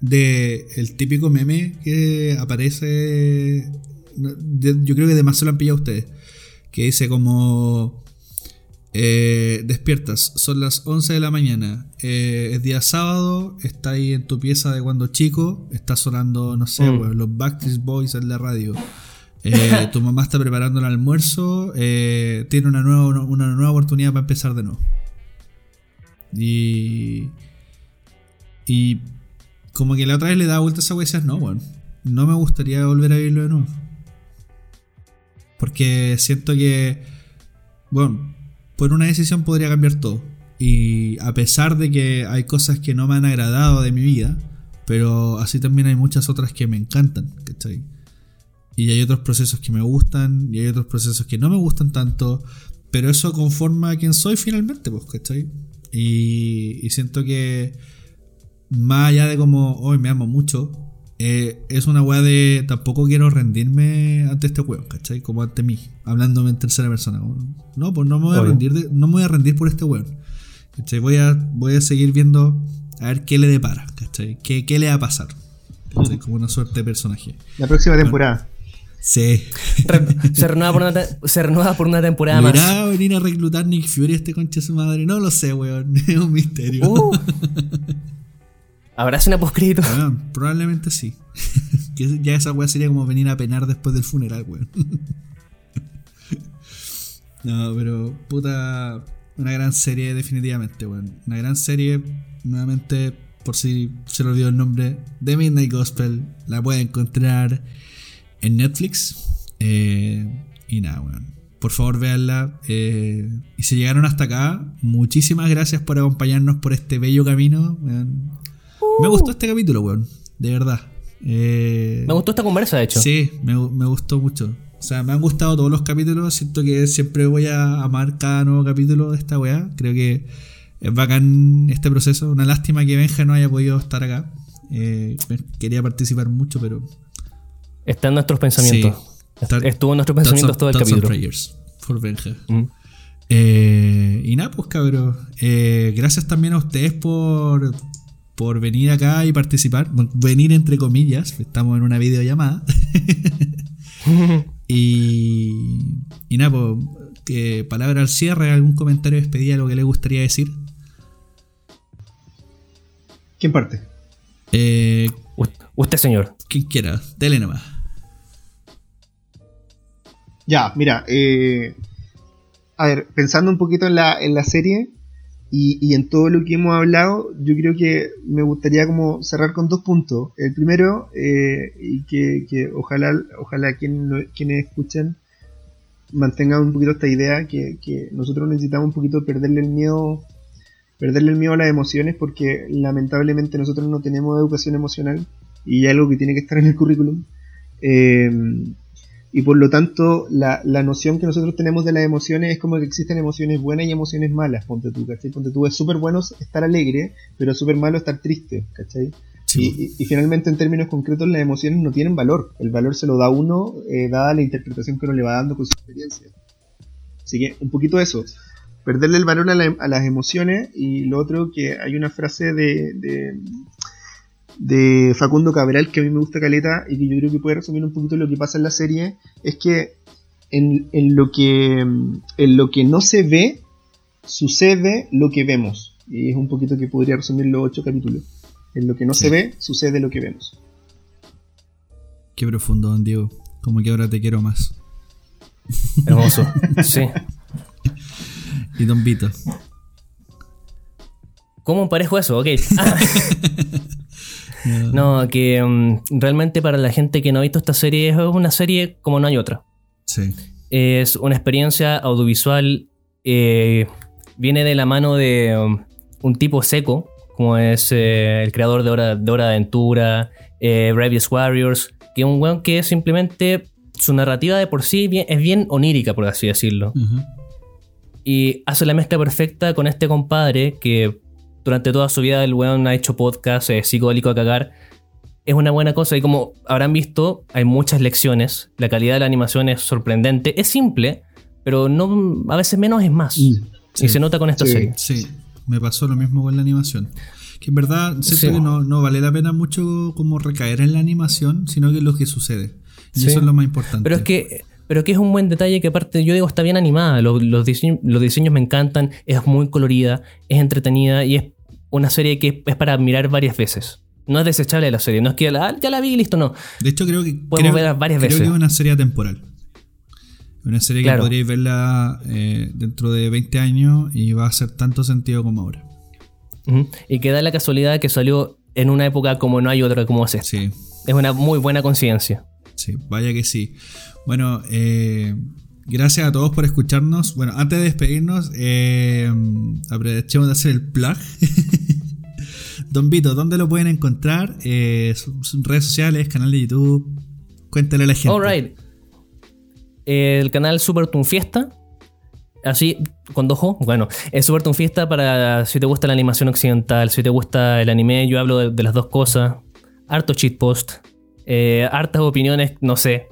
de típico meme que aparece. Yo creo que demasiado lo han pillado ustedes. Que dice como. Eh, despiertas, son las 11 de la mañana, eh, es día sábado, está ahí en tu pieza de cuando chico, está sonando, no sé, Mm. weón, los Backstreet Boys en la radio. Eh, tu mamá está preparando el almuerzo, tiene una nueva, una nueva oportunidad para empezar de nuevo. Y. Y. Como que la otra vez le daba vuelta a esa wea y decías, no, weón. No me gustaría volver a vivirlo de nuevo. Porque siento que. Bueno, por una decisión podría cambiar todo. Y a pesar de que hay cosas que no me han agradado de mi vida, pero así también hay muchas otras que me encantan, ¿cachai? Y hay otros procesos que me gustan, y hay otros procesos que no me gustan tanto, pero eso conforma a quien soy finalmente, pues, ¿cachai? Y, y siento que más allá de como hoy me amo mucho, eh, es una weá de tampoco quiero rendirme ante este weón, ¿cachai? Como ante mí, hablándome en tercera persona. como, no, pues no me voy a Obvio. rendir, de- no me voy a rendir por este weón. ¿cachai? Voy a, voy a seguir viendo a ver qué le depara, ¿cachai? ¿Qué, qué le va a pasar? ¿cachai? Como una suerte de personaje. La próxima temporada. Sí. Re- se, renueva por una te- se renueva por una temporada ¿Le más. irá a venir a reclutar Nick Fury este concha de su madre? No lo sé, weón. Es un misterio. Uh. ¿Habrá una postcrédito? Weón, probablemente sí. ya esa weá sería como venir a penar después del funeral, weón. no, pero puta. Una gran serie, definitivamente, weón. Una gran serie, nuevamente, por si se le olvidó el nombre, The Midnight Gospel. La pueden encontrar en Netflix. Eh, y nada, weón. Por favor, véanla. eh, y si llegaron hasta acá, muchísimas gracias por acompañarnos por este bello camino. Me gustó este capítulo, weón. De verdad. Eh, Me gustó esta conversa, de hecho. Sí, me, me gustó mucho. O sea, me han gustado todos los capítulos. Siento que siempre voy a amar cada nuevo capítulo de esta weá. Creo que es bacán este proceso. Una lástima que Benja no haya podido estar acá. Eh, quería participar mucho, pero. Está en nuestros pensamientos. Sí. Estuvo en nuestros pensamientos todo el capítulo. prayers for Benja. Mm. Eh, y nada, pues cabros. Gracias también a ustedes por, por venir acá y participar. Venir entre comillas, estamos en una videollamada. y, y nada, pues, que palabra al cierre, algún comentario de despedida, algo que les gustaría decir. ¿Quién parte? Eh, usted, señor. Quien quiera, dele nomás. Ya, mira, eh, a ver, pensando un poquito en la, en la serie y, en todo lo que hemos hablado, yo creo que me gustaría como cerrar con dos puntos. El primero, eh, y que, ojalá, ojalá quien, quienes escuchen mantengan un poquito esta idea, que, que nosotros necesitamos un poquito perderle el miedo perderle el miedo a las emociones porque lamentablemente nosotros no tenemos educación emocional y es algo que tiene que estar en el currículum. Eh, y por lo tanto, la, la, noción que nosotros tenemos de las emociones es como que existen emociones buenas y emociones malas, ponte tú, ¿cachai? Ponte tú, es súper bueno estar alegre, pero es súper malo estar triste, ¿cachai? Y, y, finalmente, en términos concretos, las emociones no tienen valor. El valor se lo da uno, eh, dada la interpretación que uno le va dando con su experiencia. Así que, un poquito eso perderle el valor a, las emociones y lo otro que hay una frase de, de, Facundo Cabral que a mí me gusta caleta y que yo creo que puede resumir un poquito lo que pasa en la serie es que en, lo que en lo que no se ve sucede lo que vemos. Y es un poquito que podría resumir los ocho capítulos. En lo que no se ve sucede lo que vemos. Qué profundo don Diego. Como que ahora te quiero más. Hermoso. Sí. Y Don Vito. ¿Cómo parejo eso? Ok. no, que mm, realmente para la gente que no ha visto esta serie es una serie como no hay otra. Sí. Es una experiencia audiovisual. Eh, viene de la mano de um, un tipo seco, como es eh, el creador de Hora de, Hora de Aventura, eh, Warriors, que es un weón que simplemente su narrativa de por sí es bien onírica, por así decirlo. Y hace la mezcla perfecta con este compadre que durante toda su vida el weón ha hecho podcast eh, psicodélico a cagar. Es una buena cosa y como habrán visto, hay muchas lecciones. La calidad de la animación es sorprendente. Es simple, pero no a veces menos es más. Y se nota con esta serie. Sí, me pasó lo mismo con la animación. Que en verdad siento que no, no, vale la pena mucho como recaer en la animación, sino que es lo que sucede. Y eso es lo más importante. Pero es que pero que es un buen detalle que aparte, yo digo, está bien animada, los, los, diseños, me encantan, es muy colorida, es entretenida y es una serie que es para mirar varias veces. No es desechable la serie, no es que ah, ya la vi y listo, no. De hecho, creo que. Podemos verla varias veces. Creo que es una serie temporal. Una serie que podríais verla eh, dentro de 20 años y va a hacer tanto sentido como ahora. Y que da la casualidad que salió en una época como no hay otra como es Sí. Es una muy buena coincidencia. Sí, vaya que sí. Bueno, eh, gracias a todos por escucharnos. Bueno, antes de despedirnos, eh, aprovechemos de hacer el plug. Don Vito, ¿dónde lo pueden encontrar? Eh, redes sociales, canal de YouTube. Cuéntale a la gente. Alright. El canal Super Fiesta. Así, con dojo. Bueno, es Super Fiesta para si te gusta la animación occidental, si te gusta el anime. Yo hablo de, de las dos cosas. Harto cheat post eh, hartas opiniones, no sé.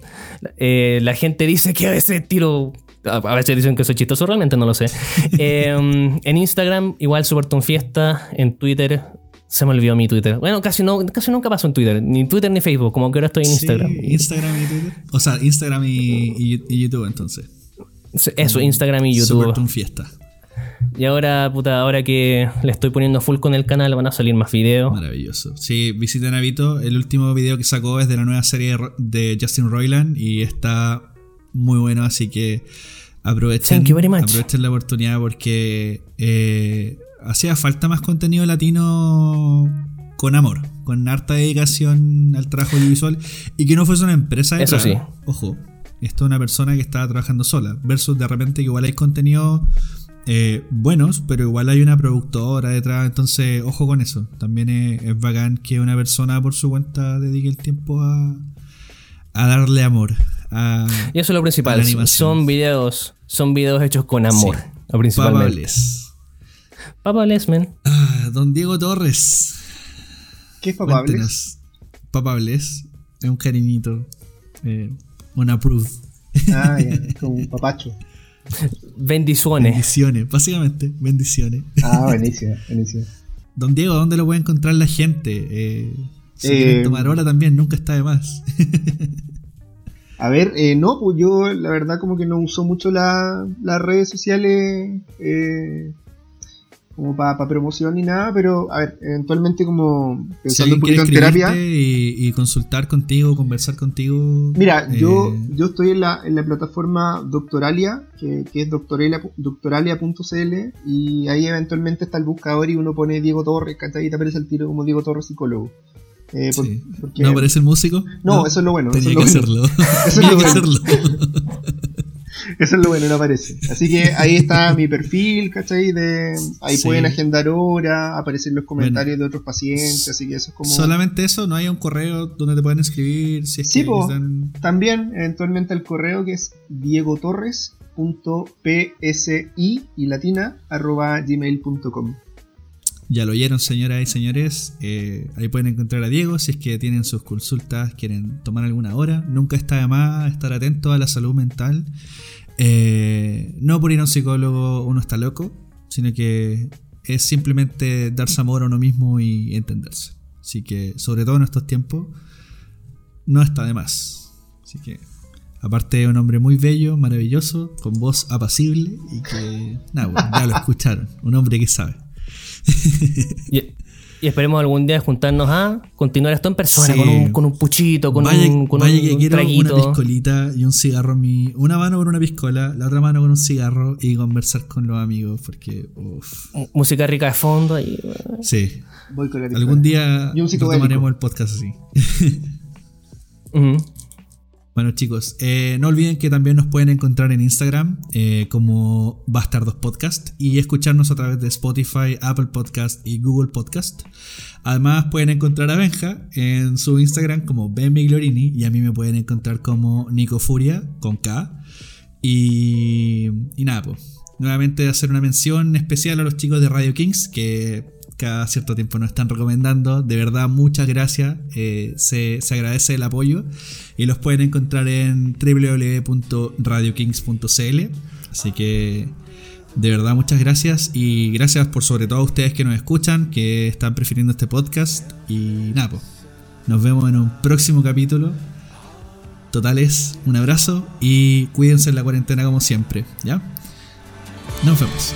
Eh, la gente dice que a veces tiro. A veces dicen que soy chistoso, realmente no lo sé. Em, en Instagram, igual Superton Fiesta. En Twitter, se me olvidó mi Twitter. Bueno, casi, no, casi nunca paso en Twitter. Ni Twitter ni Facebook. Como que ahora estoy en Instagram. Instagram y Twitter. O sea, Instagram y, YouTube entonces. Eso, Instagram y YouTube. Superton Fiesta. Y ahora, puta, ahora que le estoy poniendo full con el canal, van a salir más videos. Maravilloso. Sí, visiten a Vito. El último video que sacó es de la nueva serie de Justin Roiland y está muy bueno, así que aprovechen, aprovechen la oportunidad porque eh, hacía falta más contenido latino con amor, con harta dedicación al trabajo audiovisual y que no fuese una empresa de Eso sí. Ojo, esto es una persona que estaba trabajando sola, versus de repente que igual hay contenido eh, buenos, pero igual hay una productora detrás, entonces ojo con eso. También es, bacán que una persona por su cuenta dedique el tiempo a, a darle amor. y eso es lo principal. Son videos, son videos hechos con amor, principalmente. Papables. men. Ah, don Diego Torres. ¿Qué es Papables? Papables es un cariñito, eh, un approve. Ah, como un papacho. Bendiciones. Bendiciones, básicamente, bendiciones. Ah, buenísimo, buenísimo. Don Diego, ¿dónde lo puede encontrar la gente? Eh, si eh, tomar hora también, nunca está de más. a ver, eh, no, pues yo la verdad como que no uso mucho las redes sociales como para promoción ni nada, pero a ver, eventualmente como Si pensando un alguien quiere poquito en terapia. y, y consultar contigo, conversar contigo. Mira, eh, yo, yo estoy en la, en la plataforma Doctoralia, que, que es doctoralia- doctoralia.cl, y ahí eventualmente está el buscador y uno pone Diego Torres, ¿cachai? Y te aparece el tiro como Diego Torres psicólogo. Eh, por- sí. porque- ¿No aparece el músico? No, eso es lo bueno, Tenía eso que es lo hacerlo. Eso es lo que bueno. Eso es lo bueno, no aparece. Así que ahí está mi perfil, ¿cachai? De, ahí Sí. pueden agendar hora, aparecen los comentarios de otros pacientes, así que eso es como... Solamente eso, no hay un correo donde te pueden escribir. Si es Sí, que po. les dan- También, eventualmente, el correo que es diegotorres.psi y latina arroba gmail.com. Ya lo oyeron, señoras y señores. eh, ahí pueden encontrar a Diego si es que tienen sus consultas, quieren tomar alguna hora. Nunca está de más estar atento a la salud mental. Eh, no por ir a un psicólogo uno está loco, sino que es simplemente darse amor a uno mismo y entenderse. Así que, sobre todo en estos tiempos, no está de más. Así que, aparte de un hombre muy bello, maravilloso, con voz apacible y que, nada, bueno, ya lo escucharon. Un hombre que sabe. Y, y esperemos algún día juntarnos a continuar esto en persona, Sí. con, un, con un puchito, con vaya un, con vaya un que quiero traguito. una piscolita y un cigarro en mi. Una mano con una piscola, la otra mano con un cigarro y conversar con los amigos, porque. Uff. M- Música rica de fondo. Y, Sí. Voy con la Algún día tomaremos el podcast así. Bueno chicos, eh, no olviden que también nos pueden encontrar en Instagram eh, como Bastardos Podcast y escucharnos a través de Spotify, Apple Podcast y Google Podcast. Además pueden encontrar a Benja en su Instagram como Ben Miglorini y a mí me pueden encontrar como Nico Furia con K. Y, y nada, pues. Nuevamente hacer una mención especial a los chicos de Radio Kings que cada cierto tiempo nos están recomendando. De verdad, muchas gracias. eh, se, se agradece el apoyo. Y los pueden encontrar en www.radiokings.cl. Así que de verdad muchas gracias. Y gracias por sobre todo a ustedes que nos escuchan, que están prefiriendo este podcast. Y nada, pues, nos vemos en un próximo capítulo. Totales, un abrazo y cuídense en la cuarentena como siempre, ¿ya? Nos vemos.